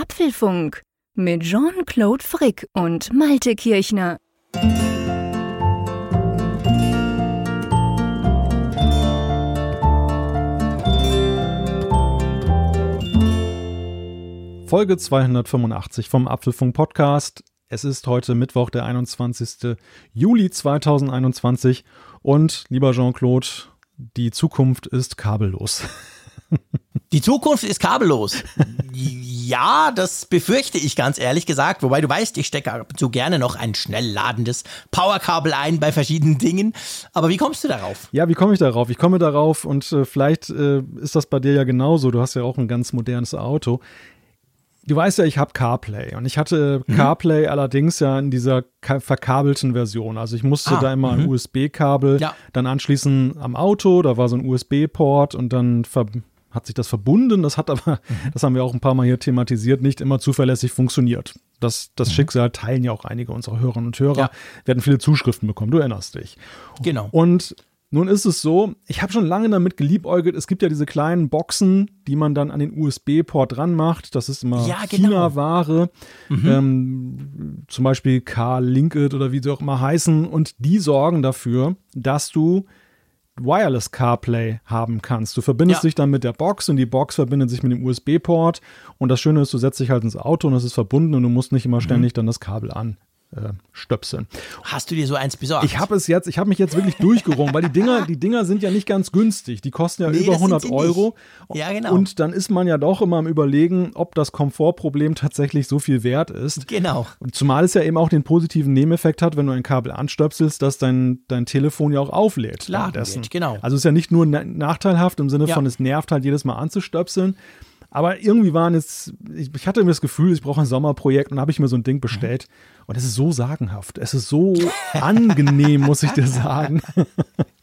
Apfelfunk mit Jean-Claude Frick und Malte Kirchner. Folge 285 vom Apfelfunk Podcast. Es ist heute Mittwoch, der 21. Juli 2021 und lieber Jean-Claude, die Zukunft ist kabellos. Die Zukunft ist kabellos. ja, das befürchte ich ganz ehrlich gesagt. Wobei du weißt, ich stecke so gerne noch ein schnell ladendes Powerkabel ein bei verschiedenen Dingen. Aber wie kommst du darauf? Ja, wie komme ich darauf? Ich komme darauf und äh, vielleicht äh, ist das bei dir ja genauso. Du hast ja auch ein ganz modernes Auto. Du weißt ja, ich habe CarPlay und ich hatte mhm. CarPlay allerdings ja in dieser verkabelten Version. Also ich musste ah, da immer ein mhm. USB-Kabel ja. dann anschließen am Auto, da war so ein USB-Port und dann hat sich das verbunden. Das hat aber, mhm. das haben wir auch ein paar Mal hier thematisiert, nicht immer zuverlässig funktioniert. Das, das mhm. Schicksal teilen ja auch einige unserer Hörerinnen und Hörer. Ja. Wir hatten viele Zuschriften bekommen, du erinnerst dich. Genau. Und nun ist es so, ich habe schon lange damit geliebäugelt. Es gibt ja diese kleinen Boxen, die man dann an den USB-Port dran macht. Das ist immer ja, genau. China-Ware. Mhm. Ähm, zum Beispiel Car-Linked oder wie sie auch immer heißen. Und die sorgen dafür, dass du Wireless CarPlay haben kannst. Du verbindest ja. dich dann mit der Box und die Box verbindet sich mit dem USB-Port. Und das Schöne ist, du setzt dich halt ins Auto und es ist verbunden und du musst nicht immer mhm. ständig dann das Kabel an äh, stöpseln. Hast du dir so eins besorgt? Ich habe es jetzt, ich habe mich jetzt wirklich durchgerungen, weil die Dinger, die Dinger sind ja nicht ganz günstig. Die kosten ja nee, über 100 Euro. Ja, genau. Und dann ist man ja doch immer am überlegen, ob das Komfortproblem tatsächlich so viel wert ist. Genau. Zumal es ja eben auch den positiven Nebeneffekt hat, wenn du ein Kabel anstöpselst, dass dein, dein Telefon ja auch auflädt. Klar, genau. Also es ist ja nicht nur nachteilhaft im Sinne ja. von, es nervt halt jedes Mal anzustöpseln, aber irgendwie waren es, ich, ich hatte mir das Gefühl, ich brauche ein Sommerprojekt und habe ich mir so ein Ding bestellt. Und es ist so sagenhaft. Es ist so angenehm, muss ich dir sagen.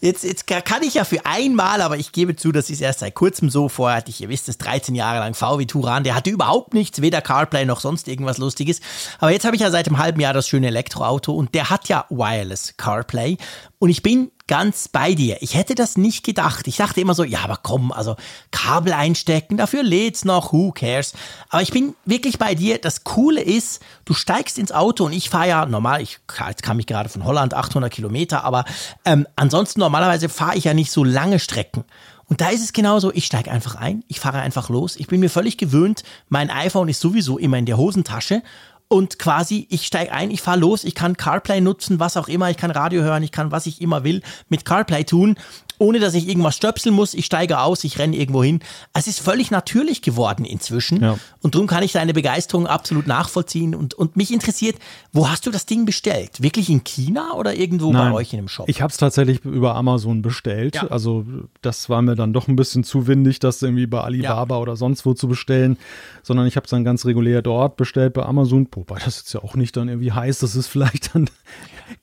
Jetzt, jetzt kann ich ja für einmal, aber ich gebe zu, das ist erst seit kurzem so. Vorher hatte ich, ihr wisst es, 13 Jahre lang VW Turan. Der hatte überhaupt nichts, weder CarPlay noch sonst irgendwas Lustiges. Aber jetzt habe ich ja seit einem halben Jahr das schöne Elektroauto und der hat ja Wireless CarPlay. Und ich bin ganz bei dir. Ich hätte das nicht gedacht. Ich dachte immer so, ja, aber komm, also Kabel einstecken, dafür lädt's noch, who cares. Aber ich bin wirklich bei dir. Das Coole ist, du steigst ins Auto und ich fahre ja normal, ich kam ich gerade von Holland, 800 Kilometer, aber ähm, ansonsten normalerweise fahre ich ja nicht so lange Strecken. Und da ist es genauso, ich steige einfach ein, ich fahre einfach los. Ich bin mir völlig gewöhnt, mein iPhone ist sowieso immer in der Hosentasche und quasi ich steige ein, ich fahre los, ich kann CarPlay nutzen, was auch immer, ich kann Radio hören, ich kann was ich immer will mit CarPlay tun ohne dass ich irgendwas stöpseln muss. Ich steige aus, ich renne irgendwo hin. Es ist völlig natürlich geworden inzwischen. Ja. Und darum kann ich deine Begeisterung absolut nachvollziehen. Und, und mich interessiert, wo hast du das Ding bestellt? Wirklich in China oder irgendwo Nein, bei euch in dem Shop? Ich habe es tatsächlich über Amazon bestellt. Ja. Also das war mir dann doch ein bisschen zu windig, das irgendwie bei Alibaba ja. oder sonst wo zu bestellen. Sondern ich habe es dann ganz regulär dort bestellt bei Amazon. Wobei das jetzt ja auch nicht dann irgendwie heißt, das ist vielleicht dann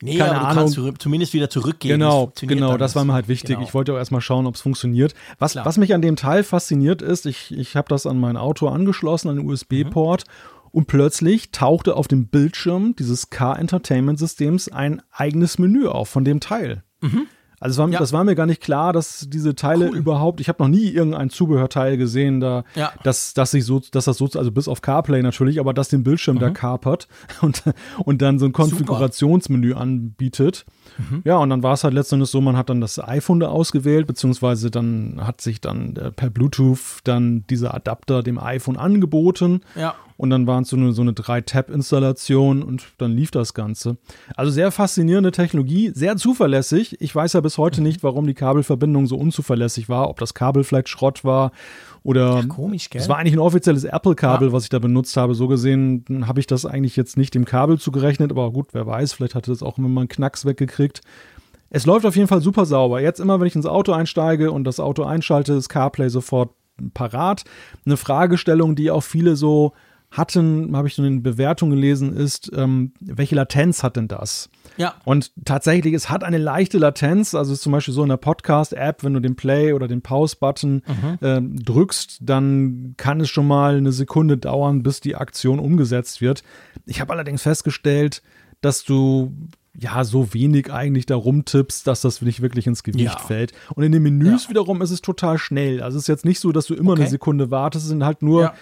Nee, Keine aber Ahnung. du kannst zumindest wieder zurückgehen. Genau, das genau, das war mir halt wichtig. Genau. Ich wollte auch erstmal schauen, ob es funktioniert. Was, was mich an dem Teil fasziniert ist, ich, ich habe das an mein Auto angeschlossen, an den USB-Port. Mhm. Und plötzlich tauchte auf dem Bildschirm dieses Car Entertainment Systems ein eigenes Menü auf von dem Teil. Mhm. Also war, ja. das war mir gar nicht klar, dass diese Teile cool. überhaupt, ich habe noch nie irgendein Zubehörteil gesehen, da, ja. dass, dass sich so, dass das so, also bis auf CarPlay natürlich, aber dass den Bildschirm mhm. da kapert und, und dann so ein Konfigurationsmenü Super. anbietet. Mhm. Ja, und dann war es halt letztendlich so, man hat dann das iPhone da ausgewählt, beziehungsweise dann hat sich dann äh, per Bluetooth dann dieser Adapter dem iPhone angeboten. Ja. Und dann waren es so eine, so eine 3-Tab-Installation und dann lief das Ganze. Also sehr faszinierende Technologie, sehr zuverlässig. Ich weiß ja bis heute mhm. nicht, warum die Kabelverbindung so unzuverlässig war, ob das Kabel vielleicht Schrott war oder. Ja, komisch, gell? Es war eigentlich ein offizielles Apple-Kabel, ja. was ich da benutzt habe. So gesehen habe ich das eigentlich jetzt nicht dem Kabel zugerechnet, aber gut, wer weiß, vielleicht hatte das auch immer mal einen Knacks weggekriegt. Es läuft auf jeden Fall super sauber. Jetzt immer, wenn ich ins Auto einsteige und das Auto einschalte, ist CarPlay sofort parat. Eine Fragestellung, die auch viele so hatten, habe ich so in den Bewertungen gelesen, ist, ähm, welche Latenz hat denn das? Ja. Und tatsächlich, es hat eine leichte Latenz, also zum Beispiel so in der Podcast-App, wenn du den Play- oder den Pause-Button mhm. äh, drückst, dann kann es schon mal eine Sekunde dauern, bis die Aktion umgesetzt wird. Ich habe allerdings festgestellt, dass du ja, so wenig eigentlich da rumtippst, dass das nicht wirklich ins Gewicht ja. fällt. Und in den Menüs ja. wiederum ist es total schnell. Also es ist jetzt nicht so, dass du immer okay. eine Sekunde wartest, es sind halt nur ja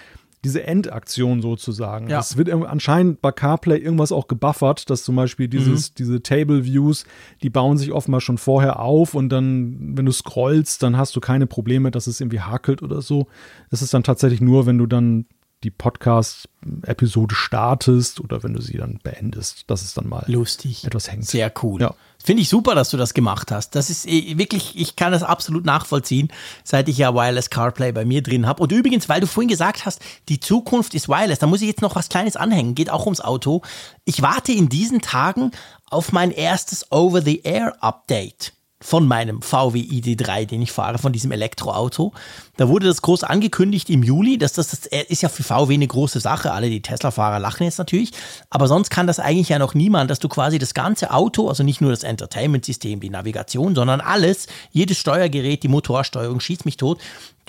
diese Endaktion sozusagen. Ja. Es wird anscheinend bei CarPlay irgendwas auch gebuffert, dass zum Beispiel dieses, mhm. diese Table Views, die bauen sich oftmal schon vorher auf und dann, wenn du scrollst, dann hast du keine Probleme, dass es irgendwie hakelt oder so. Es ist dann tatsächlich nur, wenn du dann die Podcast-Episode startest oder wenn du sie dann beendest, dass es dann mal lustig etwas hängt. Sehr cool. Ja. Finde ich super, dass du das gemacht hast. Das ist eh, wirklich, ich kann das absolut nachvollziehen, seit ich ja Wireless CarPlay bei mir drin habe. Und übrigens, weil du vorhin gesagt hast, die Zukunft ist Wireless, da muss ich jetzt noch was Kleines anhängen, geht auch ums Auto. Ich warte in diesen Tagen auf mein erstes Over-the-Air-Update von meinem VW ID3, den ich fahre, von diesem Elektroauto. Da wurde das groß angekündigt im Juli. Das, das, das ist ja für VW eine große Sache. Alle die Tesla-Fahrer lachen jetzt natürlich. Aber sonst kann das eigentlich ja noch niemand, dass du quasi das ganze Auto, also nicht nur das Entertainment-System, die Navigation, sondern alles, jedes Steuergerät, die Motorsteuerung, schießt mich tot,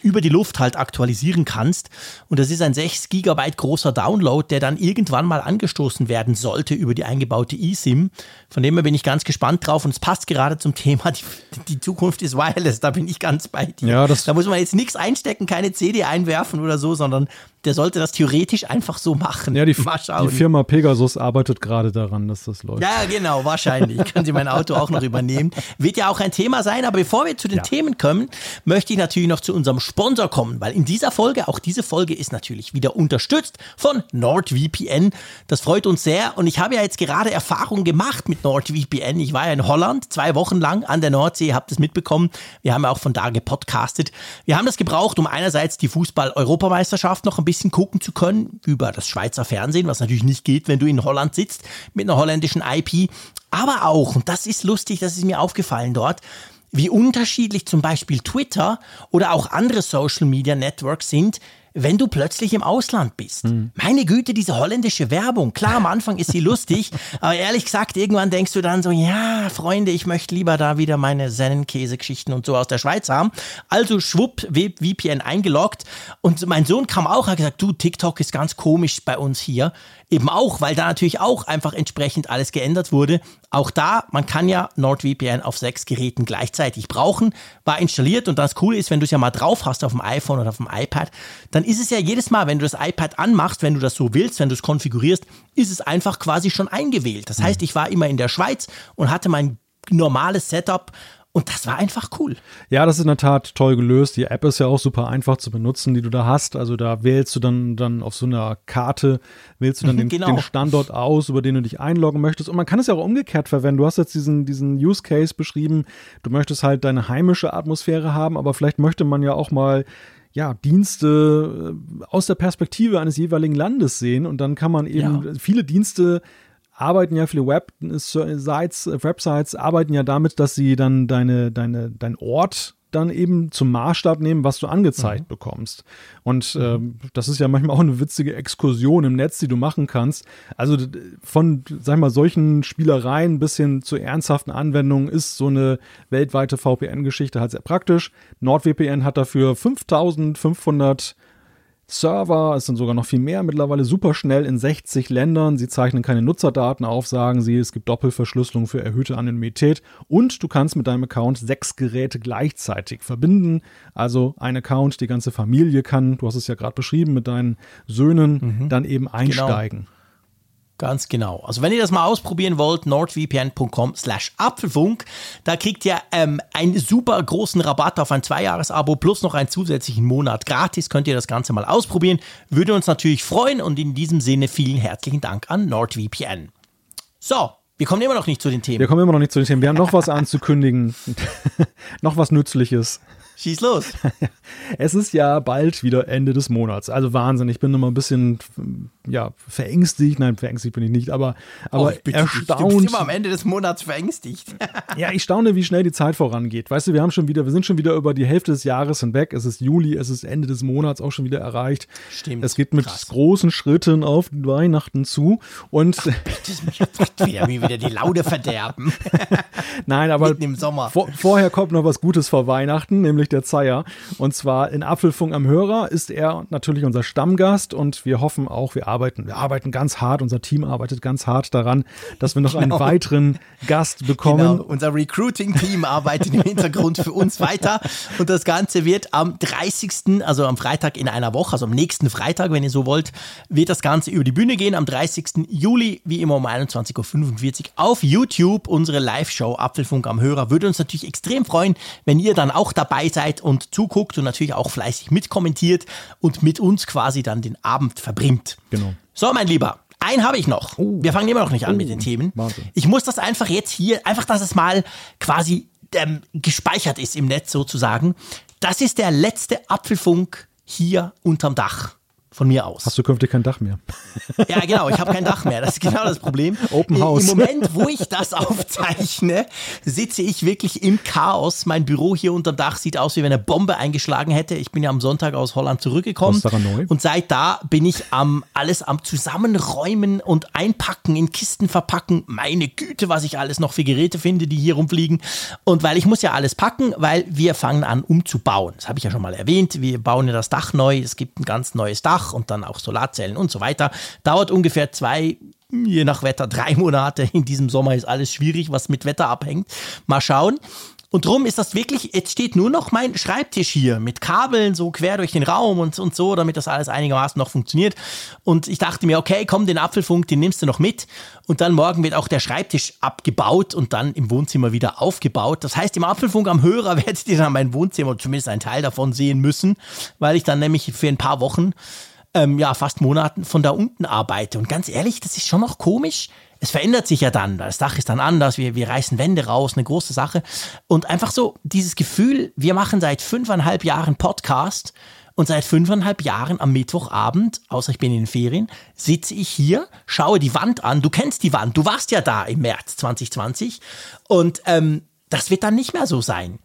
über die Luft halt aktualisieren kannst. Und das ist ein 6 Gigabyte großer Download, der dann irgendwann mal angestoßen werden sollte über die eingebaute eSIM. Von dem her bin ich ganz gespannt drauf und es passt gerade zum Thema, die, die Zukunft ist wireless, da bin ich ganz bei dir. Ja, das da muss man jetzt nichts einstecken, keine CD einwerfen oder so, sondern der sollte das theoretisch einfach so machen. Ja, die, die Firma Pegasus arbeitet gerade daran, dass das läuft. Ja, genau, wahrscheinlich. Können Sie mein Auto auch noch übernehmen. Wird ja auch ein Thema sein, aber bevor wir zu den ja. Themen kommen, möchte ich natürlich noch zu unserem Sponsor kommen, weil in dieser Folge, auch diese Folge ist natürlich wieder unterstützt von NordVPN. Das freut uns sehr und ich habe ja jetzt gerade Erfahrungen gemacht mit NordVPN. Ich war ja in Holland zwei Wochen lang an der Nordsee, habt es mitbekommen. Wir haben ja auch von da gepodcastet. Wir haben das gebraucht, um einerseits die Fußball-Europameisterschaft noch ein bisschen bisschen gucken zu können über das Schweizer Fernsehen, was natürlich nicht geht, wenn du in Holland sitzt mit einer holländischen IP. Aber auch, und das ist lustig, das ist mir aufgefallen dort, wie unterschiedlich zum Beispiel Twitter oder auch andere Social Media Networks sind, wenn du plötzlich im Ausland bist. Mhm. Meine Güte, diese holländische Werbung. Klar, am Anfang ist sie lustig, aber ehrlich gesagt, irgendwann denkst du dann so, ja, Freunde, ich möchte lieber da wieder meine Sennenkäse-Geschichten und so aus der Schweiz haben. Also schwupp, VPN eingeloggt und mein Sohn kam auch, hat gesagt, du, TikTok ist ganz komisch bei uns hier. Eben auch, weil da natürlich auch einfach entsprechend alles geändert wurde. Auch da, man kann ja NordVPN auf sechs Geräten gleichzeitig brauchen, war installiert und das Coole ist, wenn du es ja mal drauf hast auf dem iPhone oder auf dem iPad, dann ist es ja jedes Mal, wenn du das iPad anmachst, wenn du das so willst, wenn du es konfigurierst, ist es einfach quasi schon eingewählt. Das heißt, ich war immer in der Schweiz und hatte mein normales Setup und das war einfach cool. Ja, das ist in der Tat toll gelöst. Die App ist ja auch super einfach zu benutzen, die du da hast. Also da wählst du dann, dann auf so einer Karte, wählst du dann den, genau. den Standort aus, über den du dich einloggen möchtest. Und man kann es ja auch umgekehrt verwenden. Du hast jetzt diesen, diesen Use Case beschrieben. Du möchtest halt deine heimische Atmosphäre haben, aber vielleicht möchte man ja auch mal ja, Dienste äh, aus der Perspektive eines jeweiligen Landes sehen und dann kann man eben ja. viele Dienste arbeiten ja viele Websites, Websites arbeiten ja damit, dass sie dann deine, deine, dein Ort dann eben zum Maßstab nehmen, was du angezeigt mhm. bekommst. Und äh, das ist ja manchmal auch eine witzige Exkursion im Netz, die du machen kannst. Also von, sag ich mal, solchen Spielereien bis hin zu ernsthaften Anwendungen ist so eine weltweite VPN-Geschichte halt sehr praktisch. NordVPN hat dafür 5500 Server, es sind sogar noch viel mehr, mittlerweile super schnell in 60 Ländern. Sie zeichnen keine Nutzerdaten auf, sagen sie, es gibt Doppelverschlüsselung für erhöhte Anonymität und du kannst mit deinem Account sechs Geräte gleichzeitig verbinden. Also ein Account, die ganze Familie kann, du hast es ja gerade beschrieben, mit deinen Söhnen mhm. dann eben genau. einsteigen. Genau. Ganz genau. Also wenn ihr das mal ausprobieren wollt, nordvpn.com slash Apfelfunk, da kriegt ihr ähm, einen super großen Rabatt auf ein Zweijahres-Abo plus noch einen zusätzlichen Monat gratis. Könnt ihr das Ganze mal ausprobieren. Würde uns natürlich freuen und in diesem Sinne vielen herzlichen Dank an NordVPN. So, wir kommen immer noch nicht zu den Themen. Wir kommen immer noch nicht zu den Themen. Wir haben noch was anzukündigen. noch was Nützliches. Schieß los. es ist ja bald wieder Ende des Monats. Also Wahnsinn. Ich bin mal ein bisschen ja, verängstigt. Nein, verängstigt bin ich nicht, aber, aber oh, erstaunt. Du bist immer am Ende des Monats verängstigt. ja, ich staune, wie schnell die Zeit vorangeht. Weißt du, wir haben schon wieder, wir sind schon wieder über die Hälfte des Jahres hinweg. Es ist Juli, es ist Ende des Monats auch schon wieder erreicht. Stimmt. Es geht mit krass. großen Schritten auf Weihnachten zu. Und Ach, bitte, wieder, wieder die Laune verderben. Nein, aber im Sommer. Vor, vorher kommt noch was Gutes vor Weihnachten, nämlich nämlich der Zeier. Und zwar in Apfelfunk am Hörer ist er natürlich unser Stammgast und wir hoffen auch, wir arbeiten, wir arbeiten ganz hart, unser Team arbeitet ganz hart daran, dass wir noch genau. einen weiteren Gast bekommen. Genau. Unser Recruiting-Team arbeitet im Hintergrund für uns weiter und das Ganze wird am 30., also am Freitag in einer Woche, also am nächsten Freitag, wenn ihr so wollt, wird das Ganze über die Bühne gehen. Am 30. Juli, wie immer um 21.45 Uhr auf YouTube, unsere Live-Show Apfelfunk am Hörer. Würde uns natürlich extrem freuen, wenn ihr dann auch dabei seid und zuguckt und natürlich auch fleißig mitkommentiert und mit uns quasi dann den Abend verbringt. Genau. So, mein Lieber, einen habe ich noch. Oh. Wir fangen immer noch nicht an oh. mit den Themen. Wahnsinn. Ich muss das einfach jetzt hier, einfach, dass es mal quasi ähm, gespeichert ist im Netz sozusagen. Das ist der letzte Apfelfunk hier unterm Dach von mir aus. Hast du künftig kein Dach mehr? Ja, genau, ich habe kein Dach mehr. Das ist genau das Problem. Open House. Im Moment, wo ich das aufzeichne, sitze ich wirklich im Chaos. Mein Büro hier unter dem Dach sieht aus, wie wenn eine Bombe eingeschlagen hätte. Ich bin ja am Sonntag aus Holland zurückgekommen. Neu? Und seit da bin ich am alles am Zusammenräumen und Einpacken, in Kisten verpacken. Meine Güte, was ich alles noch für Geräte finde, die hier rumfliegen. Und weil ich muss ja alles packen, weil wir fangen an umzubauen. Das habe ich ja schon mal erwähnt. Wir bauen ja das Dach neu. Es gibt ein ganz neues Dach. Dach und dann auch Solarzellen und so weiter. Dauert ungefähr zwei, je nach Wetter, drei Monate. In diesem Sommer ist alles schwierig, was mit Wetter abhängt. Mal schauen. Und drum ist das wirklich, jetzt steht nur noch mein Schreibtisch hier mit Kabeln so quer durch den Raum und, und so, damit das alles einigermaßen noch funktioniert. Und ich dachte mir, okay, komm, den Apfelfunk, den nimmst du noch mit. Und dann morgen wird auch der Schreibtisch abgebaut und dann im Wohnzimmer wieder aufgebaut. Das heißt, im Apfelfunk am Hörer werdet ihr dann mein Wohnzimmer, zumindest einen Teil davon sehen müssen, weil ich dann nämlich für ein paar Wochen ähm, ja, fast Monaten von da unten arbeite. Und ganz ehrlich, das ist schon noch komisch. Es verändert sich ja dann. Das Dach ist dann anders. Wir, wir reißen Wände raus, eine große Sache. Und einfach so dieses Gefühl, wir machen seit fünfeinhalb Jahren Podcast und seit fünfeinhalb Jahren am Mittwochabend, außer ich bin in den Ferien, sitze ich hier, schaue die Wand an. Du kennst die Wand. Du warst ja da im März 2020. Und ähm, das wird dann nicht mehr so sein.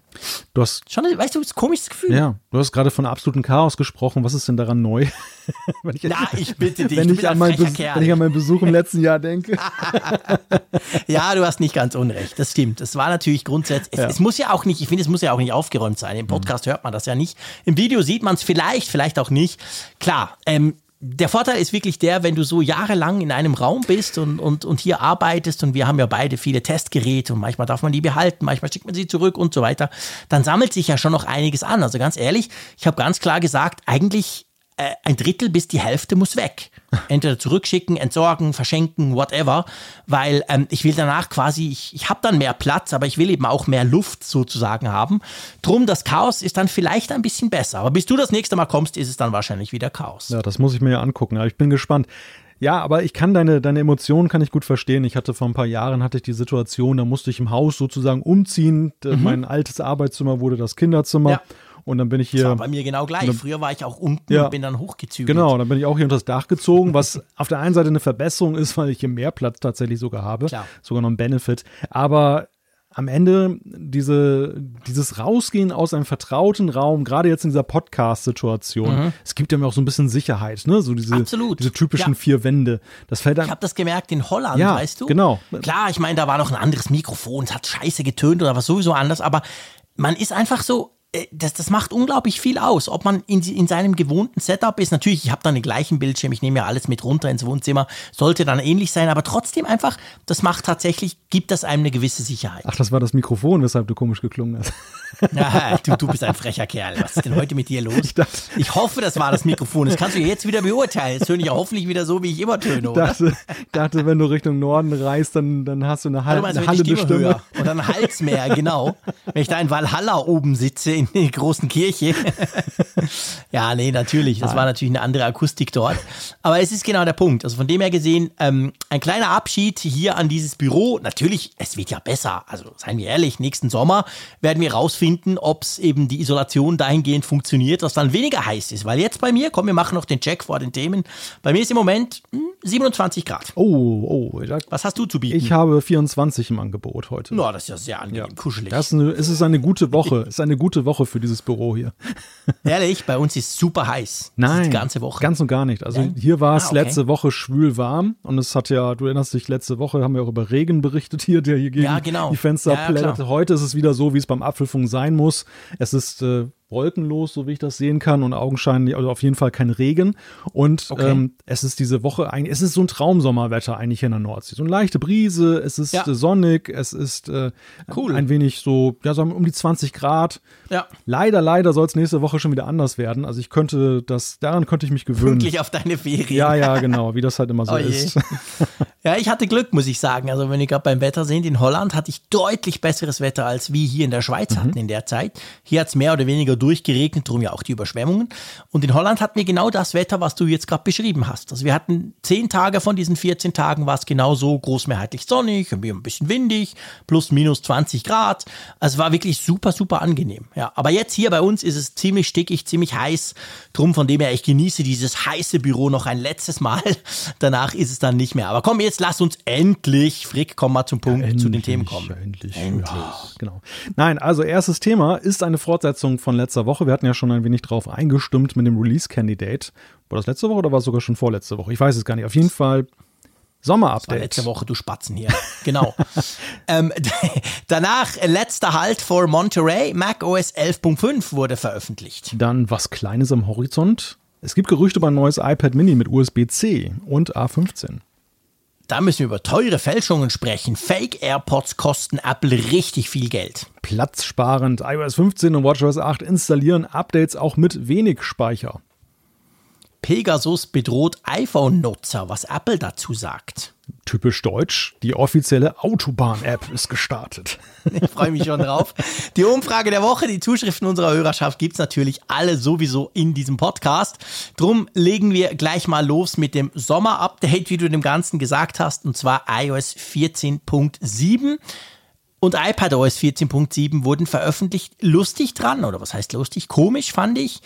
Du hast, Schon, weißt du, das komisches Gefühl. Ja, du hast gerade von absolutem Chaos gesprochen. Was ist denn daran neu? wenn ich, Na, ich bitte dich, wenn, ich an, mein wenn ich an meinen Besuch im letzten Jahr denke. ja, du hast nicht ganz unrecht. Das stimmt. Es war natürlich grundsätzlich, es, ja. es muss ja auch nicht, ich finde, es muss ja auch nicht aufgeräumt sein. Im Podcast mhm. hört man das ja nicht. Im Video sieht man es vielleicht, vielleicht auch nicht. Klar, ähm, der Vorteil ist wirklich der, wenn du so jahrelang in einem Raum bist und, und, und hier arbeitest und wir haben ja beide viele Testgeräte und manchmal darf man die behalten, manchmal schickt man sie zurück und so weiter, dann sammelt sich ja schon noch einiges an. Also ganz ehrlich, ich habe ganz klar gesagt, eigentlich äh, ein Drittel bis die Hälfte muss weg. Entweder zurückschicken, entsorgen, verschenken, whatever, weil ähm, ich will danach quasi, ich, ich habe dann mehr Platz, aber ich will eben auch mehr Luft sozusagen haben. Drum, das Chaos ist dann vielleicht ein bisschen besser. Aber bis du das nächste Mal kommst, ist es dann wahrscheinlich wieder Chaos. Ja, das muss ich mir ja angucken. Aber ich bin gespannt. Ja, aber ich kann deine, deine Emotionen kann ich gut verstehen. Ich hatte vor ein paar Jahren hatte ich die Situation, da musste ich im Haus sozusagen umziehen. Mhm. Mein altes Arbeitszimmer wurde das Kinderzimmer. Ja. Und dann bin ich hier. Das war bei mir genau gleich. Dann, Früher war ich auch unten ja, und bin dann hochgezügelt. Genau, dann bin ich auch hier unter das Dach gezogen, was auf der einen Seite eine Verbesserung ist, weil ich hier mehr Platz tatsächlich sogar habe. Klar. Sogar noch ein Benefit. Aber am Ende diese, dieses Rausgehen aus einem vertrauten Raum, gerade jetzt in dieser Podcast-Situation, mhm. es gibt ja auch so ein bisschen Sicherheit, ne? So diese, Absolut. diese typischen ja. vier Wände. Das fällt. Ich habe das gemerkt in Holland, ja, weißt du? Genau. Klar, ich meine, da war noch ein anderes Mikrofon, es hat scheiße getönt oder was sowieso anders, aber man ist einfach so, das, das macht unglaublich viel aus, ob man in, in seinem gewohnten Setup ist. Natürlich, ich habe dann den gleichen Bildschirm, ich nehme ja alles mit runter ins Wohnzimmer, sollte dann ähnlich sein, aber trotzdem einfach, das macht tatsächlich, gibt das einem eine gewisse Sicherheit. Ach, das war das Mikrofon, weshalb du komisch geklungen hast. Ja, du, du bist ein frecher Kerl. Was ist denn heute mit dir los? Ich, dachte, ich hoffe, das war das Mikrofon. Das kannst du jetzt wieder beurteilen. Jetzt töne ich ja hoffentlich wieder so, wie ich immer töne, oder? Dachte, dachte, wenn du Richtung Norden reist, dann, dann hast du eine, Hall also, eine hallende Stimme. Stimme. Und dann Hals mehr, genau. Wenn ich da in Valhalla oben sitze, in der großen Kirche. ja, nee, natürlich. Das war natürlich eine andere Akustik dort. Aber es ist genau der Punkt. Also von dem her gesehen, ähm, ein kleiner Abschied hier an dieses Büro. Natürlich, es wird ja besser. Also seien wir ehrlich, nächsten Sommer werden wir rausfinden, ob es eben die Isolation dahingehend funktioniert, dass dann weniger heiß ist. Weil jetzt bei mir, komm, wir machen noch den Check vor den Themen. Bei mir ist im Moment, hm, 27 Grad. Oh, oh. Was hast du zu bieten? Ich habe 24 im Angebot heute. No, das ist ja sehr angenehm, ja. kuschelig. Das ist eine, es ist eine gute Woche. es ist eine gute Woche für dieses Büro hier. Ehrlich, bei uns ist super heiß. Nein, die ganze Woche. Ganz und gar nicht. Also Nein? hier war es ah, okay. letzte Woche schwül warm und es hat ja, du erinnerst dich, letzte Woche haben wir auch über Regen berichtet hier, der hier gegen ja, genau. die Fenster ja. Heute ist es wieder so, wie es beim Apfelfunk sein muss. Es ist äh, wolkenlos, so wie ich das sehen kann, und augenscheinlich, also auf jeden Fall kein Regen. Und okay. ähm, es ist diese Woche eigentlich, es ist so ein Traumsommerwetter eigentlich hier in der Nordsee. So eine leichte Brise, es ist ja. äh, sonnig, es ist äh, cool. ein wenig so, ja, so um die 20 Grad. Ja. Leider, leider soll es nächste Woche schon wieder anders werden. Also ich könnte das, daran könnte ich mich gewöhnen. Pünktlich auf deine Ferien. Ja, ja, genau, wie das halt immer so oh ist. ja, ich hatte Glück, muss ich sagen. Also wenn wir gerade beim Wetter sind, in Holland hatte ich deutlich besseres Wetter, als wir hier in der Schweiz mhm. hatten in der Zeit. Hier hat es mehr oder weniger durchgeregnet, darum ja auch die Überschwemmungen. Und in Holland hatten wir genau das Wetter, was du jetzt gerade beschrieben hast. Also wir hatten zehn Tage von diesen 14 Tagen war es genauso großmehrheitlich sonnig, ein bisschen windig, plus minus 20 Grad. Also es war wirklich super, super angenehm. Ja, aber jetzt hier bei uns ist es ziemlich stickig, ziemlich heiß. Drum von dem her, ich genieße dieses heiße Büro noch ein letztes Mal. Danach ist es dann nicht mehr. Aber komm, jetzt lass uns endlich, Frick, komm mal zum Punkt, ja, endlich, zu den Themen kommen. Endlich. endlich. Ja, genau. Nein, also erstes Thema ist eine Fortsetzung von letzter Woche. Wir hatten ja schon ein wenig drauf eingestimmt mit dem Release-Candidate. War das letzte Woche oder war es sogar schon vorletzte Woche? Ich weiß es gar nicht. Auf jeden Fall Sommerupdate. Letzte Woche, du Spatzen hier. Genau. ähm, danach, letzter Halt vor Monterey, Mac OS 11.5 wurde veröffentlicht. Dann was Kleines am Horizont. Es gibt Gerüchte über ein neues iPad Mini mit USB-C und A15. Da müssen wir über teure Fälschungen sprechen. Fake AirPods kosten Apple richtig viel Geld. Platzsparend iOS 15 und WatchOS 8 installieren Updates auch mit wenig Speicher. Pegasus bedroht iPhone-Nutzer, was Apple dazu sagt. Typisch deutsch, die offizielle Autobahn-App ist gestartet. Ich freue mich schon drauf. Die Umfrage der Woche, die Zuschriften unserer Hörerschaft gibt es natürlich alle sowieso in diesem Podcast. Drum legen wir gleich mal los mit dem Sommer-Update, wie du dem Ganzen gesagt hast, und zwar iOS 14.7 und iPadOS 14.7 wurden veröffentlicht. Lustig dran, oder was heißt lustig? Komisch fand ich.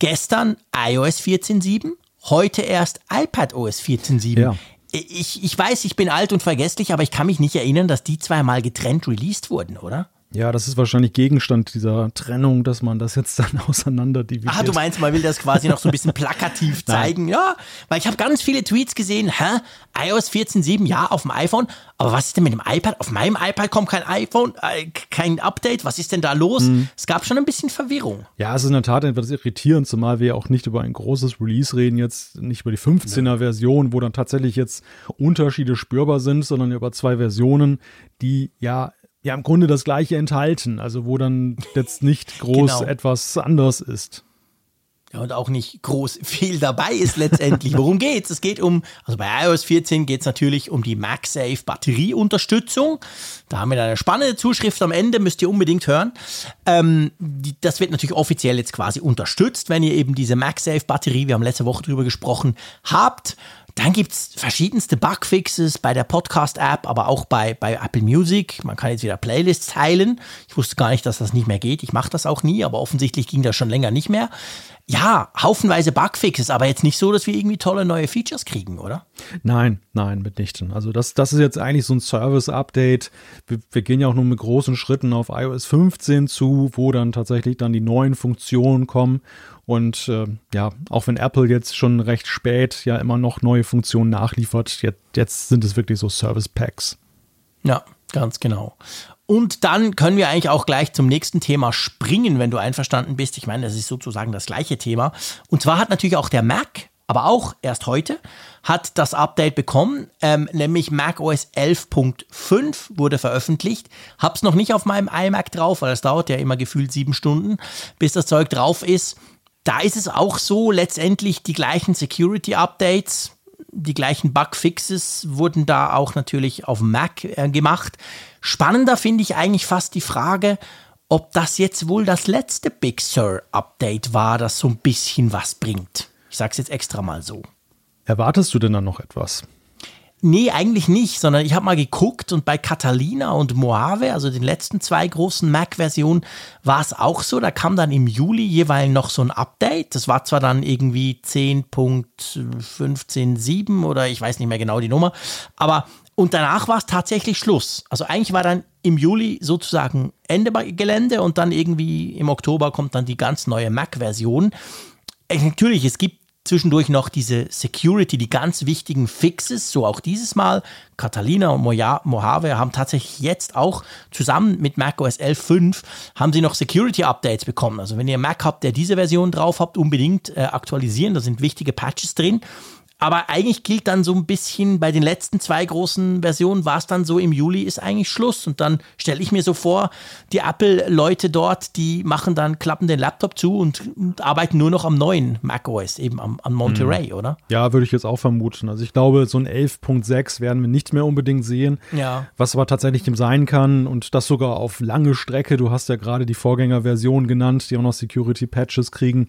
Gestern iOS 14.7, heute erst iPadOS 14.7. Ja. Ich, ich weiß, ich bin alt und vergesslich, aber ich kann mich nicht erinnern, dass die zweimal getrennt released wurden, oder? Ja, das ist wahrscheinlich Gegenstand dieser Trennung, dass man das jetzt dann auseinander dividiert. Ah, du meinst, man will das quasi noch so ein bisschen plakativ zeigen? ja, weil ich habe ganz viele Tweets gesehen, hä, iOS 14.7, ja, auf dem iPhone, aber was ist denn mit dem iPad? Auf meinem iPad kommt kein iPhone, äh, kein Update, was ist denn da los? Mhm. Es gab schon ein bisschen Verwirrung. Ja, es ist in der Tat etwas irritierend, zumal wir ja auch nicht über ein großes Release reden, jetzt nicht über die 15er Version, wo dann tatsächlich jetzt Unterschiede spürbar sind, sondern über zwei Versionen, die ja ja im Grunde das gleiche enthalten, also wo dann jetzt nicht groß genau. etwas anders ist. Ja, und auch nicht groß viel dabei ist letztendlich. Worum geht's? Es geht um, also bei iOS 14 geht es natürlich um die MagSafe Batterieunterstützung. Da haben wir eine spannende Zuschrift am Ende, müsst ihr unbedingt hören. Ähm, die, das wird natürlich offiziell jetzt quasi unterstützt, wenn ihr eben diese MagSafe Batterie, wir haben letzte Woche drüber gesprochen, habt. Dann gibt es verschiedenste Bugfixes bei der Podcast-App, aber auch bei, bei Apple Music. Man kann jetzt wieder Playlists teilen. Ich wusste gar nicht, dass das nicht mehr geht. Ich mache das auch nie, aber offensichtlich ging das schon länger nicht mehr. Ja, haufenweise Bugfixes, aber jetzt nicht so, dass wir irgendwie tolle neue Features kriegen, oder? Nein, nein, mitnichten. Also das, das ist jetzt eigentlich so ein Service-Update. Wir, wir gehen ja auch nur mit großen Schritten auf iOS 15 zu, wo dann tatsächlich dann die neuen Funktionen kommen. Und äh, ja, auch wenn Apple jetzt schon recht spät ja immer noch neue Funktionen nachliefert, jetzt, jetzt sind es wirklich so Service Packs. Ja, ganz genau. Und dann können wir eigentlich auch gleich zum nächsten Thema springen, wenn du einverstanden bist. Ich meine, das ist sozusagen das gleiche Thema. Und zwar hat natürlich auch der Mac, aber auch erst heute, hat das Update bekommen, ähm, nämlich Mac OS 11.5 wurde veröffentlicht. Hab's noch nicht auf meinem iMac drauf, weil es dauert ja immer gefühlt sieben Stunden, bis das Zeug drauf ist. Da ist es auch so, letztendlich die gleichen Security-Updates, die gleichen Bugfixes wurden da auch natürlich auf Mac äh, gemacht. Spannender finde ich eigentlich fast die Frage, ob das jetzt wohl das letzte Big Sur Update war, das so ein bisschen was bringt. Ich sage es jetzt extra mal so. Erwartest du denn dann noch etwas? Nee, eigentlich nicht, sondern ich habe mal geguckt und bei Catalina und Mojave, also den letzten zwei großen Mac-Versionen, war es auch so. Da kam dann im Juli jeweils noch so ein Update. Das war zwar dann irgendwie 10.15.7 oder ich weiß nicht mehr genau die Nummer, aber und danach war es tatsächlich Schluss. Also eigentlich war dann im Juli sozusagen Ende Gelände und dann irgendwie im Oktober kommt dann die ganz neue Mac-Version. Äh, natürlich, es gibt zwischendurch noch diese Security, die ganz wichtigen Fixes, so auch dieses Mal. Catalina und Mojave haben tatsächlich jetzt auch zusammen mit macOS 11.5 haben sie noch Security Updates bekommen. Also wenn ihr Mac habt, der diese Version drauf habt, unbedingt äh, aktualisieren. Da sind wichtige Patches drin. Aber eigentlich gilt dann so ein bisschen, bei den letzten zwei großen Versionen war es dann so, im Juli ist eigentlich Schluss. Und dann stelle ich mir so vor, die Apple-Leute dort, die machen dann, klappen den Laptop zu und, und arbeiten nur noch am neuen macOS, eben am, am Monterey, mhm. oder? Ja, würde ich jetzt auch vermuten. Also ich glaube, so ein 11.6 werden wir nicht mehr unbedingt sehen. Ja. Was aber tatsächlich dem sein kann und das sogar auf lange Strecke. Du hast ja gerade die Vorgängerversion genannt, die auch noch Security-Patches kriegen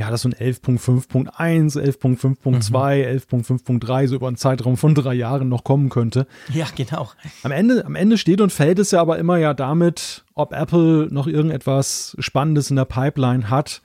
ja, das so ein 11.5.1, 11.5.2, mhm. 11.5.3 so über einen Zeitraum von drei Jahren noch kommen könnte. Ja, genau. Am Ende, am Ende steht und fällt es ja aber immer ja damit, ob Apple noch irgendetwas Spannendes in der Pipeline hat,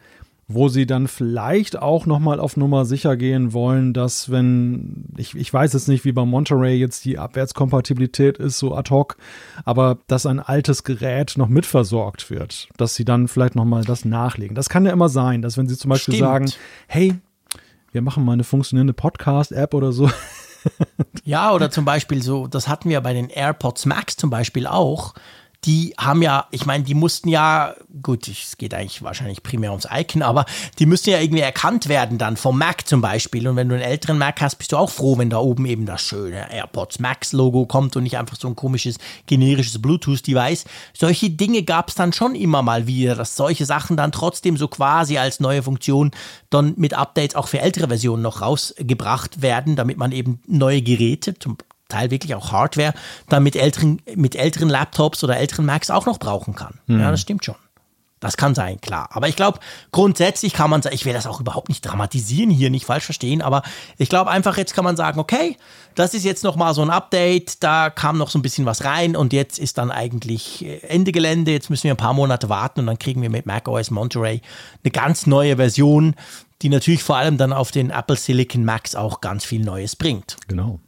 wo sie dann vielleicht auch nochmal auf Nummer sicher gehen wollen, dass wenn, ich, ich weiß jetzt nicht, wie bei Monterey jetzt die Abwärtskompatibilität ist, so ad hoc, aber dass ein altes Gerät noch mitversorgt wird, dass sie dann vielleicht nochmal das nachlegen. Das kann ja immer sein, dass wenn sie zum Beispiel Stimmt. sagen, hey, wir machen mal eine funktionierende Podcast-App oder so. ja, oder zum Beispiel so, das hatten wir bei den AirPods Max zum Beispiel auch die haben ja, ich meine, die mussten ja, gut, es geht eigentlich wahrscheinlich primär ums Icon, aber die müssen ja irgendwie erkannt werden dann vom Mac zum Beispiel. Und wenn du einen älteren Mac hast, bist du auch froh, wenn da oben eben das schöne AirPods Max Logo kommt und nicht einfach so ein komisches generisches Bluetooth-Device. Solche Dinge gab es dann schon immer mal wieder, dass solche Sachen dann trotzdem so quasi als neue Funktion dann mit Updates auch für ältere Versionen noch rausgebracht werden, damit man eben neue Geräte, zum Teil wirklich auch Hardware, dann mit älteren, mit älteren Laptops oder älteren Macs auch noch brauchen kann. Mhm. Ja, das stimmt schon. Das kann sein, klar. Aber ich glaube, grundsätzlich kann man sagen, ich will das auch überhaupt nicht dramatisieren hier, nicht falsch verstehen, aber ich glaube einfach, jetzt kann man sagen, okay, das ist jetzt nochmal so ein Update, da kam noch so ein bisschen was rein und jetzt ist dann eigentlich äh, Ende Gelände, jetzt müssen wir ein paar Monate warten und dann kriegen wir mit macOS Monterey eine ganz neue Version, die natürlich vor allem dann auf den Apple Silicon Macs auch ganz viel Neues bringt. Genau.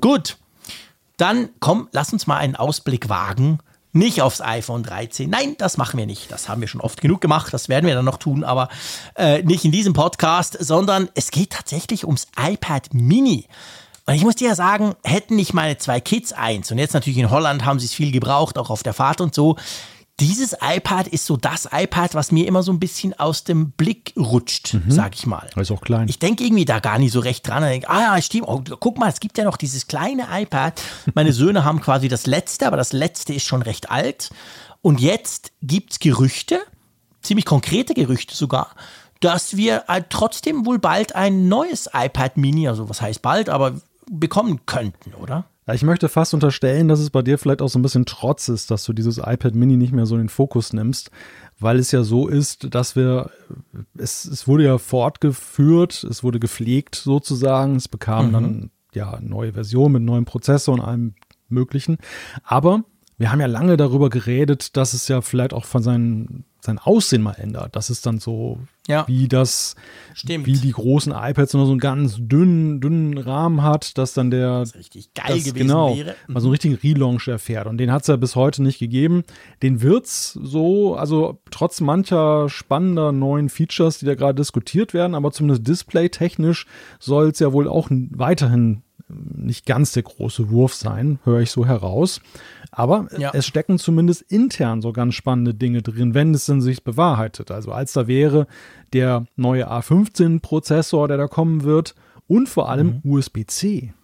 Gut, dann komm, lass uns mal einen Ausblick wagen. Nicht aufs iPhone 13. Nein, das machen wir nicht. Das haben wir schon oft genug gemacht. Das werden wir dann noch tun, aber äh, nicht in diesem Podcast, sondern es geht tatsächlich ums iPad Mini. Und ich muss dir ja sagen, hätten nicht meine zwei Kids eins und jetzt natürlich in Holland haben sie es viel gebraucht, auch auf der Fahrt und so, dieses iPad ist so das iPad, was mir immer so ein bisschen aus dem Blick rutscht, mhm. sag ich mal. Ist auch klein. Ich denke irgendwie da gar nicht so recht dran. Ich denke, ah ja, stimmt. Oh, guck mal, es gibt ja noch dieses kleine iPad. Meine Söhne haben quasi das letzte, aber das letzte ist schon recht alt. Und jetzt gibt es Gerüchte, ziemlich konkrete Gerüchte sogar, dass wir äh, trotzdem wohl bald ein neues iPad Mini, also was heißt bald, aber bekommen könnten, oder? Ich möchte fast unterstellen, dass es bei dir vielleicht auch so ein bisschen Trotz ist, dass du dieses iPad Mini nicht mehr so in den Fokus nimmst, weil es ja so ist, dass wir, es, es wurde ja fortgeführt, es wurde gepflegt sozusagen, es bekam mhm. dann ja neue Version mit neuem Prozessor und allem möglichen. Aber wir haben ja lange darüber geredet, dass es ja vielleicht auch von seinen sein Aussehen mal ändert. Das ist dann so ja. wie das, Stimmt. wie die großen iPads nur so einen ganz dünnen, dünnen Rahmen hat, dass dann der das richtig geil das, gewesen genau, wäre. Mal so einen richtigen Relaunch erfährt. Und den hat es ja bis heute nicht gegeben. Den wird's so, also trotz mancher spannender neuen Features, die da gerade diskutiert werden, aber zumindest display-technisch soll es ja wohl auch weiterhin nicht ganz der große Wurf sein, höre ich so heraus. Aber ja. es stecken zumindest intern so ganz spannende Dinge drin, wenn es denn sich bewahrheitet. Also als da wäre der neue A15-Prozessor, der da kommen wird und vor allem mhm. USB-C.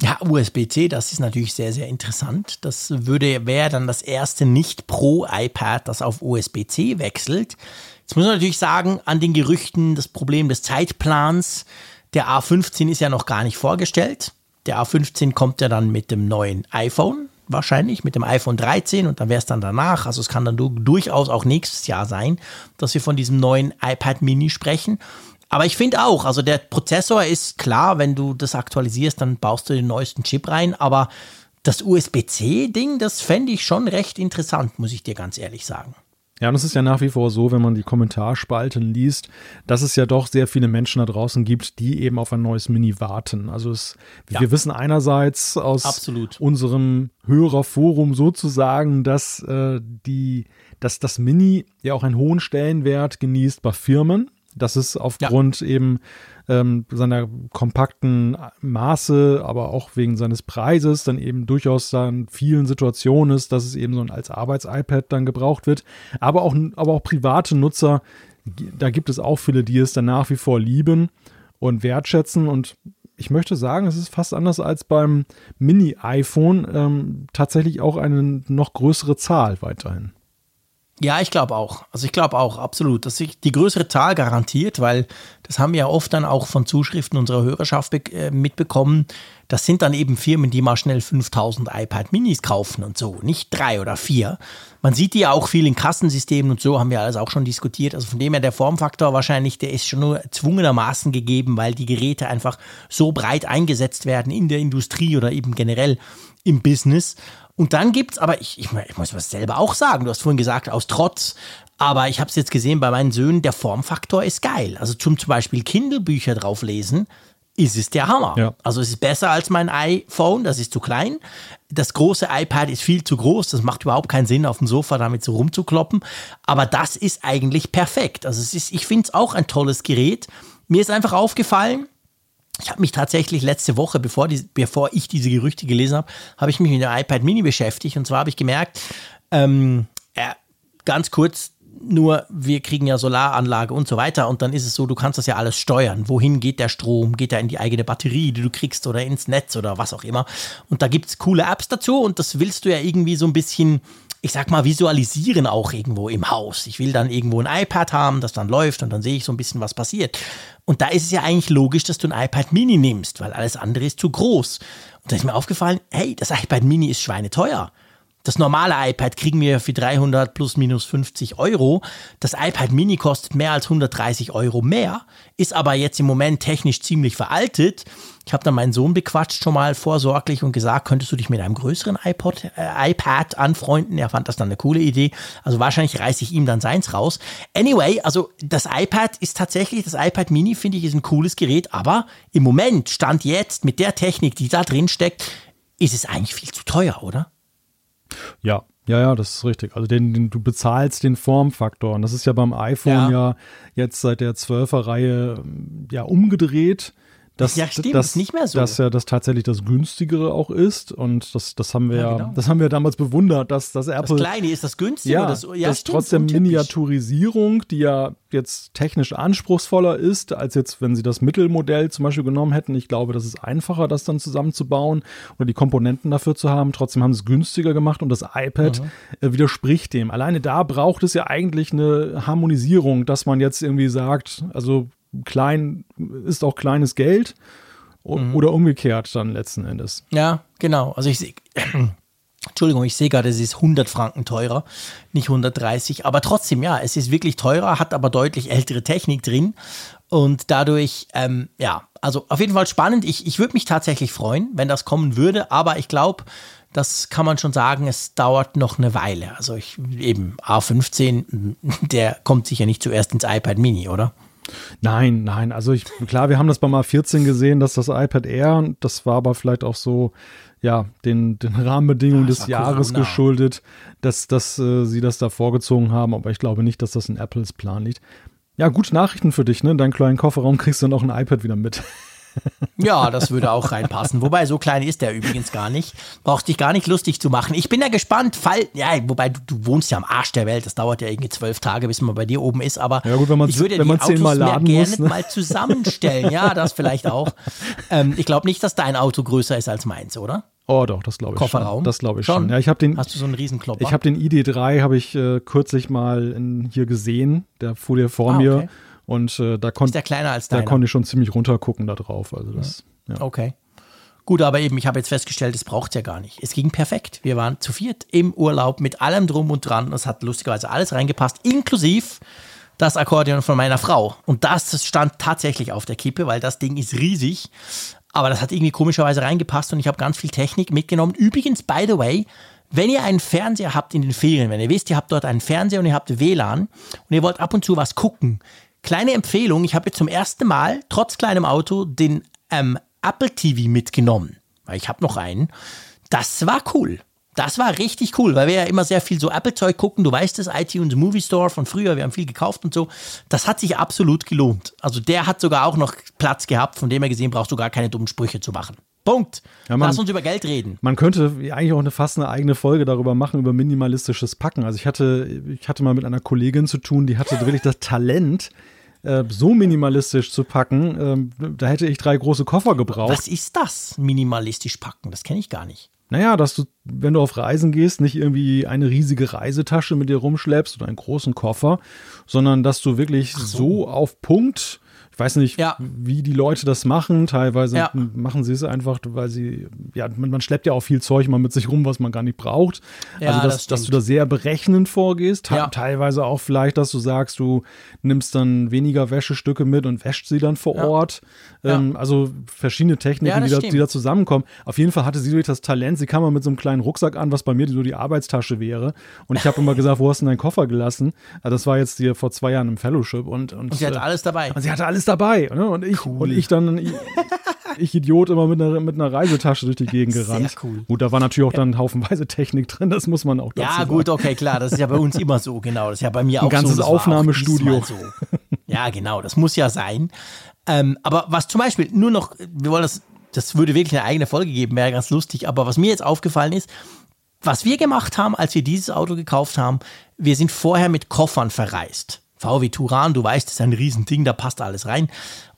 Ja, USB-C, das ist natürlich sehr, sehr interessant. Das würde, wäre dann das erste nicht pro iPad, das auf USB-C wechselt. Jetzt muss man natürlich sagen, an den Gerüchten das Problem des Zeitplans. Der A15 ist ja noch gar nicht vorgestellt. Der A15 kommt ja dann mit dem neuen iPhone wahrscheinlich mit dem iPhone 13 und dann wäre es dann danach. Also es kann dann durchaus auch nächstes Jahr sein, dass wir von diesem neuen iPad Mini sprechen. Aber ich finde auch, also der Prozessor ist klar, wenn du das aktualisierst, dann baust du den neuesten Chip rein, aber das USB-C-Ding, das fände ich schon recht interessant, muss ich dir ganz ehrlich sagen. Ja, und es ist ja nach wie vor so, wenn man die Kommentarspalten liest, dass es ja doch sehr viele Menschen da draußen gibt, die eben auf ein neues Mini warten. Also es, ja. wir wissen einerseits aus Absolut. unserem Hörerforum sozusagen, dass äh, die, dass das Mini ja auch einen hohen Stellenwert genießt bei Firmen. Das ist aufgrund ja. eben ähm, seiner kompakten Maße, aber auch wegen seines Preises dann eben durchaus in vielen Situationen ist, dass es eben so als Arbeits-iPad dann gebraucht wird. Aber auch, aber auch private Nutzer, da gibt es auch viele, die es dann nach wie vor lieben und wertschätzen und ich möchte sagen, es ist fast anders als beim Mini-iPhone ähm, tatsächlich auch eine noch größere Zahl weiterhin. Ja, ich glaube auch. Also ich glaube auch, absolut, dass sich die größere Zahl garantiert, weil das haben wir ja oft dann auch von Zuschriften unserer Hörerschaft äh, mitbekommen. Das sind dann eben Firmen, die mal schnell 5000 iPad Minis kaufen und so, nicht drei oder vier. Man sieht die ja auch viel in Kassensystemen und so, haben wir alles auch schon diskutiert. Also von dem her der Formfaktor wahrscheinlich, der ist schon nur zwungenermaßen gegeben, weil die Geräte einfach so breit eingesetzt werden in der Industrie oder eben generell im Business. Und dann gibt es, aber ich, ich, ich muss was selber auch sagen, du hast vorhin gesagt, aus Trotz, aber ich habe es jetzt gesehen bei meinen Söhnen, der Formfaktor ist geil. Also zum, zum Beispiel Kindle-Bücher drauflesen, ist es der Hammer. Ja. Also es ist besser als mein iPhone, das ist zu klein. Das große iPad ist viel zu groß, das macht überhaupt keinen Sinn, auf dem Sofa damit so rumzukloppen. Aber das ist eigentlich perfekt. Also es ist, ich finde es auch ein tolles Gerät. Mir ist einfach aufgefallen, ich habe mich tatsächlich letzte Woche, bevor, die, bevor ich diese Gerüchte gelesen habe, habe ich mich mit dem iPad Mini beschäftigt. Und zwar habe ich gemerkt, ähm, äh, ganz kurz, nur wir kriegen ja Solaranlage und so weiter und dann ist es so, du kannst das ja alles steuern. Wohin geht der Strom? Geht er in die eigene Batterie, die du kriegst oder ins Netz oder was auch immer? Und da gibt es coole Apps dazu und das willst du ja irgendwie so ein bisschen ich sag mal, visualisieren auch irgendwo im Haus. Ich will dann irgendwo ein iPad haben, das dann läuft und dann sehe ich so ein bisschen, was passiert. Und da ist es ja eigentlich logisch, dass du ein iPad Mini nimmst, weil alles andere ist zu groß. Und da ist mir aufgefallen, hey, das iPad Mini ist schweineteuer. Das normale iPad kriegen wir für 300 plus minus 50 Euro. Das iPad Mini kostet mehr als 130 Euro mehr, ist aber jetzt im Moment technisch ziemlich veraltet. Ich habe dann meinen Sohn bequatscht schon mal vorsorglich und gesagt, könntest du dich mit einem größeren iPod, äh, iPad anfreunden? Er fand das dann eine coole Idee. Also wahrscheinlich reiße ich ihm dann seins raus. Anyway, also das iPad ist tatsächlich, das iPad Mini finde ich ist ein cooles Gerät, aber im Moment, Stand jetzt, mit der Technik, die da drin steckt, ist es eigentlich viel zu teuer, oder? Ja, ja, ja, das ist richtig. Also den, den, du bezahlst den Formfaktor. Und das ist ja beim iPhone ja, ja jetzt seit der 12er Reihe ja umgedreht dass, ja, stimmt, dass, nicht mehr so. Dass ja das tatsächlich das günstigere auch ist und das, das haben wir ja, genau. das haben wir damals bewundert, dass, dass Apple. Das Kleine ist das günstige. Ja, das, ja dass trotz der Miniaturisierung, die ja jetzt technisch anspruchsvoller ist, als jetzt, wenn sie das Mittelmodell zum Beispiel genommen hätten. Ich glaube, das ist einfacher, das dann zusammenzubauen oder die Komponenten dafür zu haben. Trotzdem haben sie es günstiger gemacht und das iPad äh, widerspricht dem. Alleine da braucht es ja eigentlich eine Harmonisierung, dass man jetzt irgendwie sagt, also klein ist auch kleines Geld mhm. oder umgekehrt dann letzten Endes. Ja, genau. Also ich sehe, Entschuldigung, ich sehe gerade, es ist 100 Franken teurer, nicht 130, aber trotzdem, ja, es ist wirklich teurer, hat aber deutlich ältere Technik drin und dadurch, ähm, ja, also auf jeden Fall spannend. Ich, ich würde mich tatsächlich freuen, wenn das kommen würde, aber ich glaube, das kann man schon sagen, es dauert noch eine Weile. Also ich, eben A15, der kommt sicher nicht zuerst ins iPad Mini, oder? Nein, nein. Also ich, klar, wir haben das beim A14 gesehen, dass das iPad Air, das war aber vielleicht auch so, ja, den, den Rahmenbedingungen des Jahres Corona. geschuldet, dass, dass äh, sie das da vorgezogen haben. Aber ich glaube nicht, dass das in Apples Plan liegt. Ja, gute Nachrichten für dich, ne? In deinem kleinen Kofferraum kriegst du dann auch ein iPad wieder mit. Ja, das würde auch reinpassen. Wobei, so klein ist der übrigens gar nicht. Brauchst dich gar nicht lustig zu machen. Ich bin ja gespannt, fall, ja, wobei du, du wohnst ja am Arsch der Welt. Das dauert ja irgendwie zwölf Tage, bis man bei dir oben ist. Aber ja gut, wenn ich würde wenn die Autos mal laden gerne muss, ne? mal zusammenstellen. Ja, das vielleicht auch. Ähm, ich glaube nicht, dass dein Auto größer ist als meins, oder? Oh doch, das glaube ich Kofferraum? schon. Das glaube ich schon. schon. Ja, ich habe den. Hast du so einen Riesenklopper? Ich habe den ID3 habe ich äh, kürzlich mal in, hier gesehen. Der fuhr hier vor ah, mir. Okay. Und äh, da, kon da konnte ich schon ziemlich runtergucken da drauf. Also das, ja. Ja. Okay. Gut, aber eben, ich habe jetzt festgestellt, es braucht ja gar nicht. Es ging perfekt. Wir waren zu viert im Urlaub mit allem drum und dran. Es hat lustigerweise alles reingepasst, inklusive das Akkordeon von meiner Frau. Und das stand tatsächlich auf der Kippe, weil das Ding ist riesig. Aber das hat irgendwie komischerweise reingepasst und ich habe ganz viel Technik mitgenommen. Übrigens, by the way, wenn ihr einen Fernseher habt in den Ferien, wenn ihr wisst, ihr habt dort einen Fernseher und ihr habt WLAN und ihr wollt ab und zu was gucken, kleine Empfehlung, ich habe jetzt zum ersten Mal, trotz kleinem Auto, den ähm, Apple TV mitgenommen. Weil ich habe noch einen. Das war cool. Das war richtig cool, weil wir ja immer sehr viel so Apple-Zeug gucken. Du weißt es, iTunes Movie Store von früher, wir haben viel gekauft und so. Das hat sich absolut gelohnt. Also der hat sogar auch noch Platz gehabt, von dem her gesehen brauchst du gar keine dummen Sprüche zu machen. Punkt. Ja, man, Lass uns über Geld reden. Man könnte eigentlich auch eine, fast eine eigene Folge darüber machen, über minimalistisches Packen. Also ich hatte, ich hatte mal mit einer Kollegin zu tun, die hatte wirklich das Talent, äh, so minimalistisch zu packen. Äh, da hätte ich drei große Koffer gebraucht. Was ist das, minimalistisch packen? Das kenne ich gar nicht. Naja, dass du, wenn du auf Reisen gehst, nicht irgendwie eine riesige Reisetasche mit dir rumschleppst oder einen großen Koffer, sondern dass du wirklich so. so auf Punkt weiß nicht, ja. wie die Leute das machen. Teilweise ja. machen sie es einfach, weil sie, ja, man, man, schleppt ja auch viel Zeug mal mit sich rum, was man gar nicht braucht. Ja, also, dass, das dass, du da sehr berechnend vorgehst. Te teilweise auch vielleicht, dass du sagst, du nimmst dann weniger Wäschestücke mit und wäscht sie dann vor Ort. Ähm, also verschiedene Techniken, die da, die, da, zusammenkommen. Auf jeden Fall hatte sie durch das Talent, sie kam mal mit so einem kleinen Rucksack an, was bei mir so die Arbeitstasche wäre. Und ich habe immer gesagt, wo hast du deinen Koffer gelassen? Also das war jetzt hier vor zwei Jahren im Fellowship. Und, und, und sie hatte äh, alles dabei. Und sie hatte alles dabei. Ne? Und, ich, cool. und ich dann, ich, ich, Idiot, immer mit einer, mit einer Reisetasche durch die Gegend gerannt. Sehr cool. Gut, da war natürlich auch dann haufenweise Technik drin, das muss man auch dazu Ja, gut, okay, klar, das ist ja bei uns immer so, genau. Das ist ja bei mir auch Ein ganzes so. Aufnahmestudio. So. Ja, genau, das muss ja sein. Ähm, aber was zum Beispiel nur noch, wir wollen das, das würde wirklich eine eigene Folge geben, wäre ganz lustig. Aber was mir jetzt aufgefallen ist, was wir gemacht haben, als wir dieses Auto gekauft haben, wir sind vorher mit Koffern verreist. VW Turan, du weißt, das ist ein Riesending, da passt alles rein.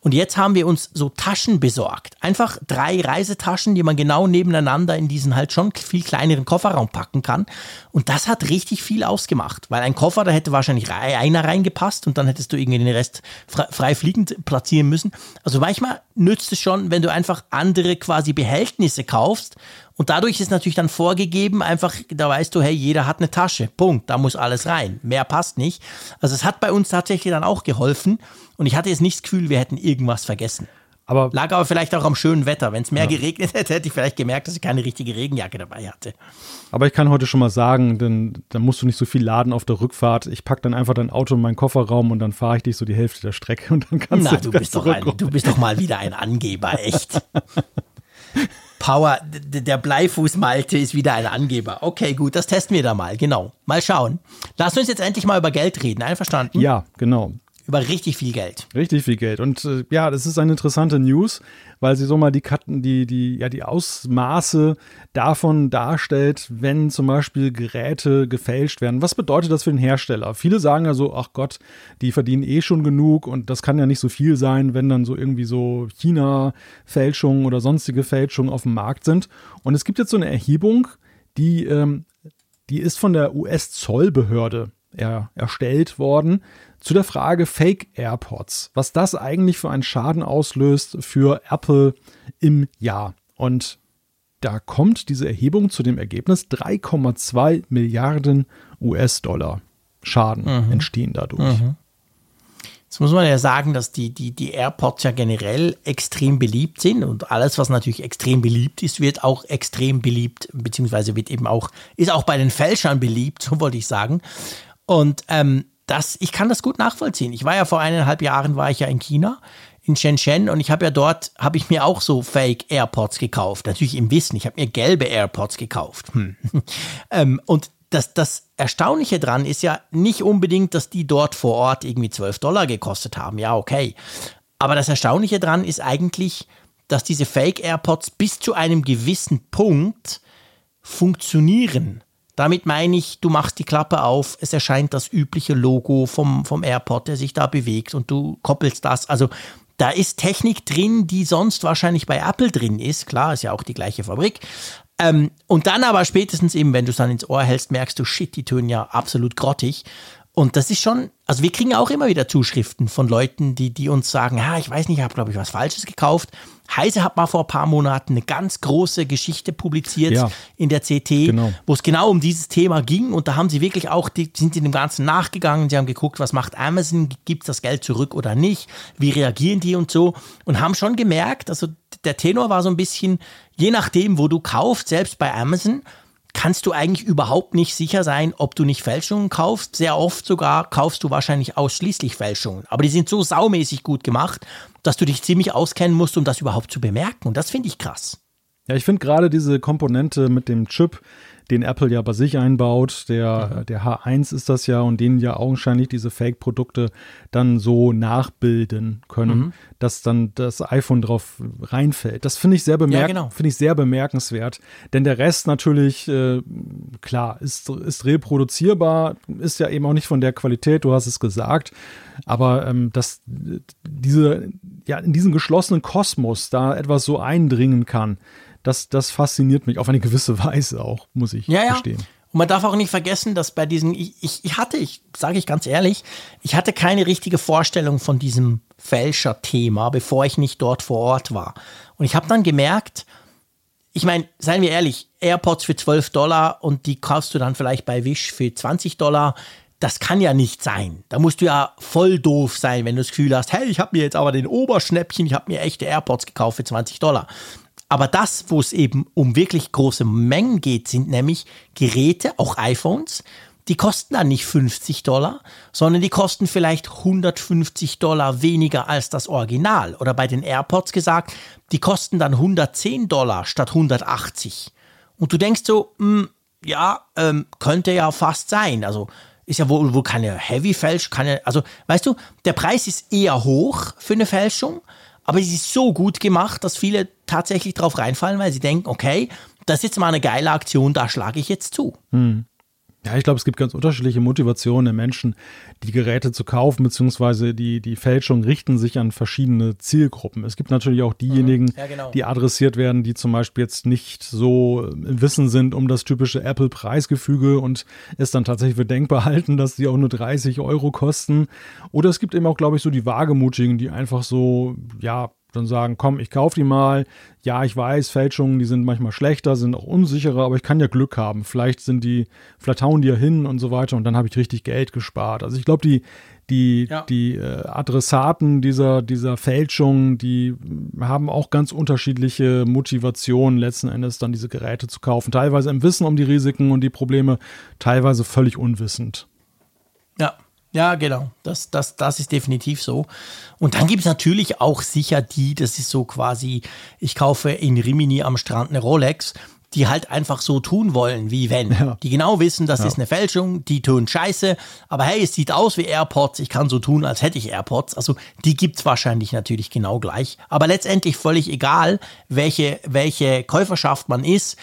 Und jetzt haben wir uns so Taschen besorgt. Einfach drei Reisetaschen, die man genau nebeneinander in diesen halt schon viel kleineren Kofferraum packen kann. Und das hat richtig viel ausgemacht, weil ein Koffer, da hätte wahrscheinlich einer reingepasst und dann hättest du irgendwie den Rest frei fliegend platzieren müssen. Also manchmal nützt es schon, wenn du einfach andere quasi Behältnisse kaufst und dadurch ist natürlich dann vorgegeben, einfach, da weißt du, hey, jeder hat eine Tasche. Punkt. Da muss alles rein. Mehr passt nicht. Also es hat bei uns tatsächlich dann auch geholfen. Und ich hatte jetzt nicht das Gefühl, wir hätten irgendwas vergessen. Aber Lag aber vielleicht auch am schönen Wetter. Wenn es mehr ja. geregnet hätte, hätte ich vielleicht gemerkt, dass ich keine richtige Regenjacke dabei hatte. Aber ich kann heute schon mal sagen, denn dann musst du nicht so viel laden auf der Rückfahrt. Ich packe dann einfach dein Auto in meinen Kofferraum und dann fahre ich dich so die Hälfte der Strecke und dann kannst Na, du. Du bist, doch ein, du bist doch mal wieder ein Angeber, echt. Power, der Bleifuß Malte ist wieder ein Angeber. Okay, gut, das testen wir da mal, genau. Mal schauen. Lass uns jetzt endlich mal über Geld reden, einverstanden? Ja, genau über richtig viel Geld. Richtig viel Geld. Und äh, ja, das ist eine interessante News, weil sie so mal die, die, die, ja, die Ausmaße davon darstellt, wenn zum Beispiel Geräte gefälscht werden. Was bedeutet das für den Hersteller? Viele sagen ja so, ach Gott, die verdienen eh schon genug und das kann ja nicht so viel sein, wenn dann so irgendwie so China-Fälschungen oder sonstige Fälschungen auf dem Markt sind. Und es gibt jetzt so eine Erhebung, die, ähm, die ist von der US-Zollbehörde er, erstellt worden zu der Frage Fake AirPods, was das eigentlich für einen Schaden auslöst für Apple im Jahr. Und da kommt diese Erhebung zu dem Ergebnis 3,2 Milliarden US-Dollar Schaden mhm. entstehen dadurch. Mhm. Jetzt muss man ja sagen, dass die, die, die AirPods ja generell extrem beliebt sind und alles, was natürlich extrem beliebt ist, wird auch extrem beliebt, beziehungsweise wird eben auch, ist auch bei den Fälschern beliebt, so wollte ich sagen. Und ähm, das, ich kann das gut nachvollziehen. Ich war ja vor eineinhalb Jahren, war ich ja in China, in Shenzhen und ich habe ja dort, habe ich mir auch so Fake AirPods gekauft. Natürlich im Wissen, ich habe mir gelbe AirPods gekauft. Hm. ähm, und das, das Erstaunliche dran ist ja nicht unbedingt, dass die dort vor Ort irgendwie 12 Dollar gekostet haben. Ja, okay. Aber das Erstaunliche dran ist eigentlich, dass diese Fake AirPods bis zu einem gewissen Punkt funktionieren. Damit meine ich, du machst die Klappe auf, es erscheint das übliche Logo vom, vom AirPod, der sich da bewegt und du koppelst das. Also da ist Technik drin, die sonst wahrscheinlich bei Apple drin ist. Klar, ist ja auch die gleiche Fabrik. Ähm, und dann aber spätestens eben, wenn du es dann ins Ohr hältst, merkst du, shit, die tönen ja absolut grottig. Und das ist schon, also wir kriegen auch immer wieder Zuschriften von Leuten, die, die uns sagen, ja, ich weiß nicht, ich habe, glaube ich, was Falsches gekauft. Heise hat mal vor ein paar Monaten eine ganz große Geschichte publiziert ja, in der CT, genau. wo es genau um dieses Thema ging. Und da haben sie wirklich auch, die sind in dem Ganzen nachgegangen. Sie haben geguckt, was macht Amazon? Gibt es das Geld zurück oder nicht? Wie reagieren die und so? Und haben schon gemerkt, also der Tenor war so ein bisschen, je nachdem, wo du kaufst, selbst bei Amazon, kannst du eigentlich überhaupt nicht sicher sein, ob du nicht Fälschungen kaufst. Sehr oft sogar kaufst du wahrscheinlich ausschließlich Fälschungen. Aber die sind so saumäßig gut gemacht, dass du dich ziemlich auskennen musst, um das überhaupt zu bemerken. Und das finde ich krass. Ja, ich finde gerade diese Komponente mit dem Chip, den Apple ja bei sich einbaut. Der, mhm. der H1 ist das ja und denen ja augenscheinlich diese Fake-Produkte dann so nachbilden können, mhm. dass dann das iPhone drauf reinfällt. Das finde ich sehr bemerk ja, genau. finde ich sehr bemerkenswert. Denn der Rest natürlich, äh, klar, ist, ist reproduzierbar, ist ja eben auch nicht von der Qualität, du hast es gesagt. Aber ähm, dass diese, ja, in diesen geschlossenen Kosmos da etwas so eindringen kann, das, das fasziniert mich auf eine gewisse Weise auch, muss ich ja, verstehen. Ja. Und man darf auch nicht vergessen, dass bei diesen, ich, ich, ich hatte, ich sage ich ganz ehrlich, ich hatte keine richtige Vorstellung von diesem Fälscher-Thema, bevor ich nicht dort vor Ort war. Und ich habe dann gemerkt, ich meine, seien wir ehrlich, AirPods für 12 Dollar und die kaufst du dann vielleicht bei Wish für 20 Dollar. Das kann ja nicht sein. Da musst du ja voll doof sein, wenn du das Gefühl hast, hey, ich habe mir jetzt aber den Oberschnäppchen, ich habe mir echte AirPods gekauft für 20 Dollar. Aber das, wo es eben um wirklich große Mengen geht, sind nämlich Geräte, auch iPhones, die kosten dann nicht 50 Dollar, sondern die kosten vielleicht 150 Dollar weniger als das Original. Oder bei den AirPods gesagt, die kosten dann 110 Dollar statt 180. Und du denkst so, mh, hm, ja, ähm, könnte ja fast sein. Also ist ja wohl, wohl keine Heavy-Fälschung, keine, also weißt du, der Preis ist eher hoch für eine Fälschung, aber sie ist so gut gemacht, dass viele tatsächlich drauf reinfallen, weil sie denken, okay, das ist jetzt mal eine geile Aktion, da schlage ich jetzt zu. Hm. Ja, ich glaube, es gibt ganz unterschiedliche Motivationen der Menschen, die Geräte zu kaufen, beziehungsweise die, die Fälschungen richten sich an verschiedene Zielgruppen. Es gibt natürlich auch diejenigen, mhm. ja, genau. die adressiert werden, die zum Beispiel jetzt nicht so im Wissen sind um das typische Apple-Preisgefüge und es dann tatsächlich für denkbar halten, dass die auch nur 30 Euro kosten. Oder es gibt eben auch, glaube ich, so die Wagemutigen, die einfach so, ja, dann sagen, komm, ich kaufe die mal. Ja, ich weiß, Fälschungen, die sind manchmal schlechter, sind auch unsicherer, aber ich kann ja Glück haben. Vielleicht sind die, vielleicht hauen die ja hin und so weiter und dann habe ich richtig Geld gespart. Also ich glaube, die, die, ja. die äh, Adressaten dieser, dieser Fälschung, die haben auch ganz unterschiedliche Motivationen, letzten Endes dann diese Geräte zu kaufen. Teilweise im Wissen um die Risiken und die Probleme, teilweise völlig unwissend. Ja, ja, genau. Das, das, das ist definitiv so. Und dann gibt es natürlich auch sicher die, das ist so quasi, ich kaufe in Rimini am Strand eine Rolex, die halt einfach so tun wollen, wie wenn. Ja. Die genau wissen, das ja. ist eine Fälschung, die tun Scheiße, aber hey, es sieht aus wie AirPods, ich kann so tun, als hätte ich AirPods. Also die gibt es wahrscheinlich natürlich genau gleich. Aber letztendlich völlig egal, welche, welche Käuferschaft man ist.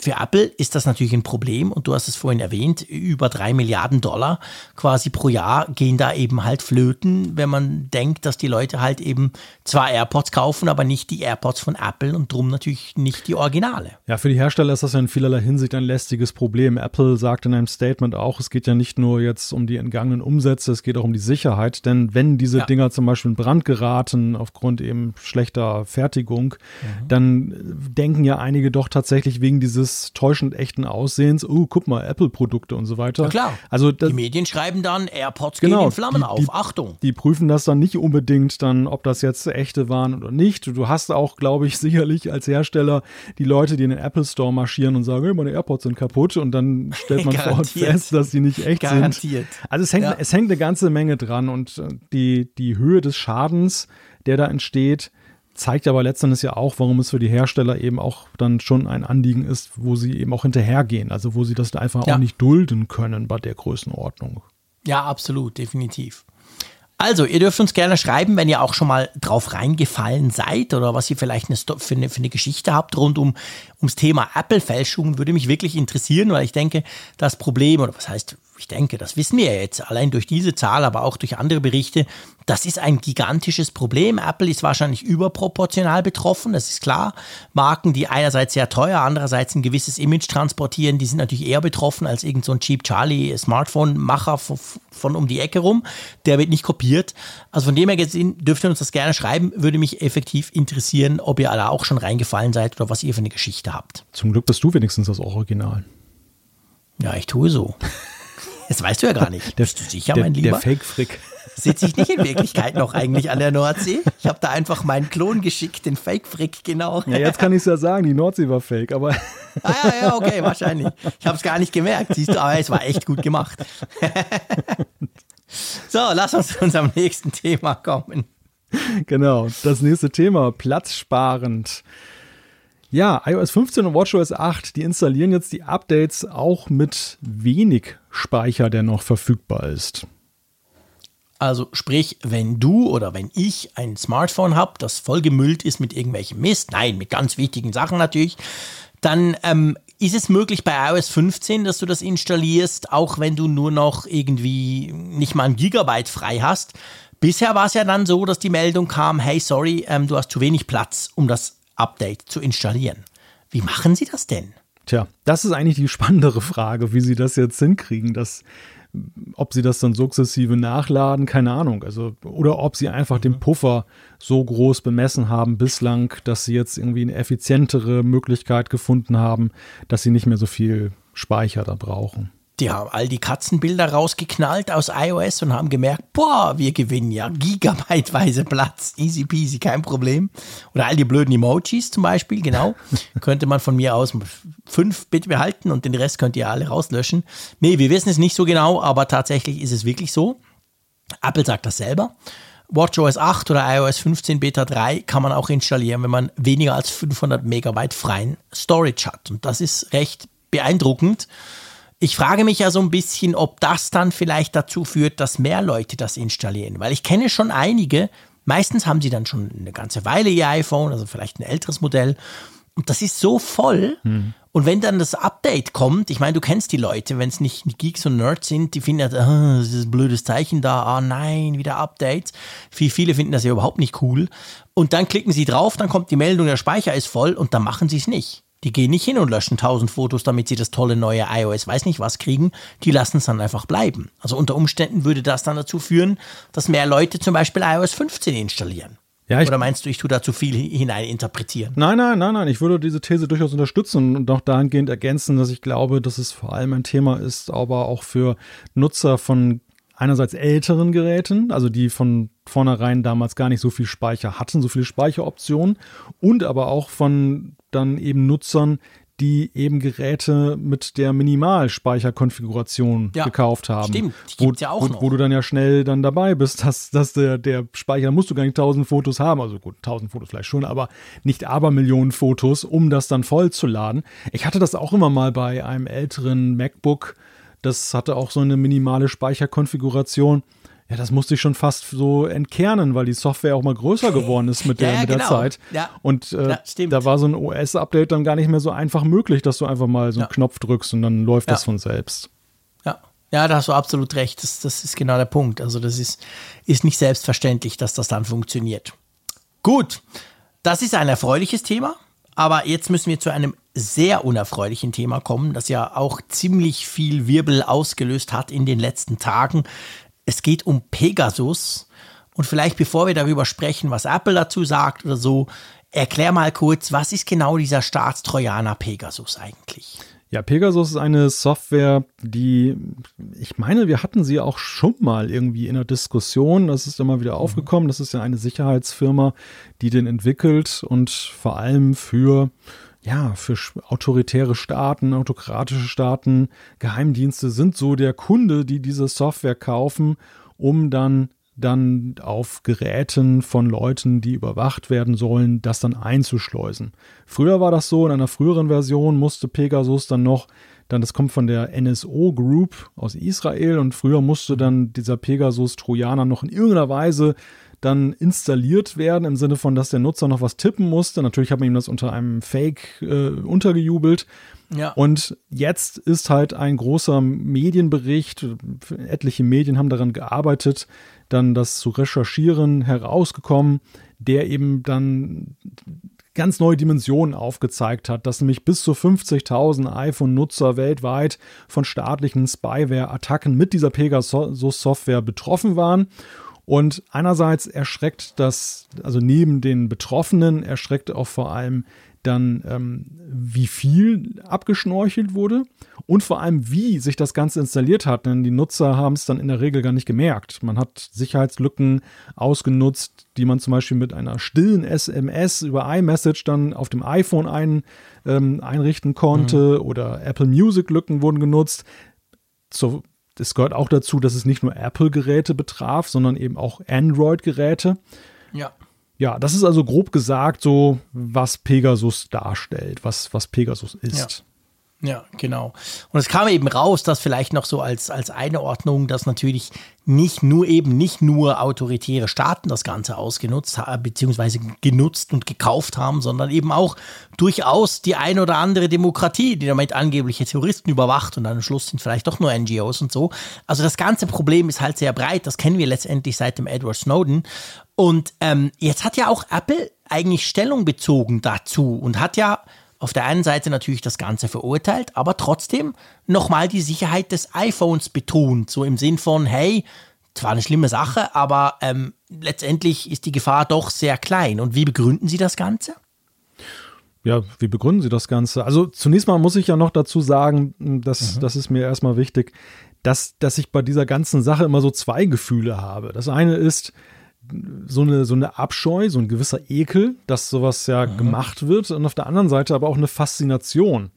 Für Apple ist das natürlich ein Problem und du hast es vorhin erwähnt, über drei Milliarden Dollar quasi pro Jahr gehen da eben halt flöten, wenn man denkt, dass die Leute halt eben zwar AirPods kaufen, aber nicht die AirPods von Apple und drum natürlich nicht die Originale. Ja, für die Hersteller ist das ja in vielerlei Hinsicht ein lästiges Problem. Apple sagt in einem Statement auch, es geht ja nicht nur jetzt um die entgangenen Umsätze, es geht auch um die Sicherheit, denn wenn diese ja. Dinger zum Beispiel in Brand geraten aufgrund eben schlechter Fertigung, mhm. dann denken ja einige doch tatsächlich wegen dieses dieses täuschend echten Aussehens, oh, guck mal, Apple-Produkte und so weiter. Ja, klar. Also das, die Medien schreiben dann, AirPods genau, gehen in Flammen die, auf, die, Achtung. Die prüfen das dann nicht unbedingt dann, ob das jetzt echte waren oder nicht. Du hast auch, glaube ich, sicherlich als Hersteller die Leute, die in den Apple Store marschieren und sagen, hey, meine AirPods sind kaputt und dann stellt man vor fest, dass sie nicht echt Garantiert. sind. Also es hängt, ja. es hängt eine ganze Menge dran und äh, die, die Höhe des Schadens, der da entsteht, zeigt aber letztendlich ja auch, warum es für die Hersteller eben auch dann schon ein Anliegen ist, wo sie eben auch hinterhergehen, also wo sie das einfach ja. auch nicht dulden können bei der Größenordnung. Ja, absolut, definitiv. Also, ihr dürft uns gerne schreiben, wenn ihr auch schon mal drauf reingefallen seid oder was ihr vielleicht eine, für, eine, für eine Geschichte habt rund um ums Thema Apple-Fälschungen. Würde mich wirklich interessieren, weil ich denke, das Problem, oder was heißt, ich denke, das wissen wir jetzt allein durch diese Zahl, aber auch durch andere Berichte, das ist ein gigantisches Problem. Apple ist wahrscheinlich überproportional betroffen, das ist klar. Marken, die einerseits sehr teuer, andererseits ein gewisses Image transportieren, die sind natürlich eher betroffen als irgend so ein Cheap Charlie Smartphone-Macher von, von, um die Ecke rum. Der wird nicht kopiert. Also von dem her gesehen dürft ihr uns das gerne schreiben. Würde mich effektiv interessieren, ob ihr alle auch schon reingefallen seid oder was ihr für eine Geschichte habt. Zum Glück bist du wenigstens das Original. Ja, ich tue so. Das weißt du ja gar nicht. Der, Bist du sicher, der, mein Lieber? Der Fake-Frick. Sitze ich nicht in Wirklichkeit noch eigentlich an der Nordsee? Ich habe da einfach meinen Klon geschickt, den Fake-Frick, genau. Ja, jetzt kann ich es ja sagen, die Nordsee war fake, aber. Ah, ja, ja, okay, wahrscheinlich. Ich habe es gar nicht gemerkt, siehst du, aber es war echt gut gemacht. So, lass uns zu unserem nächsten Thema kommen. Genau, das nächste Thema, platzsparend. Ja, iOS 15 und WatchOS 8, die installieren jetzt die Updates auch mit wenig Speicher, der noch verfügbar ist. Also sprich, wenn du oder wenn ich ein Smartphone habe, das vollgemüllt ist mit irgendwelchem Mist, nein, mit ganz wichtigen Sachen natürlich, dann ähm, ist es möglich bei iOS 15, dass du das installierst, auch wenn du nur noch irgendwie nicht mal ein Gigabyte frei hast. Bisher war es ja dann so, dass die Meldung kam, hey, sorry, ähm, du hast zu wenig Platz, um das Update zu installieren. Wie machen Sie das denn? Tja, das ist eigentlich die spannendere Frage, wie Sie das jetzt hinkriegen, dass ob sie das dann sukzessive nachladen, keine Ahnung. Also, oder ob sie einfach mhm. den Puffer so groß bemessen haben bislang, dass sie jetzt irgendwie eine effizientere Möglichkeit gefunden haben, dass sie nicht mehr so viel Speicher da brauchen die haben all die Katzenbilder rausgeknallt aus iOS und haben gemerkt, boah, wir gewinnen ja gigabyteweise Platz, easy peasy, kein Problem. Oder all die blöden Emojis zum Beispiel, genau, könnte man von mir aus fünf bitte behalten und den Rest könnt ihr alle rauslöschen. Nee, wir wissen es nicht so genau, aber tatsächlich ist es wirklich so. Apple sagt das selber. WatchOS 8 oder iOS 15 Beta 3 kann man auch installieren, wenn man weniger als 500 Megabyte freien Storage hat. Und das ist recht beeindruckend. Ich frage mich ja so ein bisschen, ob das dann vielleicht dazu führt, dass mehr Leute das installieren. Weil ich kenne schon einige, meistens haben sie dann schon eine ganze Weile ihr iPhone, also vielleicht ein älteres Modell. Und das ist so voll. Hm. Und wenn dann das Update kommt, ich meine, du kennst die Leute, wenn es nicht Geeks und Nerds sind, die finden ja, oh, das ist ein blödes Zeichen da, ah oh nein, wieder Updates. Viel, viele finden das ja überhaupt nicht cool. Und dann klicken sie drauf, dann kommt die Meldung, der Speicher ist voll und dann machen sie es nicht. Die gehen nicht hin und löschen 1000 Fotos, damit sie das tolle neue iOS weiß nicht was kriegen. Die lassen es dann einfach bleiben. Also unter Umständen würde das dann dazu führen, dass mehr Leute zum Beispiel iOS 15 installieren. Ja, Oder meinst du, ich tue da zu viel hineininterpretieren? Nein, nein, nein, nein. Ich würde diese These durchaus unterstützen und auch dahingehend ergänzen, dass ich glaube, dass es vor allem ein Thema ist, aber auch für Nutzer von einerseits älteren Geräten, also die von vornherein damals gar nicht so viel Speicher hatten, so viele Speicheroptionen und aber auch von dann eben Nutzern, die eben Geräte mit der Minimalspeicherkonfiguration ja, gekauft haben. Stimmt, die gibt's wo, ja auch wo, noch. wo du dann ja schnell dann dabei bist, dass, dass der, der Speicher, da musst du gar nicht 1000 Fotos haben, also gut, 1000 Fotos vielleicht schon, aber nicht aber Millionen Fotos, um das dann voll zu laden. Ich hatte das auch immer mal bei einem älteren MacBook, das hatte auch so eine minimale Speicherkonfiguration. Ja, das musste ich schon fast so entkernen, weil die Software auch mal größer geworden ist mit der, ja, ja, mit der genau. Zeit. Ja. Und äh, da war so ein OS-Update dann gar nicht mehr so einfach möglich, dass du einfach mal so einen Knopf drückst und dann läuft das von selbst. Ja. Ja, da hast du absolut recht. Das, das ist genau der Punkt. Also, das ist, ist nicht selbstverständlich, dass das dann funktioniert. Gut, das ist ein erfreuliches Thema. Aber jetzt müssen wir zu einem sehr unerfreulichen Thema kommen, das ja auch ziemlich viel Wirbel ausgelöst hat in den letzten Tagen. Es geht um Pegasus. Und vielleicht bevor wir darüber sprechen, was Apple dazu sagt oder so, erklär mal kurz, was ist genau dieser Staatstrojaner Pegasus eigentlich? Ja, Pegasus ist eine Software, die, ich meine, wir hatten sie auch schon mal irgendwie in der Diskussion. Das ist immer wieder mhm. aufgekommen. Das ist ja eine Sicherheitsfirma, die den entwickelt und vor allem für ja, für autoritäre Staaten, autokratische Staaten, Geheimdienste sind so der Kunde, die diese Software kaufen, um dann dann auf Geräten von Leuten, die überwacht werden sollen, das dann einzuschleusen. Früher war das so, in einer früheren Version musste Pegasus dann noch, dann das kommt von der NSO Group aus Israel und früher musste dann dieser Pegasus Trojaner noch in irgendeiner Weise dann installiert werden, im Sinne von, dass der Nutzer noch was tippen musste. Natürlich hat man ihm das unter einem Fake äh, untergejubelt. Ja. Und jetzt ist halt ein großer Medienbericht, etliche Medien haben daran gearbeitet, dann das zu recherchieren, herausgekommen, der eben dann ganz neue Dimensionen aufgezeigt hat, dass nämlich bis zu 50.000 iPhone-Nutzer weltweit von staatlichen Spyware-Attacken mit dieser Pegasus-Software betroffen waren. Und einerseits erschreckt das, also neben den Betroffenen, erschreckt auch vor allem dann ähm, wie viel abgeschnorchelt wurde und vor allem wie sich das Ganze installiert hat, denn die Nutzer haben es dann in der Regel gar nicht gemerkt. Man hat Sicherheitslücken ausgenutzt, die man zum Beispiel mit einer stillen SMS über iMessage dann auf dem iPhone ein, ähm, einrichten konnte mhm. oder Apple Music Lücken wurden genutzt. So, es gehört auch dazu, dass es nicht nur Apple-Geräte betraf, sondern eben auch Android-Geräte. Ja. Ja, das ist also grob gesagt so, was Pegasus darstellt, was, was Pegasus ist. Ja. Ja. genau. Und es kam eben raus, dass vielleicht noch so als, als Einordnung, dass natürlich nicht nur eben nicht nur autoritäre Staaten das Ganze ausgenutzt haben, beziehungsweise genutzt und gekauft haben, sondern eben auch durchaus die ein oder andere Demokratie, die damit angebliche Terroristen überwacht und dann am Schluss sind vielleicht doch nur NGOs und so. Also das ganze Problem ist halt sehr breit, das kennen wir letztendlich seit dem Edward Snowden. Und ähm, jetzt hat ja auch Apple eigentlich Stellung bezogen dazu und hat ja auf der einen Seite natürlich das Ganze verurteilt, aber trotzdem nochmal die Sicherheit des iPhones betont, so im Sinn von, hey, zwar eine schlimme Sache, aber ähm, letztendlich ist die Gefahr doch sehr klein. Und wie begründen Sie das Ganze? Ja, wie begründen Sie das Ganze? Also zunächst mal muss ich ja noch dazu sagen, dass, mhm. das ist mir erstmal wichtig, dass, dass ich bei dieser ganzen Sache immer so zwei Gefühle habe. Das eine ist, so eine, so eine Abscheu, so ein gewisser Ekel, dass sowas ja mhm. gemacht wird und auf der anderen Seite aber auch eine Faszination.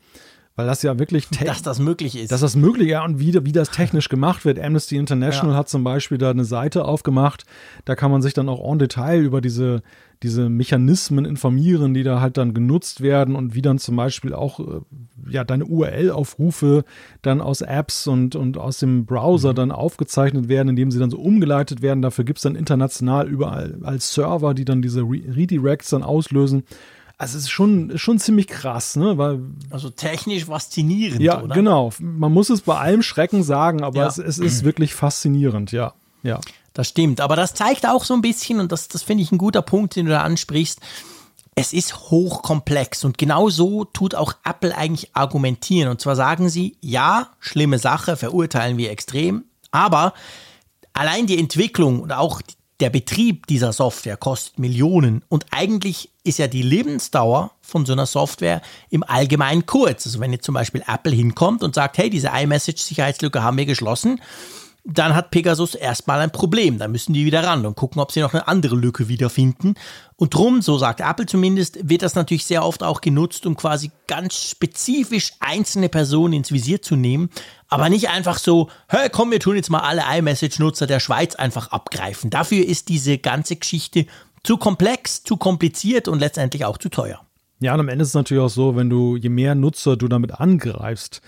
Weil das ja wirklich. Dass das möglich ist. Dass das möglich ist ja, und wie, wie das technisch gemacht wird. Amnesty International ja. hat zum Beispiel da eine Seite aufgemacht. Da kann man sich dann auch en Detail über diese, diese Mechanismen informieren, die da halt dann genutzt werden und wie dann zum Beispiel auch äh, ja deine URL-Aufrufe dann aus Apps und, und aus dem Browser mhm. dann aufgezeichnet werden, indem sie dann so umgeleitet werden. Dafür gibt es dann international überall als Server, die dann diese Re Redirects dann auslösen. Also es ist schon, schon ziemlich krass, ne? Weil, also technisch faszinierend, ja, oder? genau. Man muss es bei allem Schrecken sagen, aber ja. es, es ist wirklich faszinierend, ja. Ja. Das stimmt. Aber das zeigt auch so ein bisschen, und das, das finde ich ein guter Punkt, den du da ansprichst, es ist hochkomplex und genau so tut auch Apple eigentlich argumentieren. Und zwar sagen sie, ja, schlimme Sache, verurteilen wir extrem, aber allein die Entwicklung und auch der Betrieb dieser Software kostet Millionen und eigentlich ist ja die Lebensdauer von so einer Software im Allgemeinen kurz. Also wenn jetzt zum Beispiel Apple hinkommt und sagt, hey, diese iMessage-Sicherheitslücke haben wir geschlossen, dann hat Pegasus erstmal ein Problem. Da müssen die wieder ran und gucken, ob sie noch eine andere Lücke wiederfinden. Und drum, so sagt Apple zumindest, wird das natürlich sehr oft auch genutzt, um quasi ganz spezifisch einzelne Personen ins Visier zu nehmen. Aber nicht einfach so, hey, komm, wir tun jetzt mal alle iMessage-Nutzer der Schweiz einfach abgreifen. Dafür ist diese ganze Geschichte zu komplex, zu kompliziert und letztendlich auch zu teuer. Ja, und am Ende ist es natürlich auch so, wenn du, je mehr Nutzer du damit angreifst,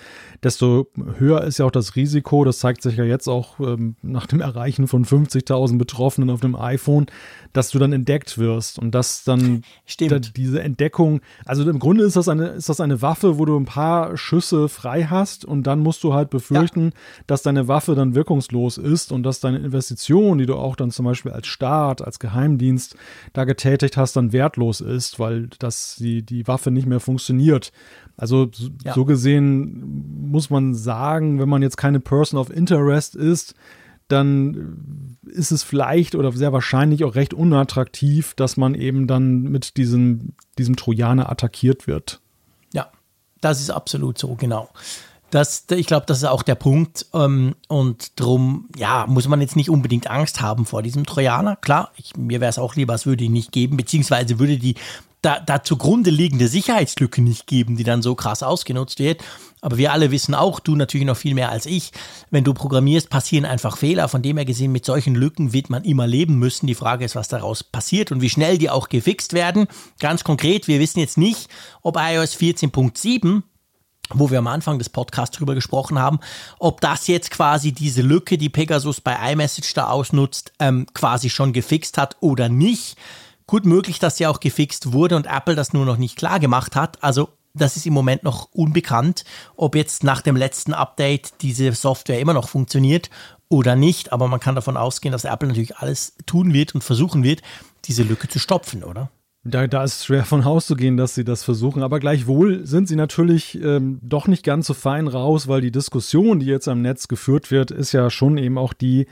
desto höher ist ja auch das Risiko. Das zeigt sich ja jetzt auch ähm, nach dem Erreichen von 50.000 Betroffenen auf dem iPhone, dass du dann entdeckt wirst und dass dann da, diese Entdeckung, also im Grunde ist das eine, ist das eine Waffe, wo du ein paar Schüsse frei hast und dann musst du halt befürchten, ja. dass deine Waffe dann wirkungslos ist und dass deine Investition, die du auch dann zum Beispiel als Staat, als Geheimdienst da getätigt hast, dann wertlos ist, weil das die, die Waffe nicht mehr funktioniert. Also ja. so gesehen muss man sagen, wenn man jetzt keine Person of Interest ist, dann ist es vielleicht oder sehr wahrscheinlich auch recht unattraktiv, dass man eben dann mit diesem, diesem Trojaner attackiert wird. Ja, das ist absolut so, genau. Das, ich glaube, das ist auch der Punkt. Ähm, und darum, ja, muss man jetzt nicht unbedingt Angst haben vor diesem Trojaner. Klar, ich, mir wäre es auch lieber, es würde ihn nicht geben, beziehungsweise würde die da, da zugrunde liegende Sicherheitslücke nicht geben, die dann so krass ausgenutzt wird. Aber wir alle wissen auch, du natürlich noch viel mehr als ich, wenn du programmierst, passieren einfach Fehler. Von dem her gesehen, mit solchen Lücken wird man immer leben müssen. Die Frage ist, was daraus passiert und wie schnell die auch gefixt werden. Ganz konkret, wir wissen jetzt nicht, ob iOS 14.7 wo wir am Anfang des Podcasts drüber gesprochen haben, ob das jetzt quasi diese Lücke, die Pegasus bei iMessage da ausnutzt, ähm, quasi schon gefixt hat oder nicht. Gut möglich, dass sie auch gefixt wurde und Apple das nur noch nicht klar gemacht hat. Also das ist im Moment noch unbekannt, ob jetzt nach dem letzten Update diese Software immer noch funktioniert oder nicht. Aber man kann davon ausgehen, dass Apple natürlich alles tun wird und versuchen wird, diese Lücke zu stopfen, oder? Da, da ist schwer von auszugehen, dass sie das versuchen. Aber gleichwohl sind sie natürlich ähm, doch nicht ganz so fein raus, weil die Diskussion, die jetzt am Netz geführt wird, ist ja schon eben auch die,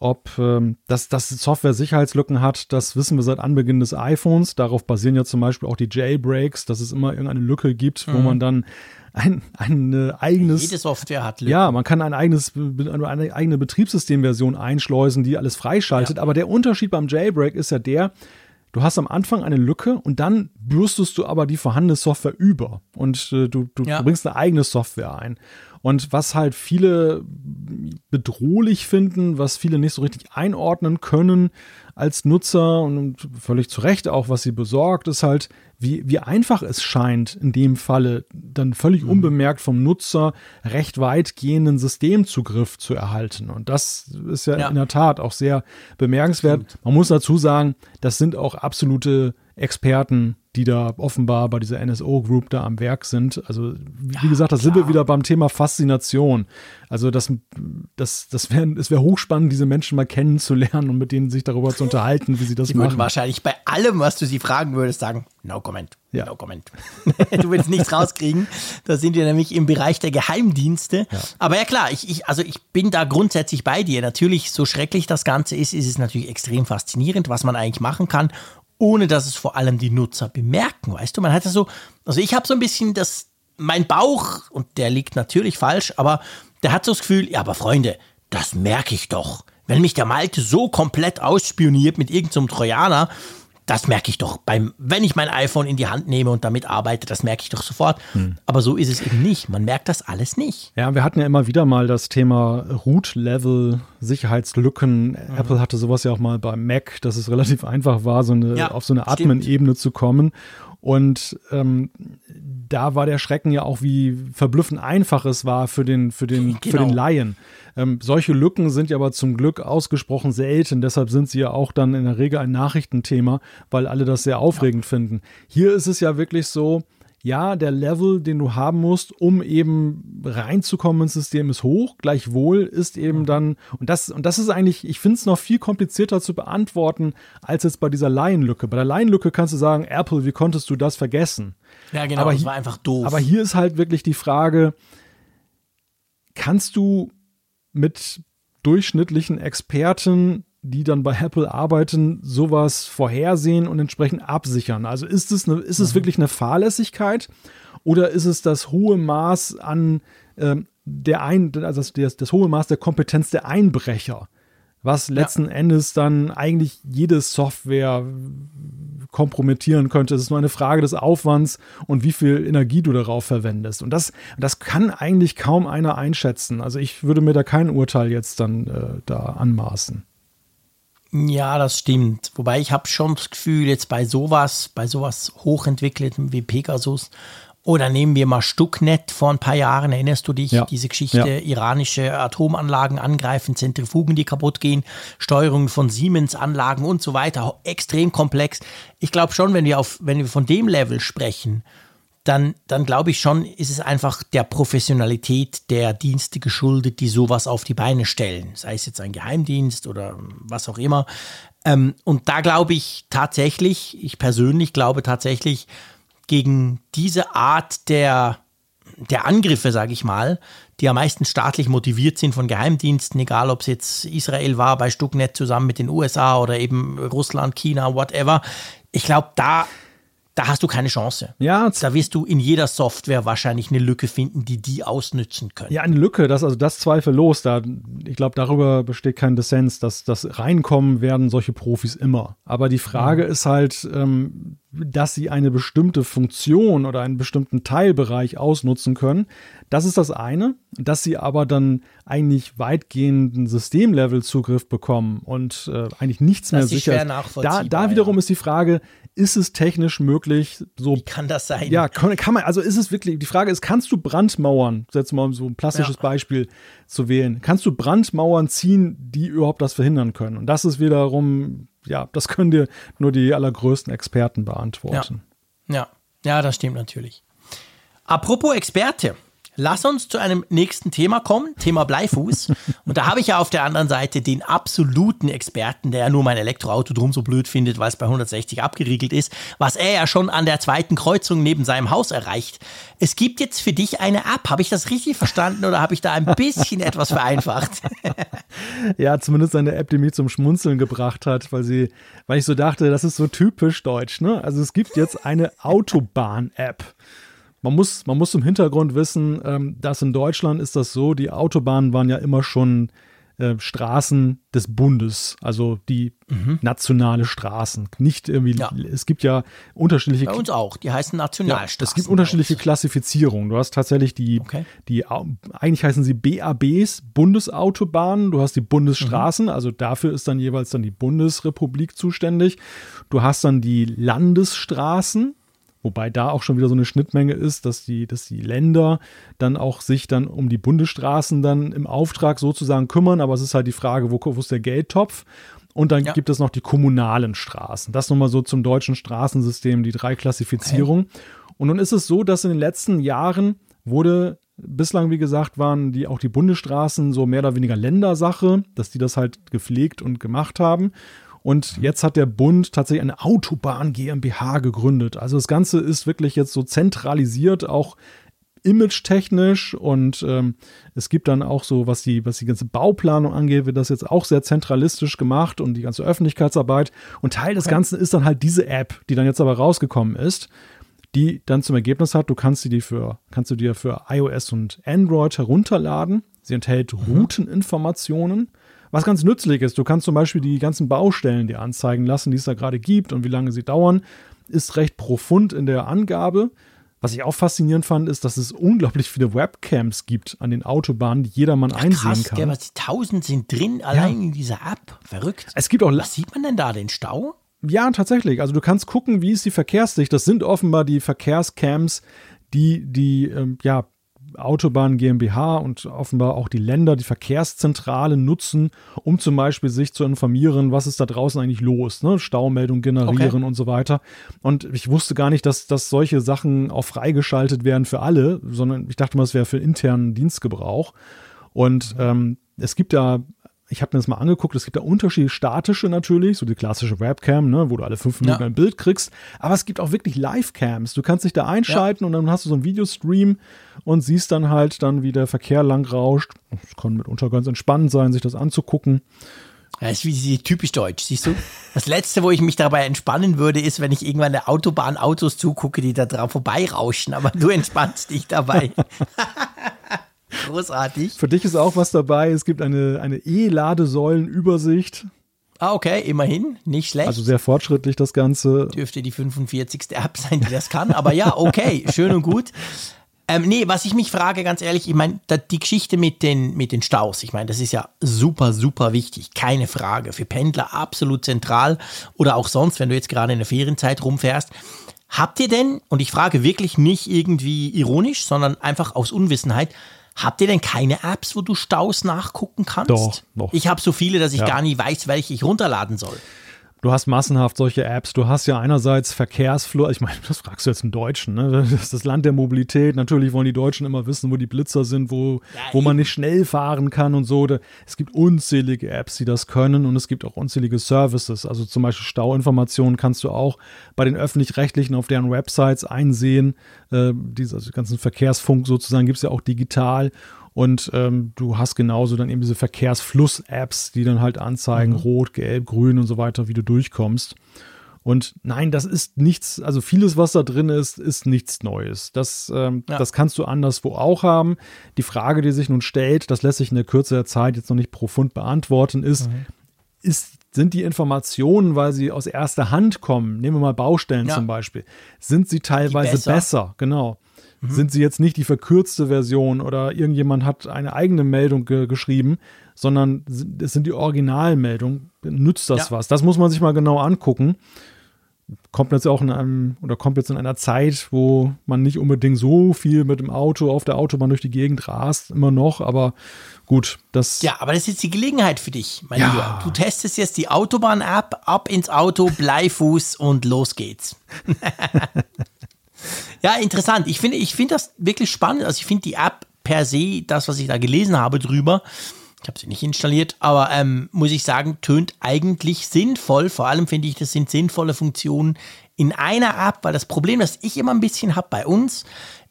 ob ähm, das, das Software Sicherheitslücken hat, das wissen wir seit Anbeginn des iPhones. Darauf basieren ja zum Beispiel auch die Jailbreaks, dass es immer irgendeine Lücke gibt, mhm. wo man dann ein, ein eigenes. Jede Software hat Lücken. Ja, man kann ein eigenes, eine eigene Betriebssystemversion einschleusen, die alles freischaltet. Ja. Aber der Unterschied beim Jailbreak ist ja der, Du hast am Anfang eine Lücke und dann bürstest du aber die vorhandene Software über und äh, du, du, ja. du bringst eine eigene Software ein. Und was halt viele bedrohlich finden, was viele nicht so richtig einordnen können als Nutzer und völlig zu Recht auch, was sie besorgt, ist halt, wie, wie einfach es scheint, in dem Falle dann völlig mhm. unbemerkt vom Nutzer recht weitgehenden Systemzugriff zu erhalten. Und das ist ja, ja. in der Tat auch sehr bemerkenswert. Man muss dazu sagen, das sind auch absolute Experten die da offenbar bei dieser NSO-Group da am Werk sind. Also, wie, ja, gesagt, da sind wir wieder beim Thema Faszination. Also, das, das, das wäre es wär hochspannend, diese Menschen mal kennenzulernen und mit denen sich darüber zu unterhalten, wie sie das die machen. Die würden wahrscheinlich bei allem, was du sie fragen würdest, sagen, no comment, ja. no comment. du willst nichts rauskriegen. Da sind wir nämlich im Bereich der Geheimdienste. Ja. Aber ja klar, ich, ich, also ich bin da grundsätzlich bei dir. Natürlich, so schrecklich das Ganze ist, ist es natürlich extrem faszinierend, was man eigentlich machen kann ohne dass es vor allem die Nutzer bemerken, weißt du? Man hat ja so, also ich habe so ein bisschen das, mein Bauch, und der liegt natürlich falsch, aber der hat so das Gefühl, ja, aber Freunde, das merke ich doch. Wenn mich der Malte so komplett ausspioniert mit irgendeinem so Trojaner, das merke ich doch beim, wenn ich mein iPhone in die Hand nehme und damit arbeite, das merke ich doch sofort. Hm. Aber so ist es eben nicht. Man merkt das alles nicht. Ja, wir hatten ja immer wieder mal das Thema Root-Level, Sicherheitslücken. Mhm. Apple hatte sowas ja auch mal beim Mac, dass es relativ einfach war, so eine, ja, auf so eine Admin-Ebene zu kommen. Und ähm, da war der Schrecken ja auch, wie verblüffend einfach es war für den, für den, genau. für den genau. Laien. Ähm, solche Lücken sind ja aber zum Glück ausgesprochen selten. Deshalb sind sie ja auch dann in der Regel ein Nachrichtenthema, weil alle das sehr aufregend ja. finden. Hier ist es ja wirklich so, ja, der Level, den du haben musst, um eben reinzukommen ins System, ist hoch. Gleichwohl ist eben mhm. dann, und das, und das ist eigentlich, ich finde es noch viel komplizierter zu beantworten, als jetzt bei dieser Laienlücke. Bei der Laienlücke kannst du sagen, Apple, wie konntest du das vergessen? Ja, genau, aber das war einfach doof. Aber hier ist halt wirklich die Frage, kannst du mit durchschnittlichen Experten, die dann bei Apple arbeiten, sowas vorhersehen und entsprechend absichern? Also ist es, eine, ist es mhm. wirklich eine Fahrlässigkeit oder ist es das hohe Maß an ähm, der ein, also das, das hohe Maß der Kompetenz der Einbrecher? was letzten ja. Endes dann eigentlich jede Software kompromittieren könnte. Es ist nur eine Frage des Aufwands und wie viel Energie du darauf verwendest. Und das, das kann eigentlich kaum einer einschätzen. Also ich würde mir da kein Urteil jetzt dann äh, da anmaßen. Ja, das stimmt. Wobei ich habe schon das Gefühl, jetzt bei sowas, bei sowas hochentwickeltem wie Pegasus oder nehmen wir mal Stucknet vor ein paar Jahren, erinnerst du dich? Ja. Diese Geschichte, ja. iranische Atomanlagen angreifen, Zentrifugen, die kaputt gehen, Steuerung von Siemens-Anlagen und so weiter, extrem komplex. Ich glaube schon, wenn wir, auf, wenn wir von dem Level sprechen, dann, dann glaube ich schon, ist es einfach der Professionalität der Dienste geschuldet, die sowas auf die Beine stellen. Sei es jetzt ein Geheimdienst oder was auch immer. Ähm, und da glaube ich tatsächlich, ich persönlich glaube tatsächlich, gegen diese Art der, der Angriffe, sage ich mal, die am meisten staatlich motiviert sind von Geheimdiensten, egal ob es jetzt Israel war bei Stucknet zusammen mit den USA oder eben Russland, China, whatever. Ich glaube, da da hast du keine Chance. Ja. Da wirst du in jeder Software wahrscheinlich eine Lücke finden, die die ausnützen können. Ja, eine Lücke, das, also das zweifellos. Da, ich glaube, darüber besteht kein Dissens, dass das reinkommen werden solche Profis immer. Aber die Frage mhm. ist halt, ähm, dass sie eine bestimmte Funktion oder einen bestimmten Teilbereich ausnutzen können. Das ist das eine. Dass sie aber dann eigentlich weitgehenden Systemlevel-Zugriff bekommen und äh, eigentlich nichts das mehr sicher. Da, da wiederum ja. ist die Frage, ist es technisch möglich, so. Wie kann das sein? Ja, kann, kann man, also ist es wirklich, die Frage ist, kannst du Brandmauern, jetzt mal so ein plastisches ja. Beispiel zu wählen, kannst du Brandmauern ziehen, die überhaupt das verhindern können? Und das ist wiederum, ja, das können dir nur die allergrößten Experten beantworten. Ja, ja, ja das stimmt natürlich. Apropos Experte, Lass uns zu einem nächsten Thema kommen, Thema Bleifuß. Und da habe ich ja auf der anderen Seite den absoluten Experten, der ja nur mein Elektroauto drum so blöd findet, weil es bei 160 abgeriegelt ist, was er ja schon an der zweiten Kreuzung neben seinem Haus erreicht. Es gibt jetzt für dich eine App. Habe ich das richtig verstanden oder habe ich da ein bisschen etwas vereinfacht? ja, zumindest eine App, die mich zum Schmunzeln gebracht hat, weil sie, weil ich so dachte, das ist so typisch deutsch. Ne? Also es gibt jetzt eine Autobahn-App. Man muss, man muss im Hintergrund wissen, ähm, dass in Deutschland ist das so, die Autobahnen waren ja immer schon äh, Straßen des Bundes, also die mhm. nationale Straßen. Nicht irgendwie, ja. es gibt ja unterschiedliche. Bei uns auch, die heißen Nationalstraßen. Ja, es gibt unterschiedliche Klassifizierungen. Du hast tatsächlich die, okay. die, eigentlich heißen sie BABs, Bundesautobahnen. Du hast die Bundesstraßen, mhm. also dafür ist dann jeweils dann die Bundesrepublik zuständig. Du hast dann die Landesstraßen, Wobei da auch schon wieder so eine Schnittmenge ist, dass die, dass die Länder dann auch sich dann um die Bundesstraßen dann im Auftrag sozusagen kümmern. Aber es ist halt die Frage, wo, wo ist der Geldtopf? Und dann ja. gibt es noch die kommunalen Straßen. Das nochmal so zum deutschen Straßensystem, die drei Klassifizierungen. Okay. Und nun ist es so, dass in den letzten Jahren wurde bislang, wie gesagt, waren die auch die Bundesstraßen so mehr oder weniger Ländersache, dass die das halt gepflegt und gemacht haben. Und jetzt hat der Bund tatsächlich eine Autobahn GmbH gegründet. Also das Ganze ist wirklich jetzt so zentralisiert, auch image-technisch und ähm, es gibt dann auch so, was die, was die ganze Bauplanung angeht, wird das jetzt auch sehr zentralistisch gemacht und die ganze Öffentlichkeitsarbeit. Und Teil des Ganzen ist dann halt diese App, die dann jetzt aber rausgekommen ist, die dann zum Ergebnis hat, du kannst sie die für, kannst du dir für iOS und Android herunterladen. Sie enthält mhm. Routeninformationen. Was ganz nützlich ist, du kannst zum Beispiel die ganzen Baustellen dir anzeigen lassen, die es da gerade gibt und wie lange sie dauern, ist recht profund in der Angabe. Was ich auch faszinierend fand, ist, dass es unglaublich viele Webcams gibt an den Autobahnen, die jedermann Ach, einsehen krass, kann. Gell, was, tausend sind drin, allein ja. in dieser App. Verrückt. Es gibt auch. Was sieht man denn da, den Stau? Ja, tatsächlich. Also du kannst gucken, wie ist die Verkehrsdicht. Das sind offenbar die Verkehrscams, die die ähm, ja, Autobahn GmbH und offenbar auch die Länder die Verkehrszentrale nutzen, um zum Beispiel sich zu informieren, was ist da draußen eigentlich los, ne? Staumeldung generieren okay. und so weiter. Und ich wusste gar nicht, dass, dass solche Sachen auch freigeschaltet werden für alle, sondern ich dachte mal, es wäre für internen Dienstgebrauch. Und ähm, es gibt ja ich habe mir das mal angeguckt, es gibt da unterschiedliche statische natürlich, so die klassische Webcam, ne, wo du alle fünf Minuten ja. ein Bild kriegst. Aber es gibt auch wirklich Livecams. Du kannst dich da einschalten ja. und dann hast du so einen Videostream und siehst dann halt dann, wie der Verkehr lang rauscht. Es kann mitunter ganz entspannend sein, sich das anzugucken. Das ist wie typisch deutsch, siehst du? Das Letzte, wo ich mich dabei entspannen würde, ist, wenn ich irgendwann der Autobahn Autos zugucke, die da drauf vorbeirauschen, aber du entspannst dich dabei. Großartig. Für dich ist auch was dabei. Es gibt eine, eine E-Ladesäulenübersicht. Ah, okay, immerhin, nicht schlecht. Also sehr fortschrittlich das Ganze. Dürfte die 45. App sein, die das kann. Aber ja, okay, schön und gut. Ähm, nee, was ich mich frage, ganz ehrlich, ich meine, die Geschichte mit den, mit den Staus, ich meine, das ist ja super, super wichtig, keine Frage. Für Pendler absolut zentral oder auch sonst, wenn du jetzt gerade in der Ferienzeit rumfährst. Habt ihr denn, und ich frage wirklich nicht irgendwie ironisch, sondern einfach aus Unwissenheit, Habt ihr denn keine Apps, wo du Staus nachgucken kannst? Doch, doch. Ich habe so viele, dass ich ja. gar nie weiß, welche ich runterladen soll. Du hast massenhaft solche Apps. Du hast ja einerseits Verkehrsflur. Ich meine, das fragst du jetzt im Deutschen. Ne? Das ist das Land der Mobilität. Natürlich wollen die Deutschen immer wissen, wo die Blitzer sind, wo, ja, wo man nicht schnell fahren kann und so. Es gibt unzählige Apps, die das können und es gibt auch unzählige Services. Also zum Beispiel Stauinformationen kannst du auch bei den öffentlich-rechtlichen auf deren Websites einsehen. Äh, diese also ganzen Verkehrsfunk sozusagen gibt es ja auch digital. Und ähm, du hast genauso dann eben diese Verkehrsfluss-Apps, die dann halt anzeigen, mhm. rot, gelb, grün und so weiter, wie du durchkommst. Und nein, das ist nichts, also vieles, was da drin ist, ist nichts Neues. Das, ähm, ja. das kannst du anderswo auch haben. Die Frage, die sich nun stellt, das lässt sich in der Kürze der Zeit jetzt noch nicht profund beantworten, ist, mhm. ist sind die Informationen, weil sie aus erster Hand kommen, nehmen wir mal Baustellen ja. zum Beispiel, sind sie teilweise besser? besser? Genau. Mhm. Sind sie jetzt nicht die verkürzte Version oder irgendjemand hat eine eigene Meldung ge geschrieben, sondern es sind die Originalmeldungen. Nützt das ja. was? Das muss man sich mal genau angucken. kommt jetzt auch in einem oder kommt jetzt in einer Zeit, wo man nicht unbedingt so viel mit dem Auto auf der Autobahn durch die Gegend rast, immer noch, aber gut, das. Ja, aber das ist jetzt die Gelegenheit für dich, mein ja. Lieber. Du testest jetzt die Autobahn-App, ab ins Auto, Bleifuß und los geht's. ja, interessant. Ich finde, ich finde das wirklich spannend. Also ich finde die App per se, das, was ich da gelesen habe drüber, ich habe sie nicht installiert, aber ähm, muss ich sagen, tönt eigentlich sinnvoll. Vor allem finde ich, das sind sinnvolle Funktionen in einer App, weil das Problem, das ich immer ein bisschen habe bei uns,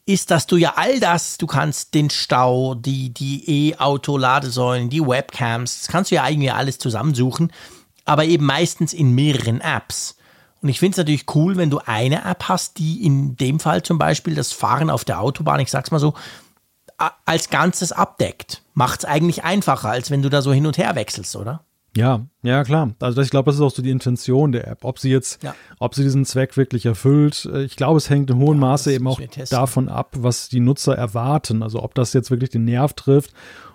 ist, dass du ja all das, du kannst den Stau, die, die E-Auto-Ladesäulen, die Webcams, das kannst du ja eigentlich alles zusammensuchen, aber eben meistens in mehreren Apps. Und ich finde es natürlich cool, wenn du eine App hast, die in dem Fall zum Beispiel das Fahren auf der Autobahn, ich sag's mal so, als Ganzes abdeckt. Macht es eigentlich einfacher, als wenn du da so hin und her wechselst, oder? Ja, ja, klar. Also ich glaube, das ist auch so die Intention der App. Ob sie jetzt, ja. ob sie diesen Zweck wirklich erfüllt, äh, ich glaube, es hängt in hohem ja, Maße eben auch davon ab, was die Nutzer erwarten. Also ob das jetzt wirklich den Nerv trifft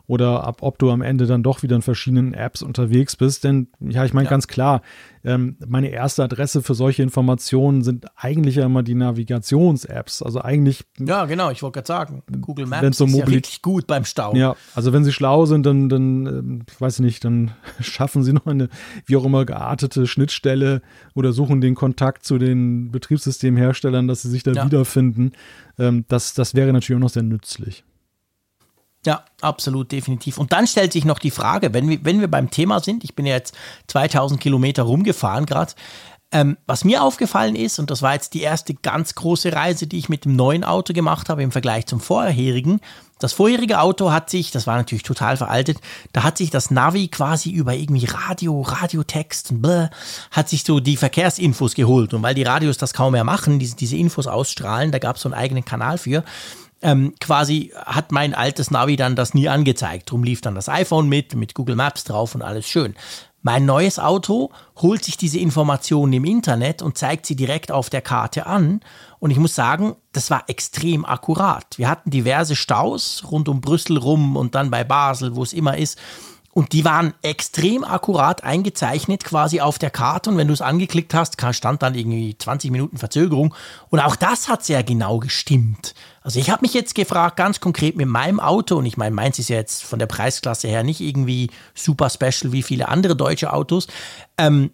oder ab, ob du am Ende dann doch wieder in verschiedenen Apps unterwegs bist. Denn ja, ich meine ja. ganz klar, ähm, meine erste Adresse für solche Informationen sind eigentlich ja immer die Navigations-Apps. Also eigentlich. Ja, genau, ich wollte gerade sagen, Google Maps so ist ja wirklich gut beim Stau. Ja, also wenn sie schlau sind, dann, dann ähm, ich weiß nicht, dann schaffen sie noch eine, wie auch immer, geartete Schnittstelle oder suchen den Kontakt zu den Betriebssystemherstellern, dass sie sich da ja. wiederfinden. Ähm, das, das wäre natürlich auch noch sehr nützlich. Ja, absolut, definitiv. Und dann stellt sich noch die Frage, wenn wir, wenn wir beim Thema sind, ich bin ja jetzt 2000 Kilometer rumgefahren gerade, ähm, was mir aufgefallen ist, und das war jetzt die erste ganz große Reise, die ich mit dem neuen Auto gemacht habe im Vergleich zum vorherigen. Das vorherige Auto hat sich, das war natürlich total veraltet, da hat sich das Navi quasi über irgendwie Radio, Radiotext und bläh, hat sich so die Verkehrsinfos geholt. Und weil die Radios das kaum mehr machen, diese, diese Infos ausstrahlen, da gab es so einen eigenen Kanal für, ähm, quasi hat mein altes Navi dann das nie angezeigt. Drum lief dann das iPhone mit, mit Google Maps drauf und alles schön. Mein neues Auto holt sich diese Informationen im Internet und zeigt sie direkt auf der Karte an. Und ich muss sagen, das war extrem akkurat. Wir hatten diverse Staus rund um Brüssel rum und dann bei Basel, wo es immer ist. Und die waren extrem akkurat eingezeichnet quasi auf der Karte. Und wenn du es angeklickt hast, stand dann irgendwie 20 Minuten Verzögerung. Und auch das hat sehr genau gestimmt. Also ich habe mich jetzt gefragt, ganz konkret mit meinem Auto, und ich meine, meins ist ja jetzt von der Preisklasse her nicht irgendwie super special wie viele andere deutsche Autos. Ähm,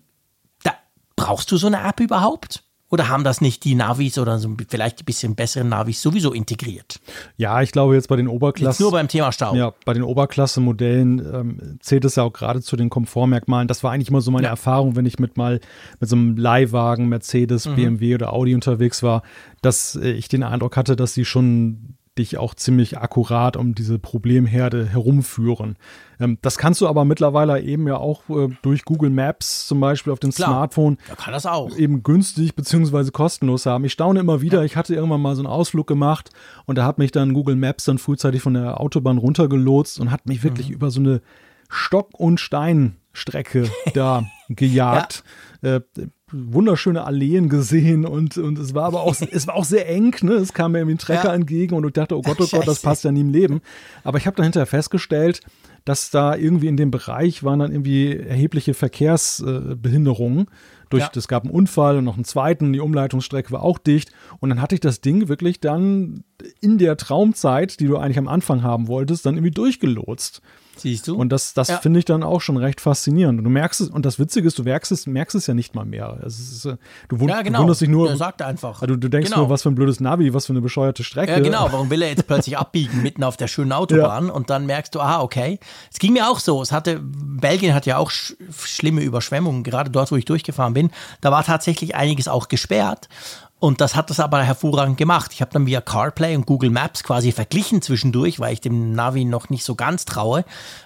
da, brauchst du so eine App überhaupt? Oder haben das nicht die Navis oder so vielleicht ein bisschen besseren Navis sowieso integriert? Ja, ich glaube jetzt bei den Oberklassen. nur beim Thema Stau. Ja, bei den Oberklasse-Modellen ähm, zählt es ja auch gerade zu den Komfortmerkmalen. Das war eigentlich immer so meine ja. Erfahrung, wenn ich mit mal mit so einem Leihwagen, Mercedes, mhm. BMW oder Audi unterwegs war, dass äh, ich den Eindruck hatte, dass sie schon dich auch ziemlich akkurat um diese Problemherde herumführen. Ähm, das kannst du aber mittlerweile eben ja auch äh, durch Google Maps zum Beispiel auf dem Klar, Smartphone da kann das auch. eben günstig beziehungsweise kostenlos haben. Ich staune immer wieder, ja. ich hatte irgendwann mal so einen Ausflug gemacht und da hat mich dann Google Maps dann frühzeitig von der Autobahn runtergelotst und hat mich wirklich mhm. über so eine Stock- und Steinstrecke da gejagt. Ja. Äh, wunderschöne Alleen gesehen und, und es war aber auch, es war auch sehr eng, ne? Es kam mir irgendwie ein Trecker ja. entgegen und ich dachte, oh Gott, oh Gott, das passt ja nie im Leben. Aber ich habe dann hinterher festgestellt, dass da irgendwie in dem Bereich waren dann irgendwie erhebliche Verkehrsbehinderungen. Durch, ja. es gab einen Unfall und noch einen zweiten, die Umleitungsstrecke war auch dicht. Und dann hatte ich das Ding wirklich dann in der Traumzeit, die du eigentlich am Anfang haben wolltest, dann irgendwie durchgelotst. Siehst du? Und das, das ja. finde ich dann auch schon recht faszinierend. Und du merkst es, und das Witzige ist, du merkst es, merkst es ja nicht mal mehr. Ist, äh, du, wund, ja, genau. du wunderst dich nur. Er sagt einfach. Also du denkst genau. nur, was für ein blödes Navi, was für eine bescheuerte Strecke. Ja, genau. Warum will er jetzt plötzlich abbiegen mitten auf der schönen Autobahn? Ja. Und dann merkst du, aha, okay. Es ging mir auch so. Es hatte, Belgien hat ja auch sch schlimme Überschwemmungen, gerade dort, wo ich durchgefahren bin. Da war tatsächlich einiges auch gesperrt. Und das hat das aber hervorragend gemacht. Ich habe dann via CarPlay und Google Maps quasi verglichen zwischendurch, weil ich dem Navi noch nicht so ganz traue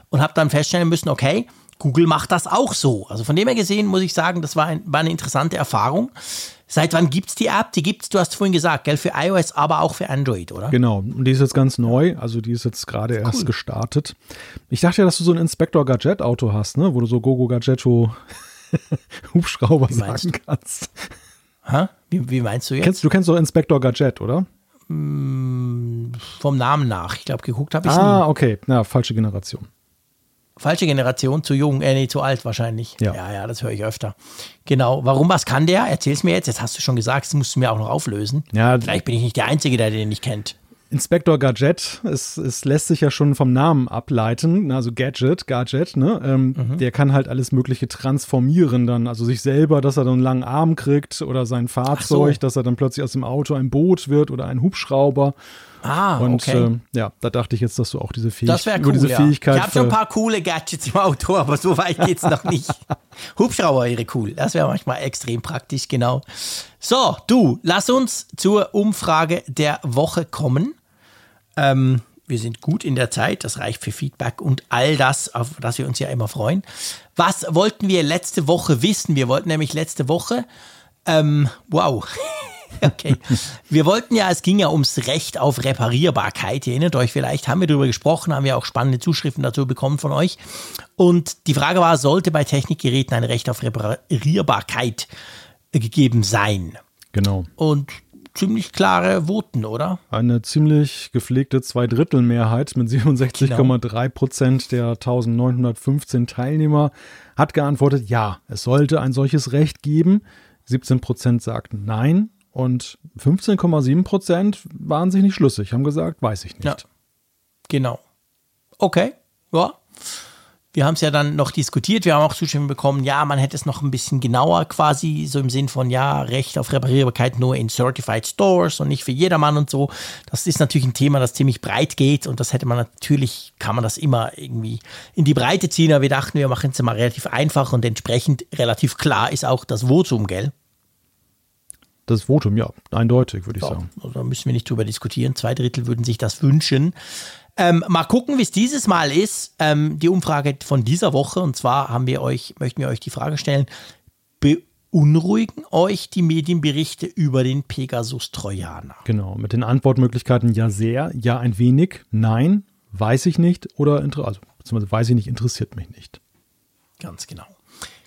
und habe dann feststellen müssen, okay, Google macht das auch so. Also von dem her gesehen muss ich sagen, das war, ein, war eine interessante Erfahrung. Seit wann gibt es die App? Die gibt es, du hast vorhin gesagt, gell, für iOS, aber auch für Android, oder? Genau, und die ist jetzt ganz neu, also die ist jetzt gerade erst cool. gestartet. Ich dachte ja, dass du so ein Inspector Gadget Auto hast, ne, wo du so Gogo Gadgetto Hubschrauber sagen kannst. Hä? Wie, wie meinst du jetzt? Kennst, du kennst doch Inspector Gadget, oder? Mm, vom Namen nach. Ich glaube, geguckt habe ich Ah, nie. okay. Na, falsche Generation. Falsche Generation, zu jung, äh, nee, zu alt wahrscheinlich. Ja, ja, ja das höre ich öfter. Genau. Warum, was kann der? Erzähl's mir jetzt. Jetzt hast du schon gesagt, das musst du mir auch noch auflösen. Ja, Vielleicht bin ich nicht der Einzige, der den nicht kennt. Inspektor Gadget, es, es lässt sich ja schon vom Namen ableiten, also Gadget, Gadget, ne? Ähm, mhm. Der kann halt alles Mögliche transformieren dann, also sich selber, dass er dann einen langen Arm kriegt oder sein Fahrzeug, so. dass er dann plötzlich aus dem Auto ein Boot wird oder ein Hubschrauber. Ah, und okay. äh, ja, da dachte ich jetzt, dass du auch diese, Fähig das cool, diese ja. Fähigkeit. Ich habe schon ein paar coole Gadgets im Auto, aber so weit geht's noch nicht. Hubschrauber wäre cool. Das wäre manchmal extrem praktisch, genau. So, du, lass uns zur Umfrage der Woche kommen. Ähm, wir sind gut in der Zeit, das reicht für Feedback und all das, auf das wir uns ja immer freuen. Was wollten wir letzte Woche wissen? Wir wollten nämlich letzte Woche, ähm, wow, Okay. Wir wollten ja, es ging ja ums Recht auf Reparierbarkeit. Ihr erinnert euch vielleicht, haben wir darüber gesprochen, haben wir auch spannende Zuschriften dazu bekommen von euch. Und die Frage war, sollte bei Technikgeräten ein Recht auf Reparierbarkeit gegeben sein? Genau. Und ziemlich klare Voten, oder? Eine ziemlich gepflegte Zweidrittelmehrheit mit 67,3 Prozent der 1915 Teilnehmer hat geantwortet, ja, es sollte ein solches Recht geben. 17 Prozent sagten nein und 15,7 Prozent waren sich nicht schlüssig, haben gesagt, weiß ich nicht. Ja, genau. Okay, ja. Wir haben es ja dann noch diskutiert, wir haben auch Zustimmung bekommen, ja, man hätte es noch ein bisschen genauer quasi, so im Sinn von, ja, Recht auf Reparierbarkeit nur in Certified Stores und nicht für jedermann und so. Das ist natürlich ein Thema, das ziemlich breit geht und das hätte man natürlich, kann man das immer irgendwie in die Breite ziehen, aber wir dachten, wir machen es mal relativ einfach und entsprechend relativ klar ist auch das Votum, gell? Das Votum, ja, eindeutig, würde ich ja, sagen. Also da müssen wir nicht drüber diskutieren. Zwei Drittel würden sich das wünschen. Ähm, mal gucken, wie es dieses Mal ist. Ähm, die Umfrage von dieser Woche. Und zwar haben wir euch, möchten wir euch die Frage stellen: Beunruhigen euch die Medienberichte über den Pegasus-Trojaner? Genau, mit den Antwortmöglichkeiten ja sehr, ja ein wenig, nein, weiß ich nicht oder also beziehungsweise weiß ich nicht, interessiert mich nicht. Ganz genau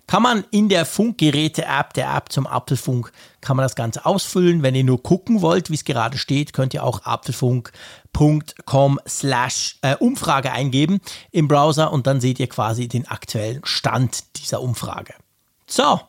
kann man in der Funkgeräte-App, der App zum Apfelfunk, kann man das Ganze ausfüllen. Wenn ihr nur gucken wollt, wie es gerade steht, könnt ihr auch apfelfunk.com slash äh, Umfrage eingeben im Browser und dann seht ihr quasi den aktuellen Stand dieser Umfrage. So,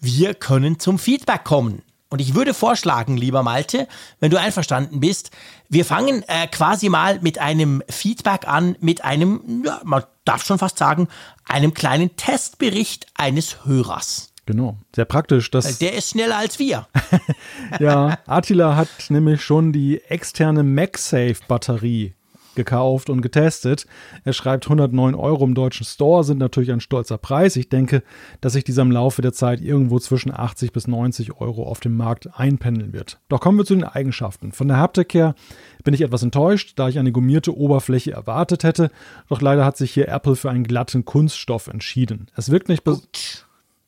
wir können zum Feedback kommen. Und ich würde vorschlagen, lieber Malte, wenn du einverstanden bist, wir fangen äh, quasi mal mit einem Feedback an, mit einem, ja, man darf schon fast sagen, einem kleinen Testbericht eines Hörers. Genau, sehr praktisch. Dass Der ist schneller als wir. ja, Attila hat nämlich schon die externe MagSafe-Batterie gekauft und getestet. Er schreibt 109 Euro im deutschen Store, sind natürlich ein stolzer Preis. Ich denke, dass sich dieser im Laufe der Zeit irgendwo zwischen 80 bis 90 Euro auf dem Markt einpendeln wird. Doch kommen wir zu den Eigenschaften. Von der Haptik her bin ich etwas enttäuscht, da ich eine gummierte Oberfläche erwartet hätte. Doch leider hat sich hier Apple für einen glatten Kunststoff entschieden. Es wirkt nicht,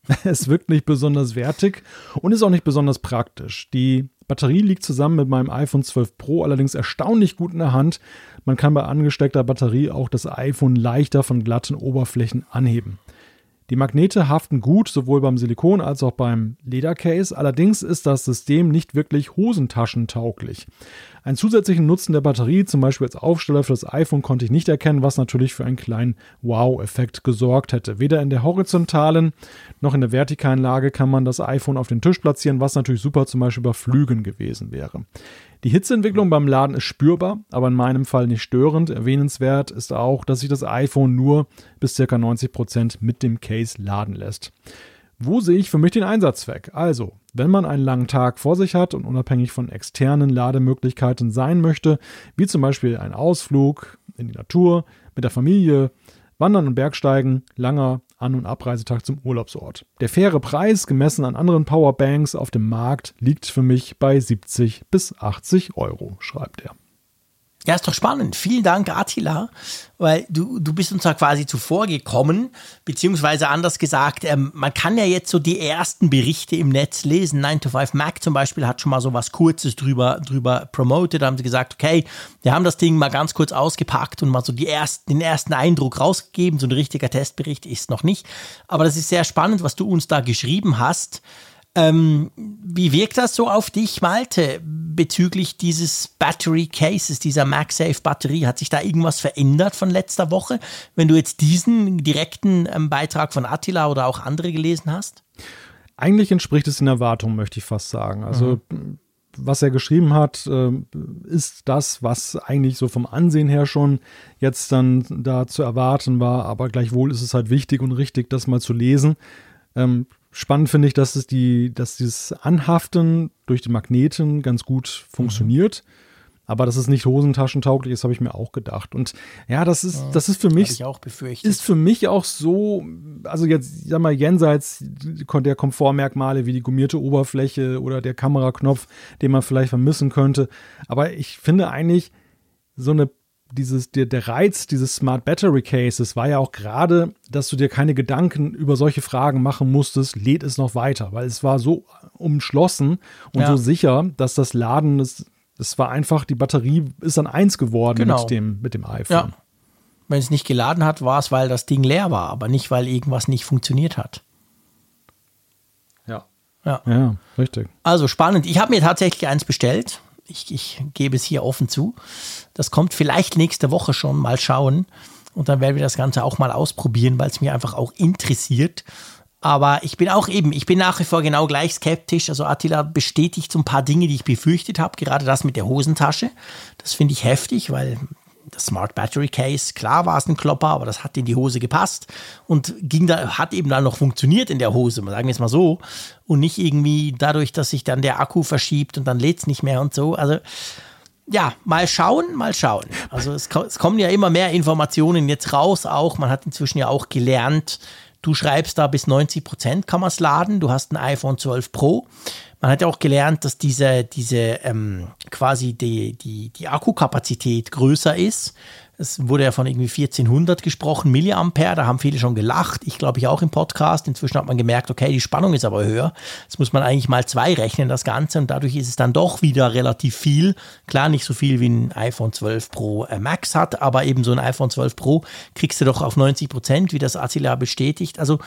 es wirkt nicht besonders wertig und ist auch nicht besonders praktisch. Die Batterie liegt zusammen mit meinem iPhone 12 Pro allerdings erstaunlich gut in der Hand. Man kann bei angesteckter Batterie auch das iPhone leichter von glatten Oberflächen anheben. Die Magnete haften gut, sowohl beim Silikon als auch beim Ledercase, allerdings ist das System nicht wirklich hosentaschentauglich. Einen zusätzlichen Nutzen der Batterie, zum Beispiel als Aufsteller für das iPhone, konnte ich nicht erkennen, was natürlich für einen kleinen Wow-Effekt gesorgt hätte. Weder in der horizontalen noch in der vertikalen Lage kann man das iPhone auf den Tisch platzieren, was natürlich super zum Beispiel bei Flügen gewesen wäre. Die Hitzeentwicklung beim Laden ist spürbar, aber in meinem Fall nicht störend. Erwähnenswert ist auch, dass sich das iPhone nur bis ca. 90% mit dem Case laden lässt. Wo sehe ich für mich den Einsatzzweck? Also, wenn man einen langen Tag vor sich hat und unabhängig von externen Lademöglichkeiten sein möchte, wie zum Beispiel ein Ausflug in die Natur, mit der Familie, Wandern und Bergsteigen, langer An- und Abreisetag zum Urlaubsort. Der faire Preis, gemessen an anderen Powerbanks auf dem Markt, liegt für mich bei 70 bis 80 Euro, schreibt er. Ja, ist doch spannend. Vielen Dank, Attila, weil du, du bist uns da quasi zuvor gekommen, beziehungsweise anders gesagt, ähm, man kann ja jetzt so die ersten Berichte im Netz lesen. 9 to 5 Mac zum Beispiel hat schon mal so was Kurzes drüber, drüber promoted. Da haben sie gesagt, okay, wir haben das Ding mal ganz kurz ausgepackt und mal so die ersten, den ersten Eindruck rausgegeben. So ein richtiger Testbericht ist noch nicht. Aber das ist sehr spannend, was du uns da geschrieben hast. Ähm, wie wirkt das so auf dich, Malte, bezüglich dieses Battery Cases, dieser MagSafe Batterie? Hat sich da irgendwas verändert von letzter Woche, wenn du jetzt diesen direkten ähm, Beitrag von Attila oder auch andere gelesen hast? Eigentlich entspricht es den Erwartungen, möchte ich fast sagen. Also mhm was er geschrieben hat, äh, ist das, was eigentlich so vom Ansehen her schon jetzt dann da zu erwarten war. Aber gleichwohl ist es halt wichtig und richtig, das mal zu lesen. Spannend finde ich, dass es die, dass dieses Anhaften durch die Magneten ganz gut funktioniert. Mhm. Aber dass es nicht hosentaschentauglich ist, habe ich mir auch gedacht. Und ja, das ist, ja, das ist für mich, ist für mich auch so, also jetzt, sag mal, jenseits der Komfortmerkmale wie die gummierte Oberfläche oder der Kameraknopf, den man vielleicht vermissen könnte. Aber ich finde eigentlich so eine dieses, der, der Reiz dieses Smart Battery Cases war ja auch gerade, dass du dir keine Gedanken über solche Fragen machen musstest, lädt es noch weiter, weil es war so umschlossen und ja. so sicher, dass das Laden es das war einfach, die Batterie ist dann eins geworden genau. mit, dem, mit dem iPhone. Ja. Wenn es nicht geladen hat, war es, weil das Ding leer war, aber nicht, weil irgendwas nicht funktioniert hat. Ja. Ja, ja richtig. Also spannend. Ich habe mir tatsächlich eins bestellt. Ich, ich gebe es hier offen zu. Das kommt vielleicht nächste Woche schon. Mal schauen. Und dann werden wir das Ganze auch mal ausprobieren, weil es mir einfach auch interessiert. Aber ich bin auch eben, ich bin nach wie vor genau gleich skeptisch. Also Attila bestätigt so ein paar Dinge, die ich befürchtet habe. Gerade das mit der Hosentasche. Das finde ich heftig, weil das Smart Battery Case, klar war es ein Klopper, aber das hat in die Hose gepasst und ging da, hat eben dann noch funktioniert in der Hose, sagen wir es mal so. Und nicht irgendwie dadurch, dass sich dann der Akku verschiebt und dann lädt es nicht mehr und so. Also ja, mal schauen, mal schauen. Also es, es kommen ja immer mehr Informationen jetzt raus auch. Man hat inzwischen ja auch gelernt, Du schreibst da bis 90 Prozent kann man es laden. Du hast ein iPhone 12 Pro. Man hat ja auch gelernt, dass diese, diese ähm, quasi die, die, die Akkukapazität größer ist. Es wurde ja von irgendwie 1400 gesprochen, Milliampere, da haben viele schon gelacht. Ich glaube, ich auch im Podcast. Inzwischen hat man gemerkt, okay, die Spannung ist aber höher. Jetzt muss man eigentlich mal zwei rechnen, das Ganze. Und dadurch ist es dann doch wieder relativ viel. Klar, nicht so viel wie ein iPhone 12 Pro äh, Max hat, aber eben so ein iPhone 12 Pro kriegst du doch auf 90 Prozent, wie das Azila bestätigt. Also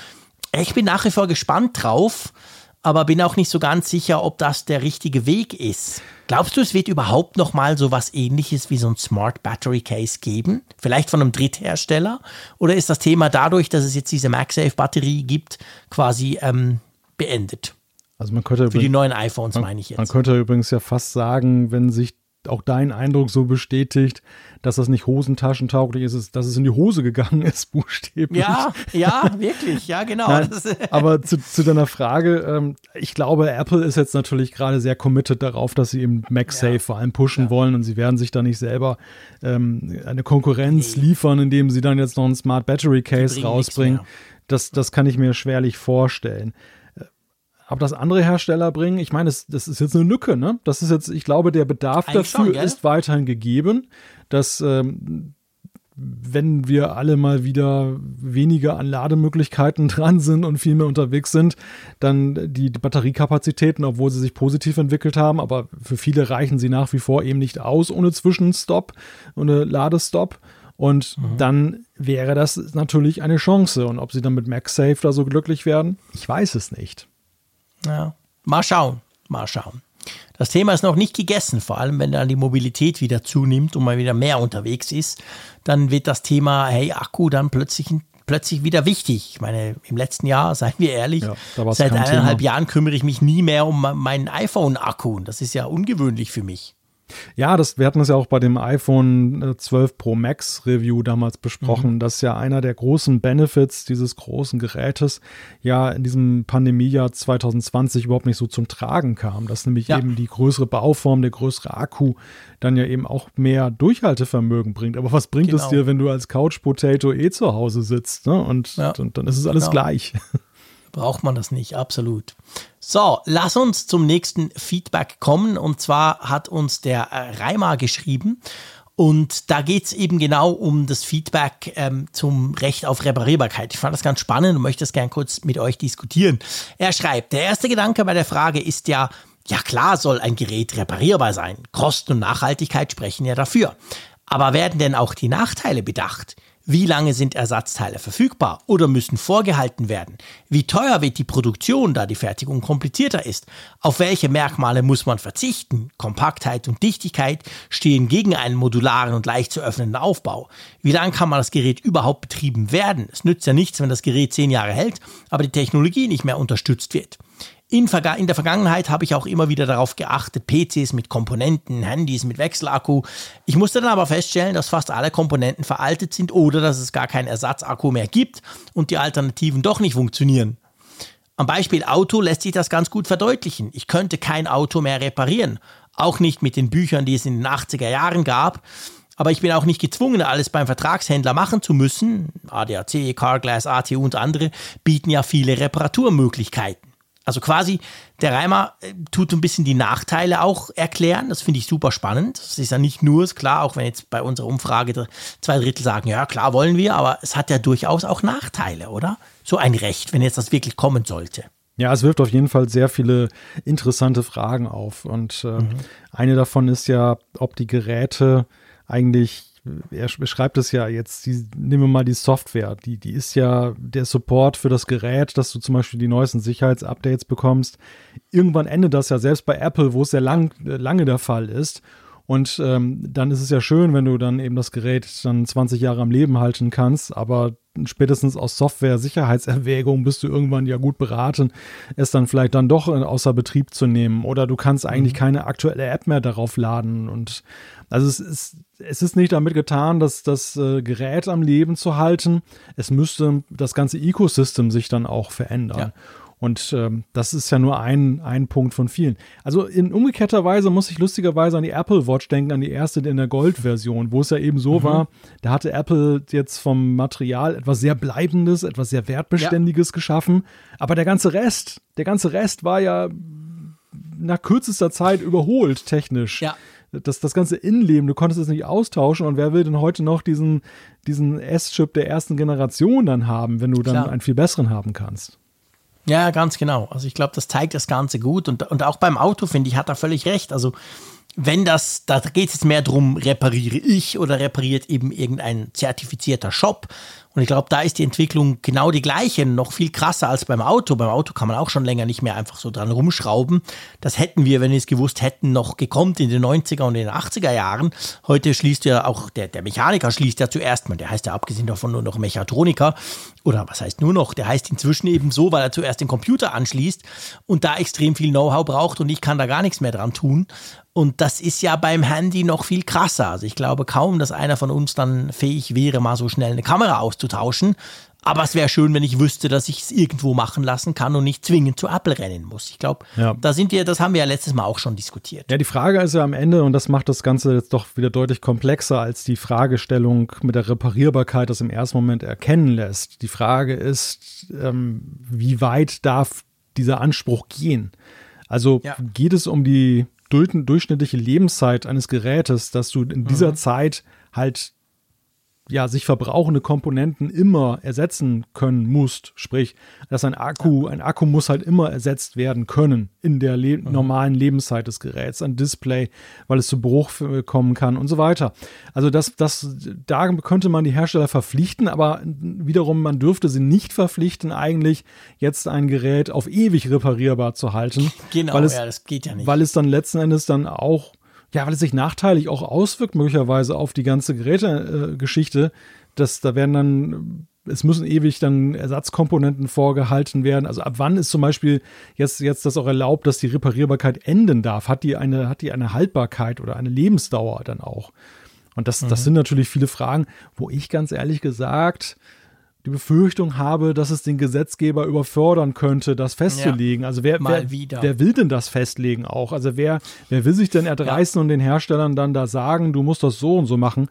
ich bin nach wie vor gespannt drauf aber bin auch nicht so ganz sicher, ob das der richtige Weg ist. Glaubst du, es wird überhaupt noch mal so was ähnliches wie so ein Smart Battery Case geben? Vielleicht von einem Dritthersteller? Oder ist das Thema dadurch, dass es jetzt diese MagSafe Batterie gibt, quasi ähm, beendet? Also man könnte für die neuen iPhones meine ich jetzt. Man könnte übrigens ja fast sagen, wenn sich auch dein Eindruck so bestätigt, dass das nicht hosentaschentauglich ist, dass es in die Hose gegangen ist, buchstäblich. Ja, ja, wirklich, ja, genau. Nein, aber zu, zu, deiner Frage, ähm, ich glaube, Apple ist jetzt natürlich gerade sehr committed darauf, dass sie eben MagSafe ja. vor allem pushen ja. wollen und sie werden sich da nicht selber ähm, eine Konkurrenz nee. liefern, indem sie dann jetzt noch ein Smart Battery Case rausbringen. Das, das kann ich mir schwerlich vorstellen. Aber das andere Hersteller bringen, ich meine, das, das ist jetzt eine Lücke, ne? Das ist jetzt, ich glaube, der Bedarf Eigentlich dafür schon, ist weiterhin gegeben, dass ähm, wenn wir alle mal wieder weniger an Lademöglichkeiten dran sind und viel mehr unterwegs sind, dann die, die Batteriekapazitäten, obwohl sie sich positiv entwickelt haben, aber für viele reichen sie nach wie vor eben nicht aus ohne Zwischenstopp, ohne Ladestopp. Und mhm. dann wäre das natürlich eine Chance. Und ob sie dann mit MagSafe da so glücklich werden, ich weiß es nicht. Ja, mal schauen, mal schauen. Das Thema ist noch nicht gegessen, vor allem wenn dann die Mobilität wieder zunimmt und man wieder mehr unterwegs ist, dann wird das Thema, hey, Akku dann plötzlich, plötzlich wieder wichtig. Ich meine, im letzten Jahr, seien wir ehrlich, ja, seit eineinhalb Thema. Jahren kümmere ich mich nie mehr um meinen iPhone-Akku. Das ist ja ungewöhnlich für mich. Ja, das, wir hatten es ja auch bei dem iPhone 12 äh, Pro Max Review damals besprochen, mhm. dass ja einer der großen Benefits dieses großen Gerätes ja in diesem Pandemiejahr 2020 überhaupt nicht so zum Tragen kam, dass nämlich ja. eben die größere Bauform, der größere Akku dann ja eben auch mehr Durchhaltevermögen bringt. Aber was bringt genau. es dir, wenn du als Couch Potato eh zu Hause sitzt ne? und, ja. und dann ist es alles genau. gleich. Braucht man das nicht, absolut. So, lass uns zum nächsten Feedback kommen. Und zwar hat uns der äh, Reimer geschrieben. Und da geht es eben genau um das Feedback ähm, zum Recht auf Reparierbarkeit. Ich fand das ganz spannend und möchte das gerne kurz mit euch diskutieren. Er schreibt, der erste Gedanke bei der Frage ist ja, ja klar soll ein Gerät reparierbar sein. Kosten und Nachhaltigkeit sprechen ja dafür. Aber werden denn auch die Nachteile bedacht? Wie lange sind Ersatzteile verfügbar oder müssen vorgehalten werden? Wie teuer wird die Produktion, da die Fertigung komplizierter ist? Auf welche Merkmale muss man verzichten? Kompaktheit und Dichtigkeit stehen gegen einen modularen und leicht zu öffnenden Aufbau. Wie lange kann man das Gerät überhaupt betrieben werden? Es nützt ja nichts, wenn das Gerät zehn Jahre hält, aber die Technologie nicht mehr unterstützt wird. In, in, der Vergangenheit habe ich auch immer wieder darauf geachtet, PCs mit Komponenten, Handys mit Wechselakku. Ich musste dann aber feststellen, dass fast alle Komponenten veraltet sind oder dass es gar keinen Ersatzakku mehr gibt und die Alternativen doch nicht funktionieren. Am Beispiel Auto lässt sich das ganz gut verdeutlichen. Ich könnte kein Auto mehr reparieren, auch nicht mit den Büchern, die es in den 80er Jahren gab. Aber ich bin auch nicht gezwungen, alles beim Vertragshändler machen zu müssen. ADAC, Carglass, ATU und andere bieten ja viele Reparaturmöglichkeiten. Also quasi, der Reimer äh, tut ein bisschen die Nachteile auch erklären. Das finde ich super spannend. Es ist ja nicht nur, ist klar, auch wenn jetzt bei unserer Umfrage zwei Drittel sagen, ja klar wollen wir, aber es hat ja durchaus auch Nachteile, oder? So ein Recht, wenn jetzt das wirklich kommen sollte. Ja, es wirft auf jeden Fall sehr viele interessante Fragen auf. Und äh, mhm. eine davon ist ja, ob die Geräte eigentlich er beschreibt es ja jetzt, die, nehmen wir mal die Software, die, die ist ja der Support für das Gerät, dass du zum Beispiel die neuesten Sicherheitsupdates bekommst. Irgendwann endet das ja selbst bei Apple, wo es sehr lang, lange der Fall ist. Und ähm, dann ist es ja schön, wenn du dann eben das Gerät dann 20 Jahre am Leben halten kannst, aber spätestens aus Software-Sicherheitserwägungen bist du irgendwann ja gut beraten, es dann vielleicht dann doch außer Betrieb zu nehmen. Oder du kannst eigentlich mhm. keine aktuelle App mehr darauf laden. Und also es ist, es ist nicht damit getan, dass das äh, Gerät am Leben zu halten. Es müsste das ganze Ecosystem sich dann auch verändern. Ja. Und ähm, das ist ja nur ein, ein Punkt von vielen. Also in umgekehrter Weise muss ich lustigerweise an die Apple Watch denken, an die erste in der Gold-Version, wo es ja eben so mhm. war, da hatte Apple jetzt vom Material etwas sehr Bleibendes, etwas sehr Wertbeständiges ja. geschaffen. Aber der ganze Rest, der ganze Rest war ja nach kürzester Zeit überholt technisch. Ja das, das ganze Innenleben, du konntest es nicht austauschen und wer will denn heute noch diesen, diesen S-Chip der ersten Generation dann haben, wenn du dann Klar. einen viel besseren haben kannst? Ja, ganz genau. Also ich glaube, das zeigt das Ganze gut. Und, und auch beim Auto, finde ich, hat er völlig recht. Also wenn das, da geht es jetzt mehr darum, repariere ich oder repariert eben irgendein zertifizierter Shop. Und ich glaube, da ist die Entwicklung genau die gleiche, noch viel krasser als beim Auto. Beim Auto kann man auch schon länger nicht mehr einfach so dran rumschrauben. Das hätten wir, wenn wir es gewusst hätten, noch gekonnt in den 90er und den 80er Jahren. Heute schließt ja auch der, der Mechaniker schließt ja zuerst mal, der heißt ja abgesehen davon nur noch Mechatroniker. Oder was heißt nur noch? Der heißt inzwischen eben so, weil er zuerst den Computer anschließt und da extrem viel Know-how braucht und ich kann da gar nichts mehr dran tun. Und das ist ja beim Handy noch viel krasser. Also ich glaube kaum, dass einer von uns dann fähig wäre, mal so schnell eine Kamera auszutauschen. Aber es wäre schön, wenn ich wüsste, dass ich es irgendwo machen lassen kann und nicht zwingend zu Apple rennen muss. Ich glaube, ja. da sind wir, das haben wir ja letztes Mal auch schon diskutiert. Ja, die Frage ist ja am Ende, und das macht das Ganze jetzt doch wieder deutlich komplexer als die Fragestellung mit der Reparierbarkeit, das im ersten Moment erkennen lässt. Die Frage ist, ähm, wie weit darf dieser Anspruch gehen? Also ja. geht es um die durchschnittliche Lebenszeit eines Gerätes, dass du in dieser mhm. Zeit halt ja, sich verbrauchende Komponenten immer ersetzen können musst. Sprich, dass ein Akku, ein Akku muss halt immer ersetzt werden können in der le mhm. normalen Lebenszeit des Geräts, ein Display, weil es zu Bruch kommen kann und so weiter. Also das, das, da könnte man die Hersteller verpflichten, aber wiederum, man dürfte sie nicht verpflichten, eigentlich jetzt ein Gerät auf ewig reparierbar zu halten. Genau, weil es, ja, das geht ja nicht. Weil es dann letzten Endes dann auch ja, weil es sich nachteilig auch auswirkt, möglicherweise auf die ganze Gerätegeschichte. Dass da werden dann, es müssen ewig dann Ersatzkomponenten vorgehalten werden. Also ab wann ist zum Beispiel jetzt, jetzt das auch erlaubt, dass die Reparierbarkeit enden darf? Hat die eine, hat die eine Haltbarkeit oder eine Lebensdauer dann auch? Und das, mhm. das sind natürlich viele Fragen, wo ich ganz ehrlich gesagt, die Befürchtung habe, dass es den Gesetzgeber überfordern könnte, das festzulegen. Ja, also wer, wer, wer, will denn das festlegen auch? Also wer, wer will sich denn erdreisten ja. und den Herstellern dann da sagen, du musst das so und so machen?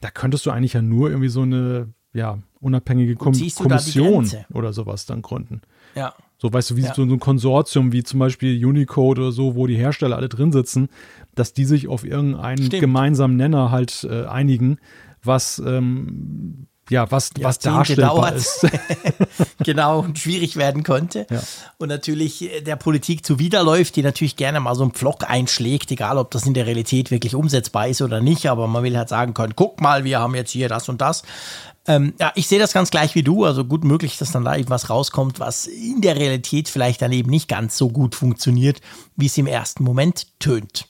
Da könntest du eigentlich ja nur irgendwie so eine ja, unabhängige Kom Kommission oder sowas dann gründen. Ja. So, weißt du, wie ja. so ein Konsortium wie zum Beispiel Unicode oder so, wo die Hersteller alle drin sitzen, dass die sich auf irgendeinen Stimmt. gemeinsamen Nenner halt äh, einigen, was ähm, ja, was, was darstellbar dauert. ist. genau, schwierig werden könnte. Ja. Und natürlich äh, der Politik zuwiderläuft, die natürlich gerne mal so einen Pflock einschlägt, egal ob das in der Realität wirklich umsetzbar ist oder nicht, aber man will halt sagen können, guck mal, wir haben jetzt hier das und das. Ähm, ja, ich sehe das ganz gleich wie du, also gut möglich, dass dann da irgendwas rauskommt, was in der Realität vielleicht dann eben nicht ganz so gut funktioniert, wie es im ersten Moment tönt.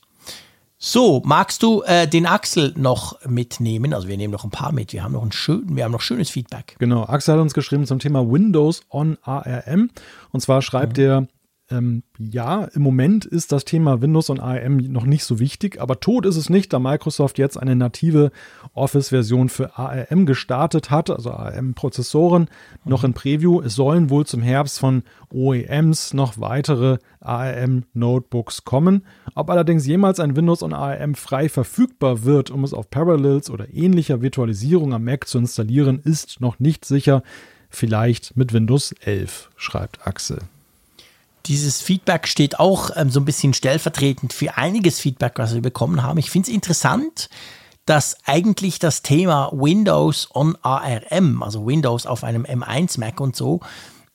So, magst du äh, den Axel noch mitnehmen? Also wir nehmen noch ein paar mit. Wir haben noch ein schön, wir haben noch schönes Feedback. Genau, Axel hat uns geschrieben zum Thema Windows on ARM. Und zwar schreibt mhm. er, ähm, ja, im Moment ist das Thema Windows und ARM noch nicht so wichtig, aber tot ist es nicht, da Microsoft jetzt eine native Office-Version für ARM gestartet hat, also ARM-Prozessoren noch in Preview. Es sollen wohl zum Herbst von OEMs noch weitere ARM-Notebooks kommen. Ob allerdings jemals ein Windows und ARM frei verfügbar wird, um es auf Parallels oder ähnlicher Virtualisierung am Mac zu installieren, ist noch nicht sicher. Vielleicht mit Windows 11, schreibt Axel. Dieses Feedback steht auch ähm, so ein bisschen stellvertretend für einiges Feedback, was wir bekommen haben. Ich finde es interessant, dass eigentlich das Thema Windows on ARM, also Windows auf einem M1 Mac und so,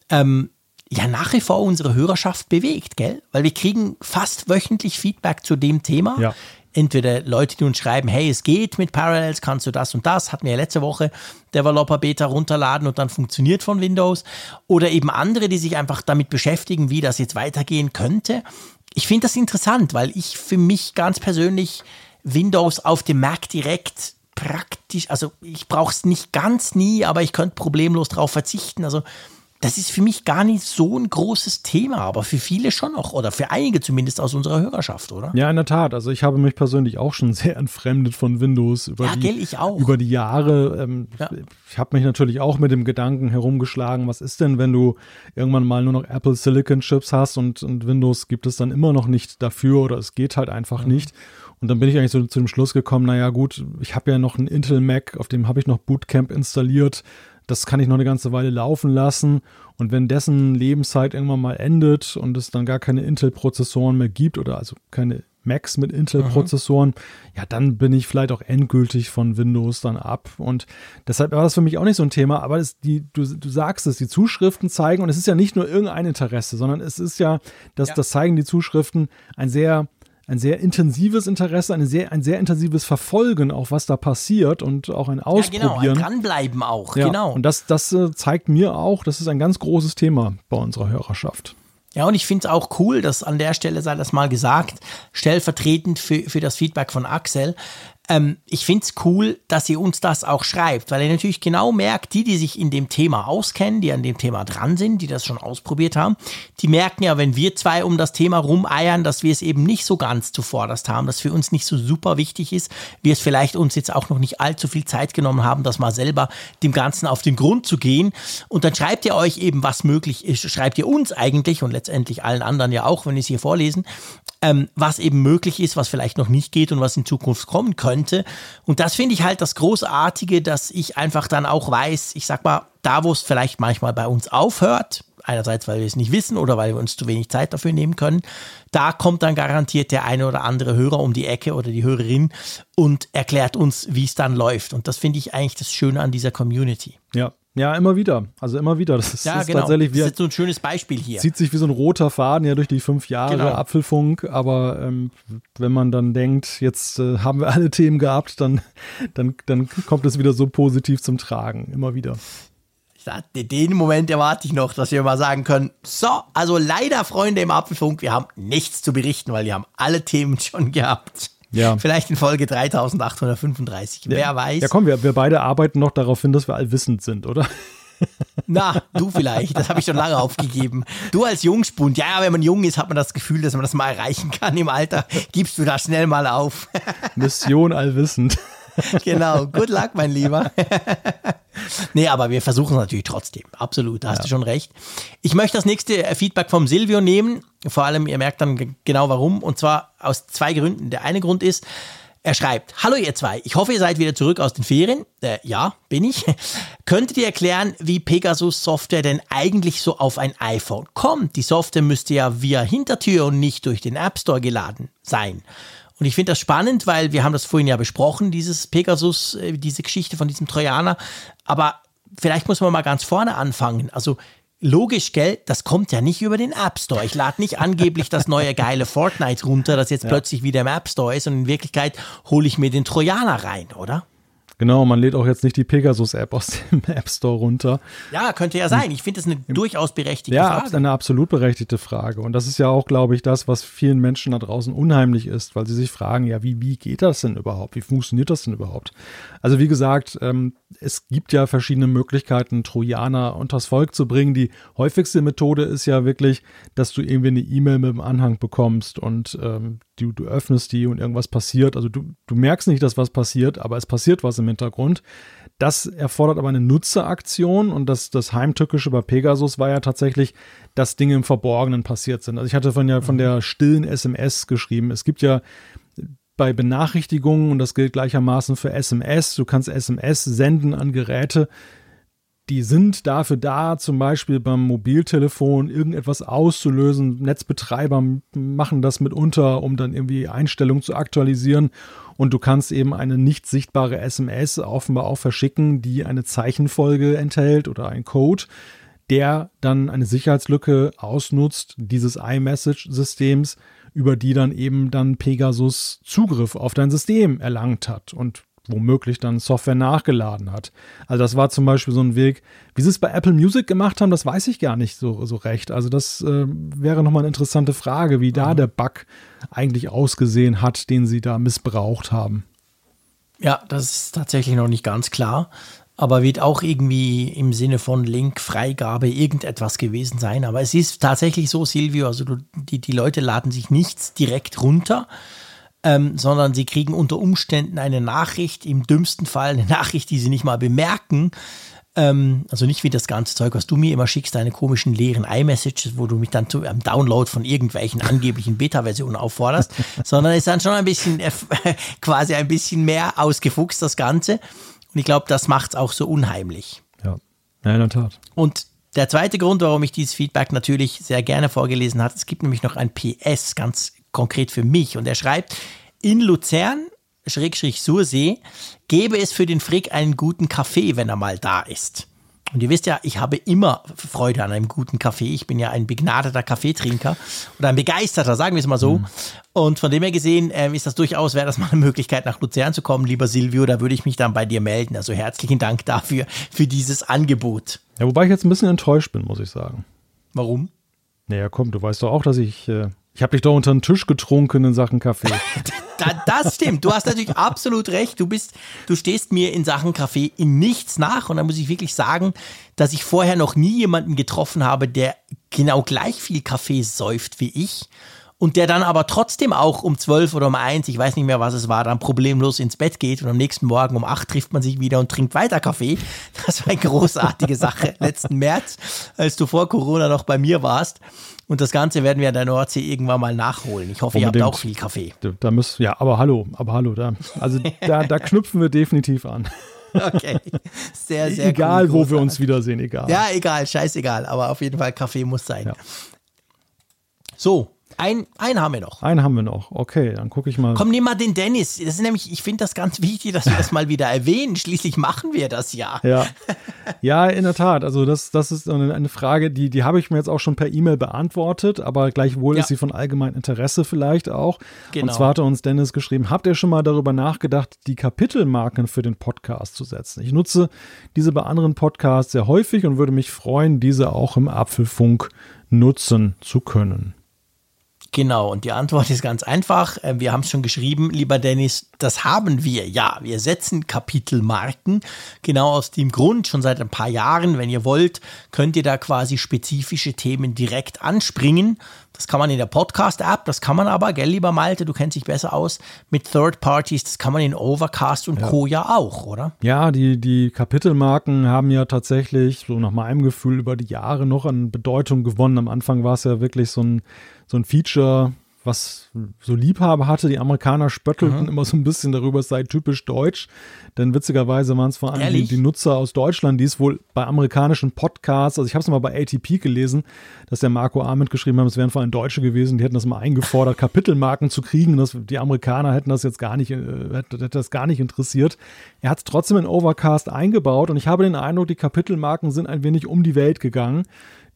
ähm, ja nach wie vor unsere Hörerschaft bewegt, gell? Weil wir kriegen fast wöchentlich Feedback zu dem Thema. Ja entweder Leute, die uns schreiben, hey, es geht mit Parallels, kannst du das und das, hatten wir ja letzte Woche Developer Beta runterladen und dann funktioniert von Windows, oder eben andere, die sich einfach damit beschäftigen, wie das jetzt weitergehen könnte. Ich finde das interessant, weil ich für mich ganz persönlich Windows auf dem Mac direkt praktisch, also ich brauche es nicht ganz nie, aber ich könnte problemlos darauf verzichten. Also das ist für mich gar nicht so ein großes Thema, aber für viele schon noch oder für einige zumindest aus unserer Hörerschaft, oder? Ja, in der Tat. Also ich habe mich persönlich auch schon sehr entfremdet von Windows über, ja, die, gell, ich auch. über die Jahre. Ähm, ja. Ich habe mich natürlich auch mit dem Gedanken herumgeschlagen, was ist denn, wenn du irgendwann mal nur noch Apple Silicon Chips hast und, und Windows gibt es dann immer noch nicht dafür oder es geht halt einfach mhm. nicht. Und dann bin ich eigentlich so zu dem Schluss gekommen, naja gut, ich habe ja noch einen Intel Mac, auf dem habe ich noch Bootcamp installiert das kann ich noch eine ganze Weile laufen lassen. Und wenn dessen Lebenszeit irgendwann mal endet und es dann gar keine Intel-Prozessoren mehr gibt oder also keine Macs mit Intel-Prozessoren, mhm. ja, dann bin ich vielleicht auch endgültig von Windows dann ab. Und deshalb war das für mich auch nicht so ein Thema. Aber die, du, du sagst es, die Zuschriften zeigen, und es ist ja nicht nur irgendein Interesse, sondern es ist ja, dass ja. das zeigen die Zuschriften ein sehr ein sehr intensives Interesse, eine sehr, ein sehr intensives Verfolgen, auch was da passiert und auch ein Ausprobieren. Ja, genau, ein dranbleiben auch, ja, genau. Und das, das äh, zeigt mir auch, das ist ein ganz großes Thema bei unserer Hörerschaft. Ja, und ich finde es auch cool, dass an der Stelle sei das mal gesagt, stellvertretend für, für das Feedback von Axel, ähm, ich finde es cool, dass ihr uns das auch schreibt, weil ihr natürlich genau merkt, die, die sich in dem Thema auskennen, die an dem Thema dran sind, die das schon ausprobiert haben, die merken ja, wenn wir zwei um das Thema rumeiern, dass wir es eben nicht so ganz zuvorderst haben, dass für uns nicht so super wichtig ist, wir es vielleicht uns jetzt auch noch nicht allzu viel Zeit genommen haben, das mal selber dem Ganzen auf den Grund zu gehen. Und dann schreibt ihr euch eben, was möglich ist, schreibt ihr uns eigentlich und letztendlich allen anderen ja auch, wenn wir es hier vorlesen, ähm, was eben möglich ist, was vielleicht noch nicht geht und was in Zukunft kommen könnte. Und das finde ich halt das Großartige, dass ich einfach dann auch weiß, ich sag mal, da wo es vielleicht manchmal bei uns aufhört, einerseits weil wir es nicht wissen oder weil wir uns zu wenig Zeit dafür nehmen können, da kommt dann garantiert der eine oder andere Hörer um die Ecke oder die Hörerin und erklärt uns, wie es dann läuft. Und das finde ich eigentlich das Schöne an dieser Community. Ja, ja, immer wieder. Also immer wieder. Das ist, ja, ist genau. tatsächlich wie. Das ist so ein schönes Beispiel hier. Zieht sich wie so ein roter Faden ja durch die fünf Jahre genau. Apfelfunk. Aber ähm, wenn man dann denkt, jetzt äh, haben wir alle Themen gehabt, dann, dann, dann kommt es wieder so positiv zum Tragen. Immer wieder. Den Moment erwarte ich noch, dass wir mal sagen können, so, also leider, Freunde im Apfelfunk, wir haben nichts zu berichten, weil wir haben alle Themen schon gehabt. Ja. Vielleicht in Folge 3835. Ja. Wer weiß. Ja, komm, wir, wir beide arbeiten noch darauf hin, dass wir allwissend sind, oder? Na, du vielleicht. Das habe ich schon lange aufgegeben. Du als Jungspund, ja, wenn man jung ist, hat man das Gefühl, dass man das mal erreichen kann im Alter. Gibst du da schnell mal auf. Mission allwissend. Genau. Good luck, mein Lieber. nee, aber wir versuchen es natürlich trotzdem. Absolut, da hast ja. du schon recht. Ich möchte das nächste Feedback vom Silvio nehmen. Vor allem, ihr merkt dann genau warum. Und zwar aus zwei Gründen. Der eine Grund ist, er schreibt, hallo ihr zwei, ich hoffe, ihr seid wieder zurück aus den Ferien. Äh, ja, bin ich. Könntet ihr erklären, wie Pegasus Software denn eigentlich so auf ein iPhone kommt? Die Software müsste ja via Hintertür und nicht durch den App Store geladen sein. Und ich finde das spannend, weil wir haben das vorhin ja besprochen, dieses Pegasus, äh, diese Geschichte von diesem Trojaner. Aber vielleicht muss man mal ganz vorne anfangen. Also logisch, gell, das kommt ja nicht über den App Store. Ich lade nicht angeblich das neue geile Fortnite runter, das jetzt ja. plötzlich wieder im App Store ist und in Wirklichkeit hole ich mir den Trojaner rein, oder? Genau, man lädt auch jetzt nicht die Pegasus-App aus dem App Store runter. Ja, könnte ja sein. Ich finde das eine durchaus berechtigte ja, Frage. Ja, eine absolut berechtigte Frage. Und das ist ja auch, glaube ich, das, was vielen Menschen da draußen unheimlich ist, weil sie sich fragen, ja, wie, wie geht das denn überhaupt? Wie funktioniert das denn überhaupt? Also wie gesagt, ähm, es gibt ja verschiedene Möglichkeiten, Trojaner unters Volk zu bringen. Die häufigste Methode ist ja wirklich, dass du irgendwie eine E-Mail mit dem Anhang bekommst und ähm, du, du öffnest die und irgendwas passiert. Also du, du merkst nicht, dass was passiert, aber es passiert was im Hintergrund. Das erfordert aber eine Nutzeraktion und das, das Heimtückische bei Pegasus war ja tatsächlich, dass Dinge im Verborgenen passiert sind. Also ich hatte von, ja, von der stillen SMS geschrieben. Es gibt ja bei Benachrichtigungen, und das gilt gleichermaßen für SMS, du kannst SMS senden an Geräte, die sind dafür da, zum Beispiel beim Mobiltelefon irgendetwas auszulösen. Netzbetreiber machen das mitunter, um dann irgendwie Einstellungen zu aktualisieren. Und du kannst eben eine nicht sichtbare SMS offenbar auch verschicken, die eine Zeichenfolge enthält oder ein Code, der dann eine Sicherheitslücke ausnutzt, dieses iMessage-Systems, über die dann eben dann Pegasus Zugriff auf dein System erlangt hat. Und womöglich dann Software nachgeladen hat. Also das war zum Beispiel so ein Weg, wie sie es bei Apple Music gemacht haben, das weiß ich gar nicht so, so recht. Also das äh, wäre nochmal eine interessante Frage, wie da mhm. der Bug eigentlich ausgesehen hat, den sie da missbraucht haben. Ja, das ist tatsächlich noch nicht ganz klar, aber wird auch irgendwie im Sinne von Linkfreigabe irgendetwas gewesen sein. Aber es ist tatsächlich so, Silvio, also du, die, die Leute laden sich nichts direkt runter, ähm, sondern sie kriegen unter Umständen eine Nachricht, im dümmsten Fall eine Nachricht, die sie nicht mal bemerken. Ähm, also nicht wie das ganze Zeug, was du mir immer schickst, deine komischen leeren iMessages, wo du mich dann zu einem Download von irgendwelchen angeblichen Beta-Versionen aufforderst, sondern es ist dann schon ein bisschen, äh, quasi ein bisschen mehr ausgefuchst, das Ganze. Und ich glaube, das macht es auch so unheimlich. Ja, ja in der Tat. Und der zweite Grund, warum ich dieses Feedback natürlich sehr gerne vorgelesen habe, es gibt nämlich noch ein PS, ganz konkret für mich. Und er schreibt, in Luzern, Schrägstrich Sursee, gäbe es für den Frick einen guten Kaffee, wenn er mal da ist. Und ihr wisst ja, ich habe immer Freude an einem guten Kaffee. Ich bin ja ein begnadeter Kaffeetrinker oder ein begeisterter, sagen wir es mal so. Mhm. Und von dem her gesehen äh, ist das durchaus, wäre das mal eine Möglichkeit, nach Luzern zu kommen, lieber Silvio. Da würde ich mich dann bei dir melden. Also herzlichen Dank dafür, für dieses Angebot. Ja, wobei ich jetzt ein bisschen enttäuscht bin, muss ich sagen. Warum? Naja, komm, du weißt doch auch, dass ich äh, ich habe dich doch unter den Tisch getrunken in Sachen Kaffee. das stimmt. Du hast natürlich absolut recht. Du bist, du stehst mir in Sachen Kaffee in nichts nach. Und da muss ich wirklich sagen, dass ich vorher noch nie jemanden getroffen habe, der genau gleich viel Kaffee säuft wie ich. Und der dann aber trotzdem auch um zwölf oder um eins, ich weiß nicht mehr, was es war, dann problemlos ins Bett geht und am nächsten Morgen um acht trifft man sich wieder und trinkt weiter Kaffee. Das war eine großartige Sache letzten März, als du vor Corona noch bei mir warst. Und das Ganze werden wir an der Nordsee irgendwann mal nachholen. Ich hoffe, Unbedingt. ihr habt auch viel Kaffee. Da, da müsst, ja, aber hallo, aber hallo, da, also da, da knüpfen wir definitiv an. Okay, sehr, sehr Egal, cool, wo wir uns wiedersehen, egal. Ja, egal, scheißegal, aber auf jeden Fall Kaffee muss sein. Ja. So, ein, einen haben wir noch. Einen haben wir noch. Okay, dann gucke ich mal. Komm, nimm mal den Dennis. Das ist nämlich, ich finde das ganz wichtig, dass wir das mal wieder erwähnen. Schließlich machen wir das ja. Ja, ja in der Tat. Also das, das ist eine Frage, die, die habe ich mir jetzt auch schon per E-Mail beantwortet, aber gleichwohl ja. ist sie von allgemeinem Interesse vielleicht auch. Genau. Und zwar hat uns Dennis geschrieben, habt ihr schon mal darüber nachgedacht, die Kapitelmarken für den Podcast zu setzen? Ich nutze diese bei anderen Podcasts sehr häufig und würde mich freuen, diese auch im Apfelfunk nutzen zu können. Genau, und die Antwort ist ganz einfach. Äh, wir haben es schon geschrieben, lieber Dennis, das haben wir. Ja, wir setzen Kapitelmarken. Genau aus dem Grund, schon seit ein paar Jahren, wenn ihr wollt, könnt ihr da quasi spezifische Themen direkt anspringen. Das kann man in der Podcast-App, das kann man aber, gell, lieber Malte, du kennst dich besser aus, mit Third Parties, das kann man in Overcast und ja. Co. ja auch, oder? Ja, die, die Kapitelmarken haben ja tatsächlich, so nach meinem Gefühl, über die Jahre noch an Bedeutung gewonnen. Am Anfang war es ja wirklich so ein so ein Feature, was so Liebhaber hatte. Die Amerikaner spöttelten mhm. immer so ein bisschen darüber, es sei typisch deutsch. Denn witzigerweise waren es vor allem die, die, Nutzer aus Deutschland, die es wohl bei amerikanischen Podcasts, also ich habe es mal bei ATP gelesen, dass der Marco Arment geschrieben hat, es wären vor allem Deutsche gewesen, die hätten das mal eingefordert, Kapitelmarken zu kriegen. Das, die Amerikaner hätten das jetzt gar nicht, äh, hätte das gar nicht interessiert. Er hat es trotzdem in Overcast eingebaut und ich habe den Eindruck, die Kapitelmarken sind ein wenig um die Welt gegangen.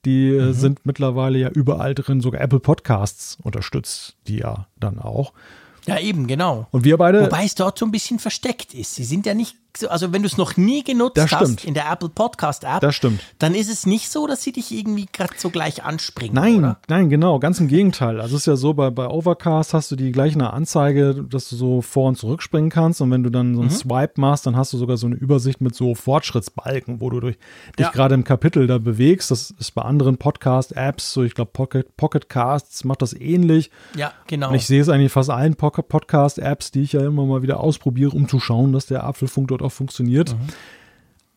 Die äh, mhm. sind mittlerweile ja überall drin, sogar Apple Podcasts unterstützt die ja dann auch. Ja, eben, genau. Und wir beide. Wobei es dort so ein bisschen versteckt ist. Sie sind ja nicht also wenn du es noch nie genutzt hast in der Apple Podcast App, dann ist es nicht so, dass sie dich irgendwie gerade so gleich anspringen. Nein, oder? nein, genau, ganz im Gegenteil. Also es ist ja so, bei, bei Overcast hast du die gleiche Anzeige, dass du so vor und zurück springen kannst und wenn du dann so einen mhm. Swipe machst, dann hast du sogar so eine Übersicht mit so Fortschrittsbalken, wo du durch, dich ja. gerade im Kapitel da bewegst. Das ist bei anderen Podcast-Apps, so ich glaube Pocket, Pocket Casts macht das ähnlich. Ja, genau. Und ich sehe es eigentlich fast allen Podcast-Apps, die ich ja immer mal wieder ausprobiere, um zu schauen, dass der Apfelfunk dort auch funktioniert. Mhm.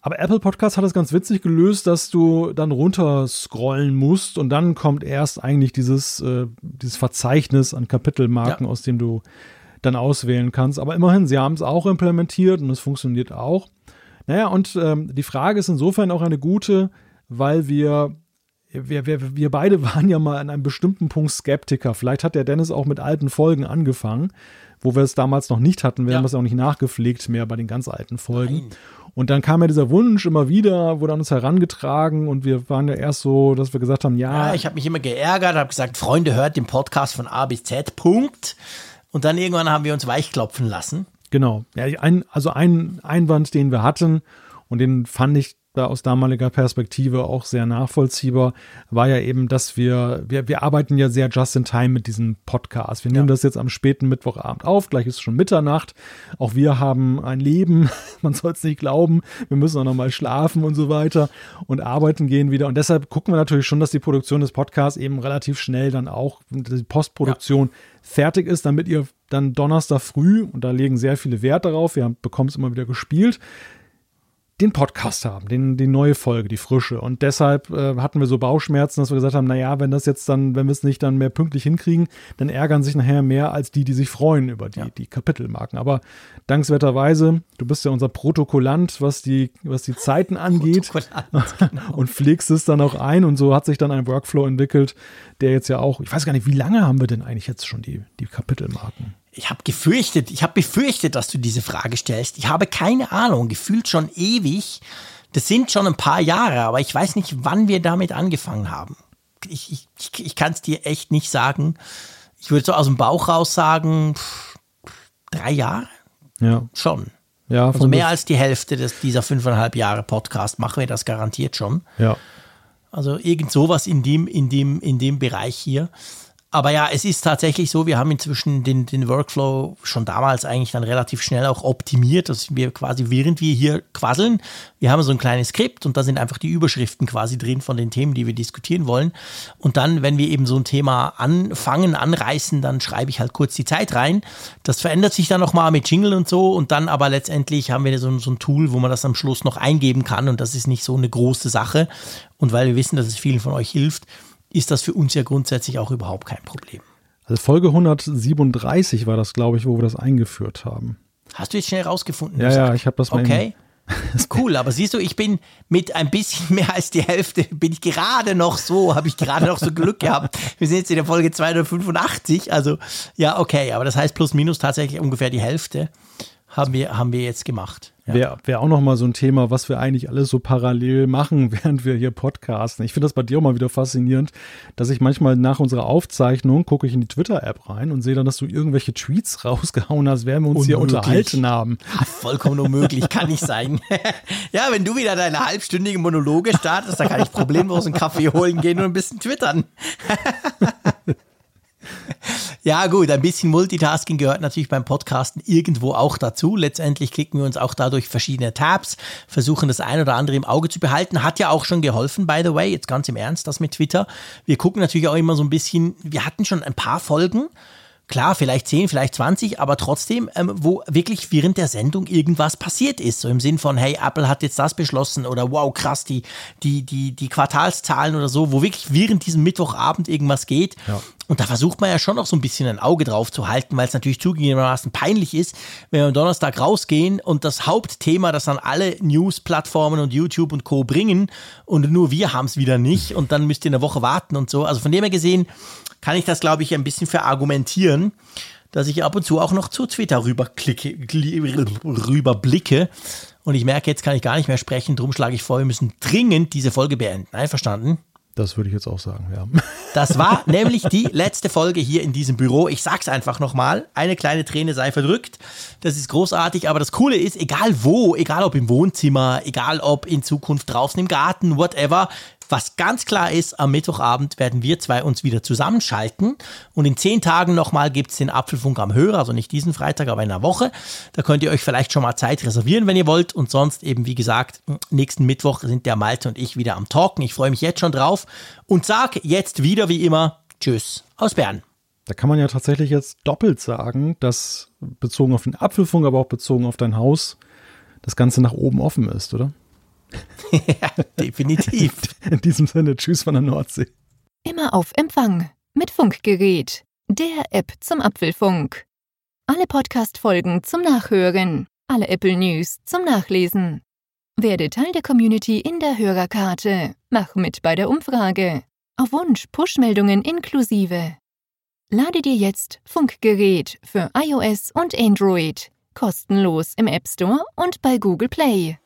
Aber Apple Podcast hat es ganz witzig gelöst, dass du dann runter scrollen musst und dann kommt erst eigentlich dieses, äh, dieses Verzeichnis an Kapitelmarken, ja. aus dem du dann auswählen kannst. Aber immerhin, sie haben es auch implementiert und es funktioniert auch. Naja, und ähm, die Frage ist insofern auch eine gute, weil wir, wir, wir, wir beide waren ja mal an einem bestimmten Punkt Skeptiker. Vielleicht hat der Dennis auch mit alten Folgen angefangen, wo wir es damals noch nicht hatten. Wir ja. haben es auch nicht nachgepflegt mehr bei den ganz alten Folgen. Nein. Und dann kam ja dieser Wunsch immer wieder, wurde an uns herangetragen und wir waren ja erst so, dass wir gesagt haben, ja. Ja, ich habe mich immer geärgert, habe gesagt, Freunde, hört den Podcast von A bis Z, Punkt. Und dann irgendwann haben wir uns weichklopfen lassen. Genau. Ja, ein, also ein Einwand, den wir hatten und den fand ich da aus damaliger Perspektive auch sehr nachvollziehbar, war ja eben, dass wir, wir, wir arbeiten ja sehr just in time mit diesem Podcast. Wir nehmen ja. das jetzt am späten Mittwochabend auf, gleich ist schon Mitternacht. Auch wir haben ein Leben, man soll es nicht glauben, wir müssen auch nochmal schlafen und so weiter und arbeiten gehen wieder. Und deshalb gucken wir natürlich schon, dass die Produktion des Podcasts eben relativ schnell dann auch, die Postproduktion ja. fertig ist, damit ihr dann Donnerstag früh, und da legen sehr viele Wert darauf, wir bekommen es immer wieder gespielt, den Podcast haben, den, die neue Folge, die frische. Und deshalb äh, hatten wir so Bauchschmerzen, dass wir gesagt haben, naja, wenn das jetzt dann, wenn wir es nicht dann mehr pünktlich hinkriegen, dann ärgern sich nachher mehr als die, die sich freuen über die, ja. die Kapitelmarken. Aber dankenswerterweise, du bist ja unser Protokollant, was die, was die Zeiten angeht. Genau. und pflegst es dann auch ein. Und so hat sich dann ein Workflow entwickelt, der jetzt ja auch, ich weiß gar nicht, wie lange haben wir denn eigentlich jetzt schon die, die Kapitelmarken? Ich habe gefürchtet, ich habe befürchtet, dass du diese Frage stellst. Ich habe keine Ahnung, gefühlt schon ewig. Das sind schon ein paar Jahre, aber ich weiß nicht, wann wir damit angefangen haben. Ich, ich, ich kann es dir echt nicht sagen. Ich würde so aus dem Bauch raus sagen, pff, drei Jahre? Ja. Schon. Ja, also mehr als die Hälfte des, dieser fünfeinhalb Jahre Podcast machen wir das garantiert schon. Ja. Also irgend sowas in dem, in dem, in dem Bereich hier. Aber ja, es ist tatsächlich so, wir haben inzwischen den, den Workflow schon damals eigentlich dann relativ schnell auch optimiert, dass wir quasi, während wir hier quasseln, wir haben so ein kleines Skript und da sind einfach die Überschriften quasi drin von den Themen, die wir diskutieren wollen. Und dann, wenn wir eben so ein Thema anfangen, anreißen, dann schreibe ich halt kurz die Zeit rein. Das verändert sich dann nochmal mit Jingle und so und dann aber letztendlich haben wir so, so ein Tool, wo man das am Schluss noch eingeben kann und das ist nicht so eine große Sache. Und weil wir wissen, dass es vielen von euch hilft, ist das für uns ja grundsätzlich auch überhaupt kein Problem. Also Folge 137 war das, glaube ich, wo wir das eingeführt haben. Hast du jetzt schnell rausgefunden? Ja, ja, ich habe das mal. Okay. cool, aber siehst du, ich bin mit ein bisschen mehr als die Hälfte, bin ich gerade noch so, habe ich gerade noch so Glück gehabt. Wir sind jetzt in der Folge 285, also ja, okay, aber das heißt plus minus tatsächlich ungefähr die Hälfte haben wir, haben wir jetzt gemacht. Ja. Wäre wär auch noch mal so ein Thema, was wir eigentlich alles so parallel machen, während wir hier podcasten. Ich finde das bei dir auch mal wieder faszinierend, dass ich manchmal nach unserer Aufzeichnung gucke ich in die Twitter-App rein und sehe dann, dass du irgendwelche Tweets rausgehauen hast, während wir uns unmöglich. hier unterhalten haben. Vollkommen unmöglich, kann nicht sein. ja, wenn du wieder deine halbstündigen Monologe startest, dann kann ich problemlos einen Kaffee holen gehen und ein bisschen twittern. Ja, gut, ein bisschen Multitasking gehört natürlich beim Podcasten irgendwo auch dazu. Letztendlich klicken wir uns auch dadurch verschiedene Tabs, versuchen das ein oder andere im Auge zu behalten. Hat ja auch schon geholfen, by the way, jetzt ganz im Ernst, das mit Twitter. Wir gucken natürlich auch immer so ein bisschen, wir hatten schon ein paar Folgen, Klar, vielleicht 10, vielleicht 20, aber trotzdem, ähm, wo wirklich während der Sendung irgendwas passiert ist. So im Sinn von, hey, Apple hat jetzt das beschlossen oder wow, krass, die, die, die, die Quartalszahlen oder so, wo wirklich während diesem Mittwochabend irgendwas geht. Ja. Und da versucht man ja schon noch so ein bisschen ein Auge drauf zu halten, weil es natürlich zugegebenermaßen peinlich ist, wenn wir am Donnerstag rausgehen und das Hauptthema, das dann alle News-Plattformen und YouTube und Co. bringen und nur wir haben es wieder nicht und dann müsst ihr eine Woche warten und so. Also von dem her gesehen kann ich das, glaube ich, ein bisschen verargumentieren, dass ich ab und zu auch noch zu Twitter rüberklicke, rüberblicke. Und ich merke, jetzt kann ich gar nicht mehr sprechen, darum schlage ich vor, wir müssen dringend diese Folge beenden. Einverstanden? Das würde ich jetzt auch sagen, ja. Das war nämlich die letzte Folge hier in diesem Büro. Ich sag's einfach nochmal. Eine kleine Träne sei verdrückt. Das ist großartig, aber das Coole ist, egal wo, egal ob im Wohnzimmer, egal ob in Zukunft draußen im Garten, whatever, was ganz klar ist, am Mittwochabend werden wir zwei uns wieder zusammenschalten und in zehn Tagen nochmal gibt es den Apfelfunk am Hörer, also nicht diesen Freitag, aber in einer Woche. Da könnt ihr euch vielleicht schon mal Zeit reservieren, wenn ihr wollt und sonst eben, wie gesagt, nächsten Mittwoch sind der Malte und ich wieder am Talken. Ich freue mich jetzt schon drauf und sag jetzt wieder wie immer Tschüss aus Bern. Da kann man ja tatsächlich jetzt doppelt sagen, dass bezogen auf den Apfelfunk, aber auch bezogen auf dein Haus, das Ganze nach oben offen ist, oder? ja, definitiv. In diesem Sinne, tschüss von der Nordsee. Immer auf Empfang mit Funkgerät, der App zum Apfelfunk. Alle Podcast-Folgen zum Nachhören, alle Apple News zum Nachlesen. Werde Teil der Community in der Hörerkarte. Mach mit bei der Umfrage. Auf Wunsch Push-Meldungen inklusive. Lade dir jetzt Funkgerät für iOS und Android kostenlos im App Store und bei Google Play.